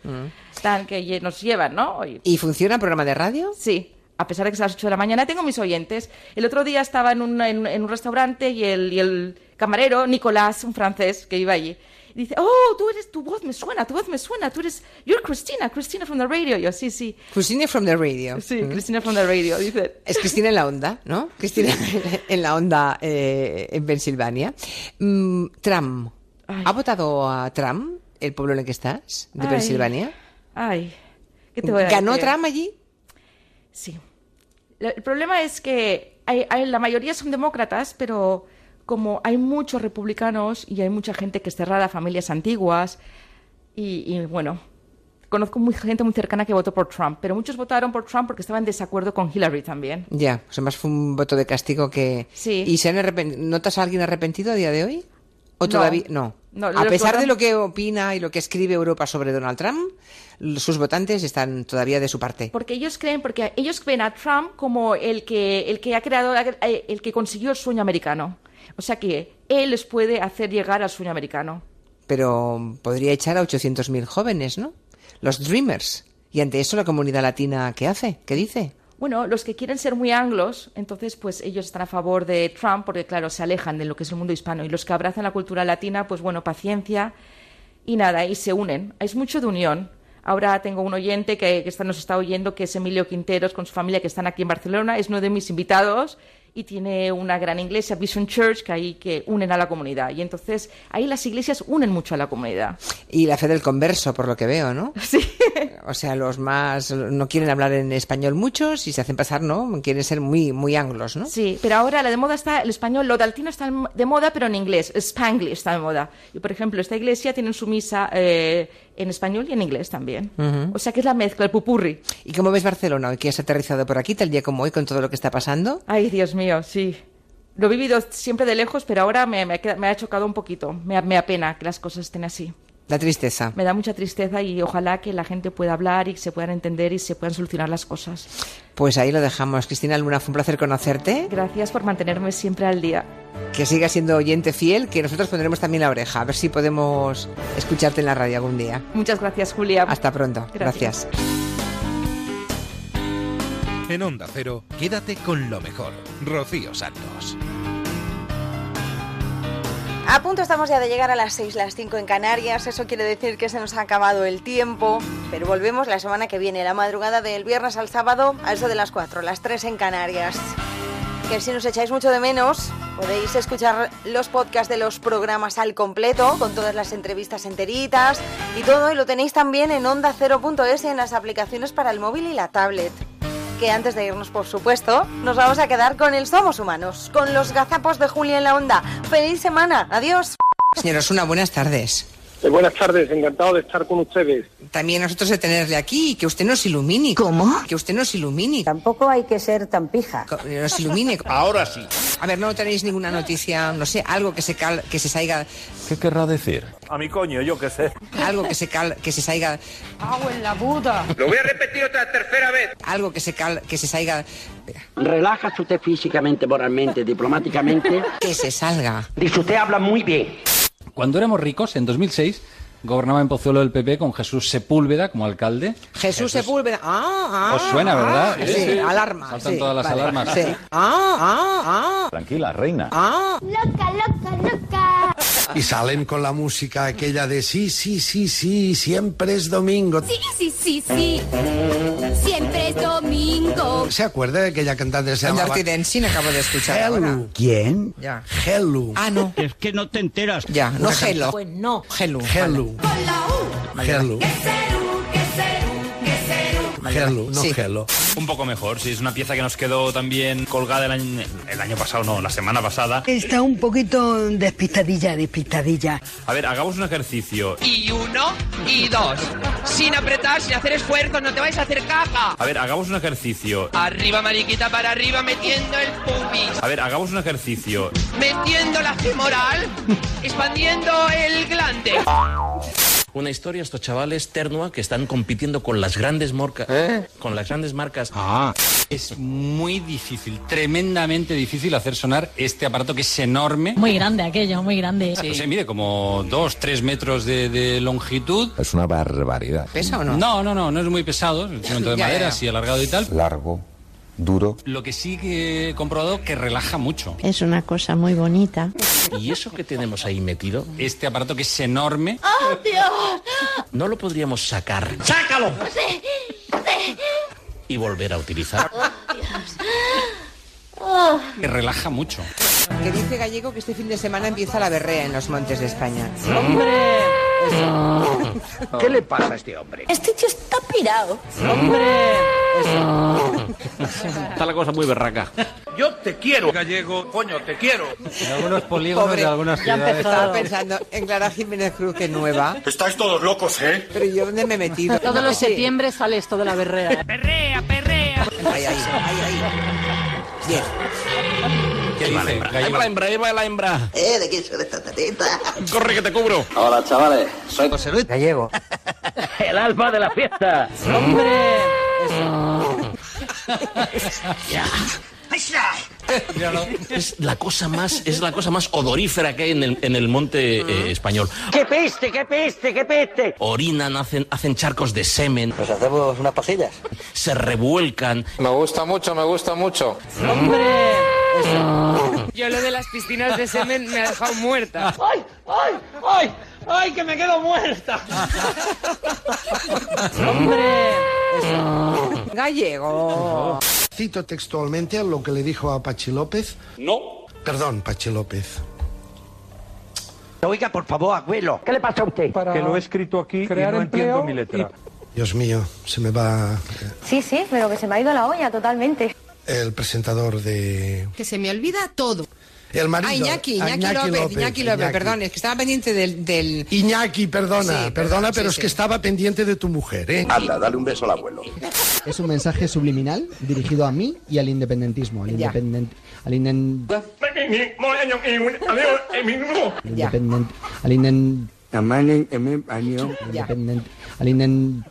tan que nos llevan, ¿no? Y- ¿Y funciona el programa de radio? Sí, a pesar de que es a las 8 de la mañana, tengo mis oyentes. El otro día estaba en un, en, en un restaurante y el, y el camarero, Nicolás, un francés que iba allí, dice, oh, tú eres, tu voz me suena, tu voz me suena, tú eres, you're Christina, Christina from the radio. Yo, sí, sí. Cristina from the radio. Sí, Mm. Cristina from the radio, dice. Es Cristina en la onda, ¿no? Cristina en la onda eh, en Pensilvania. Mm, Trump. ¿Ha votado a Trump, el pueblo en el que estás, de Ay. Pensilvania? Ay, ¿qué te voy a ¿Ganó decir? Trump allí? Sí. El problema es que hay- hay- la mayoría son demócratas, pero como hay muchos republicanos y hay mucha gente que es cerrada, familias antiguas, y, y, bueno, conozco muy, gente muy cercana que votó por Trump, pero muchos votaron por Trump porque estaban en desacuerdo con Hillary también. Ya, o sea, más fue un voto de castigo que... Sí. ¿Y se han notas a alguien arrepentido a día de hoy? ¿O No. todavía no? No, a pesar de lo que opina y lo que escribe Europa sobre Donald Trump, sus votantes están todavía de su parte. Porque ellos creen, porque ellos ven a Trump como el que, el que ha creado, el que consiguió el sueño americano. O sea que él les puede hacer llegar al sueño americano. Pero podría echar a 800.000 jóvenes, ¿no? Los Dreamers. Y ante eso la comunidad latina, ¿qué hace? ¿Qué dice? Bueno, los que quieren ser muy anglos, entonces pues ellos están a favor de Trump porque claro, se alejan de lo que es el mundo hispano y los que abrazan la cultura latina, pues bueno, paciencia y nada, y se unen. Es mucho de unión. Ahora tengo un oyente que, que está- nos está oyendo, que es Emilio Quinteros, con su familia, que están aquí en Barcelona, es uno de mis invitados y tiene una gran iglesia, Vision Church, que ahí que unen a la comunidad. Y entonces ahí las iglesias unen mucho a la comunidad. Y la fe del converso, por lo que veo, ¿no? Sí. O sea, los más no quieren hablar en español muchos y se hacen pasar, ¿no? Quieren ser muy, muy anglos, ¿no? Sí, pero ahora la de moda está el español, lo daltino está de moda, pero en inglés. Spanglish está de moda. Y por ejemplo, esta iglesia tiene su misa eh, en español y en inglés también. O sea que es la mezcla, el pupurri. ¿Y cómo ves Barcelona hoy que has aterrizado por aquí, tal día como hoy, con todo lo que está pasando? Ay, Dios mío, sí. Lo he vivido siempre de lejos, pero ahora me ha chocado un poquito. Me, me apena que las cosas estén así. La tristeza. Me da mucha tristeza y ojalá que la gente pueda hablar y se puedan entender y se puedan solucionar las cosas. Pues ahí lo dejamos. Cristina Luna, fue un placer conocerte. Gracias por mantenerme siempre al día. Que sigas siendo oyente fiel, que nosotros pondremos también la oreja, a ver si podemos escucharte en la radio algún día. Muchas gracias, Julia. Hasta pronto. Gracias. Gracias. En Onda Cero, quédate con lo mejor. Rocío Santos. A punto estamos ya de llegar a las 6, las 5 en Canarias. Eso quiere decir que se nos ha acabado el tiempo. Pero volvemos la semana que viene, la madrugada del viernes al sábado, a eso de las 4, las 3 en Canarias. Que si nos echáis mucho de menos, podéis escuchar los podcasts de los programas al completo, con todas las entrevistas enteritas y todo. Y lo tenéis también en onda0.es y en las aplicaciones para el móvil y la tablet que antes de irnos, por supuesto, nos vamos a quedar con el Somos Humanos, con los gazapos de Julia en la onda. ¡Feliz semana! ¡Adiós! Señor Osuna, buenas tardes. Eh, buenas tardes, encantado de estar con ustedes. También nosotros de tenerle aquí y que usted nos ilumine. ¿Cómo? Que usted nos ilumine. Tampoco hay que ser tan pija. Co- Nos ilumine. Ahora sí. A ver, ¿no tenéis ninguna noticia, no sé, algo que se cal, que se salga, ¿Qué querrá decir? A mi coño, yo qué sé. algo que se cal, que se salga, ¡Agua en la puta! Lo voy a repetir otra tercera vez. algo que se cal, que se salga, Relájase usted físicamente, moralmente, diplomáticamente. que se salga. Dice usted habla muy bien. Cuando éramos ricos, en 2006, gobernaba en Pozuelo del PP con Jesús Sepúlveda como alcalde. Jesús Sepúlveda. Ah, ah, Os suena, ¿verdad? ah, sí, alarma. Saltan sí, todas las vale, alarmas. sí. Ah, ah, ah. Tranquila, reina. Ah. Loca, loca, loca. Y salen con la música aquella de sí, sí, sí, sí, siempre es domingo. Sí, sí, sí, sí. Siempre es domingo. ¿Se acuerda de aquella cantante que se El llamaba? Dirty Dancing acabo de escuchar ahora. ¿Quién? Ya. Hello. Ah, no. Es que no te enteras. Ya, no Hello. Pues no. Hello. Hello. Hello. Hello, no Sí. hello. Un poco mejor, sí, es una pieza que nos quedó también colgada el año, el año pasado, no, la semana pasada. Está un poquito despistadilla, despistadilla. A ver, hagamos un ejercicio. Y uno y dos. Sin apretar, sin hacer esfuerzos, no te vais a hacer caca. A ver, hagamos un ejercicio. Arriba, mariquita, para arriba, metiendo el pubis. A ver, hagamos un ejercicio. Metiendo la femoral. expandiendo el glande. Una historia, estos chavales ternua que están compitiendo con las grandes morcas, con las grandes marcas. Ah. Es muy difícil, tremendamente difícil hacer sonar este aparato que es enorme. Muy grande aquello, muy grande. No sé, mide como dos, tres metros de, de longitud. Es una barbaridad. ¿Pesa o no? No, no, no, no es muy pesado. Es un instrumento de Ya, madera, ya. así alargado y tal. Largo, duro. Lo que sí que he comprobado que relaja mucho. Es una cosa muy bonita. ¿Y eso que tenemos ahí metido? Este aparato que es enorme. ¡Oh, Dios! ¿No lo podríamos sacar ¡Sácalo! Sí, sí. y volver a utilizar? Oh, Dios. Oh. Que relaja mucho. Que dice Gallego que este fin de semana empieza la berrea en los montes de España. ¡Hombre! ¿Qué le pasa a este hombre? Este tío está pirado. ¡Hombre! Está la cosa muy berraca. Yo te quiero, gallego. Coño, te quiero. En algunos polígonos Pobre. de algunas Ya ciudades. Estaba pensando en Clara Jiménez Cruz, que nueva. Estáis todos locos, ¿eh? Pero yo, ¿dónde me he metido? Todos los Sí. septiembre sale esto de la berrea. ¡Perrea, perrea! Ahí, ahí, ahí, ahí. Bien. ¿Qué dice? Ahí va la hembra, ahí va la hembra. ¿Eh? ¿De quién soy esta tetita? Corre que te cubro. Hola, chavales. Soy José Luis. Gallego. El alfa de la fiesta. ¡Hombre! Es la cosa más, es la cosa más odorífera que hay en el, en el monte eh, español. ¡Qué peste, qué peste, qué peste! Orinan, hacen, hacen charcos de semen, Pues hacemos unas pajillas. se revuelcan. Me gusta mucho, me gusta mucho. ¡Hombre! Yo lo de las piscinas de semen me ha dejado muerta. ¡Ay, ay, ay! ¡Ay, que me quedo muerta! ¡Hombre! Gallego. Cito textualmente lo que le dijo a Pachi López. No. Perdón, Pachi López. Oiga, por favor, abuelo. ¿Qué le pasa a usted? Que lo he escrito aquí y no entiendo mi letra. Dios mío, se me va eh, Sí, sí, pero que se me ha ido la olla totalmente. El presentador de... Que se me olvida todo. El marido. Ah, Iñaki, a Iñaki, López, Iñaki López, perdón, es que estaba pendiente del... del... Iñaki, perdona, Sí, perdona, pero sí, es que sí. estaba pendiente de tu mujer, ¿eh? Anda, dale un beso al abuelo. Es un mensaje subliminal dirigido a mí y al independentismo. Al independent... Al inden... Al inden... Independent... Al inden...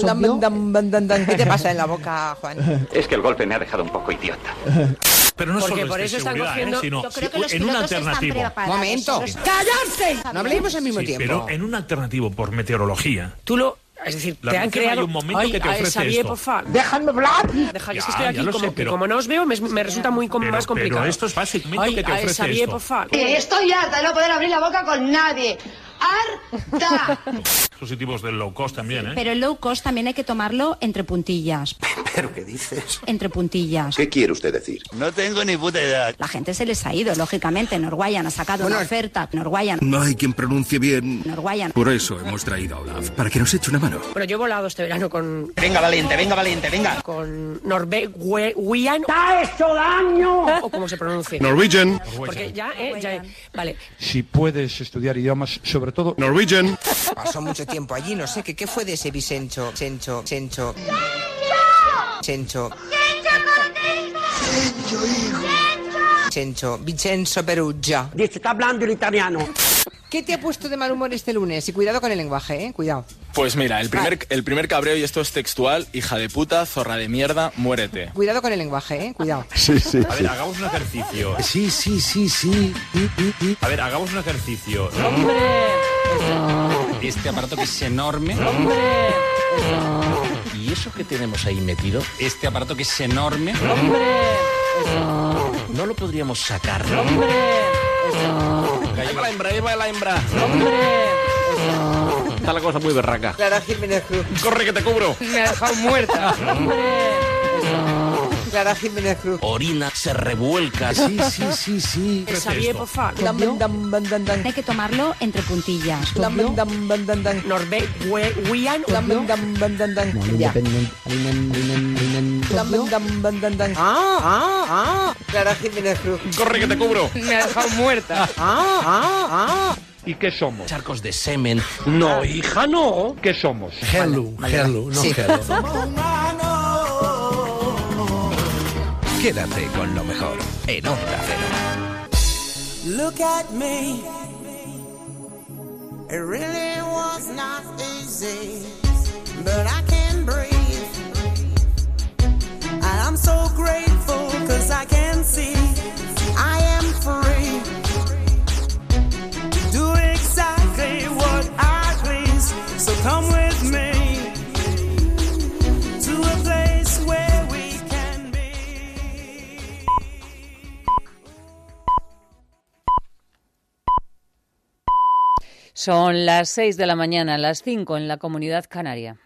Dam. ¿Qué te pasa en la boca, Juan? Es que el golpe me ha dejado un poco idiota. Pero no Porque solo por es de eso están ¿eh? cogiendo- sino Yo creo que los en un alternativo. Momento. Los- ¡Callarse! No hablemos al mismo Sí, tiempo. pero en un alternativo por meteorología. Tú lo... Es decir, La te han relación hay creado... un momento que te ofrece Xavier, esto. por favor. ¡Déjame hablar! Deja que Ya, es que estoy aquí, como, sé, pero- como no os veo, me, me resulta muy com- Pero- más complicado. pero esto es fácil, Ay, que te ay, ofrece Xavier, esto. por favor. estoy harta de no poder abrir la boca con nadie. ¡Harta! Dispositivos del low cost también, ¿eh? Pero el low cost también hay que tomarlo entre puntillas. ¿Pero qué dices? Entre puntillas. ¿Qué quiere usted decir? No tengo ni puta edad. La gente se les ha ido, lógicamente. Norwayan ha sacado Bueno, una oferta. Norwayan. No hay quien pronuncie bien. Norwayan. Por eso hemos traído a Olaf, para que nos eche una mano. Bueno, yo he volado este verano con... Venga, valiente, venga, valiente, venga. Con Norwegian... ¡Te ha hecho daño! O como se pronuncia. Norwegian. Porque ya, eh, ya... Vale. Si puedes estudiar idiomas, sobre todo... Norwegian. Pasó mucho tiempo allí, no sé, ¿qué, qué fue de ese Vicencio? Sencho, Sencho... Sencho... Sencho, Vincenzo Perugia. Dice, está hablando el italiano. ¿Qué te ha puesto de mal humor este lunes? Y cuidado con el lenguaje, ¿eh? Cuidado. Pues mira, el primer, el primer cabreo, y esto es textual, hija de puta, zorra de mierda, muérete. Cuidado con el lenguaje, ¿eh? Cuidado. Sí, sí. A ver, hagamos un ejercicio. Sí, sí, sí, sí. A ver, hagamos un ejercicio. Este aparato que es enorme. ¿Y eso que tenemos ahí metido? Este aparato que es enorme. No lo podríamos sacar. Ahí va la hembra, ahí va la hembra. Está la cosa muy berraca. Clara Jiménez Cruz. Corre que te cubro. Me ha dejado muerta. Clara Jiménez Cruz. Orina, se revuelca. Sí, sí, sí, sí. Xavier, por. Hay que tomarlo entre puntillas. Norbert Wian. Ah, ah, ah. Clara Jiménez Cruz. Corre que te cubro. Me ha dejado muerta. Ah, ah, ah. ¿Y qué somos? Charcos de semen. No, hija, no. ¿Qué somos? Hello, hello, no Sí. hello. Quédate con lo mejor en Onda Cero. Look at me. It really was not easy, but I can breathe. And I'm so grateful because I can see Son las 6 de la mañana, las 5 en la comunidad canaria.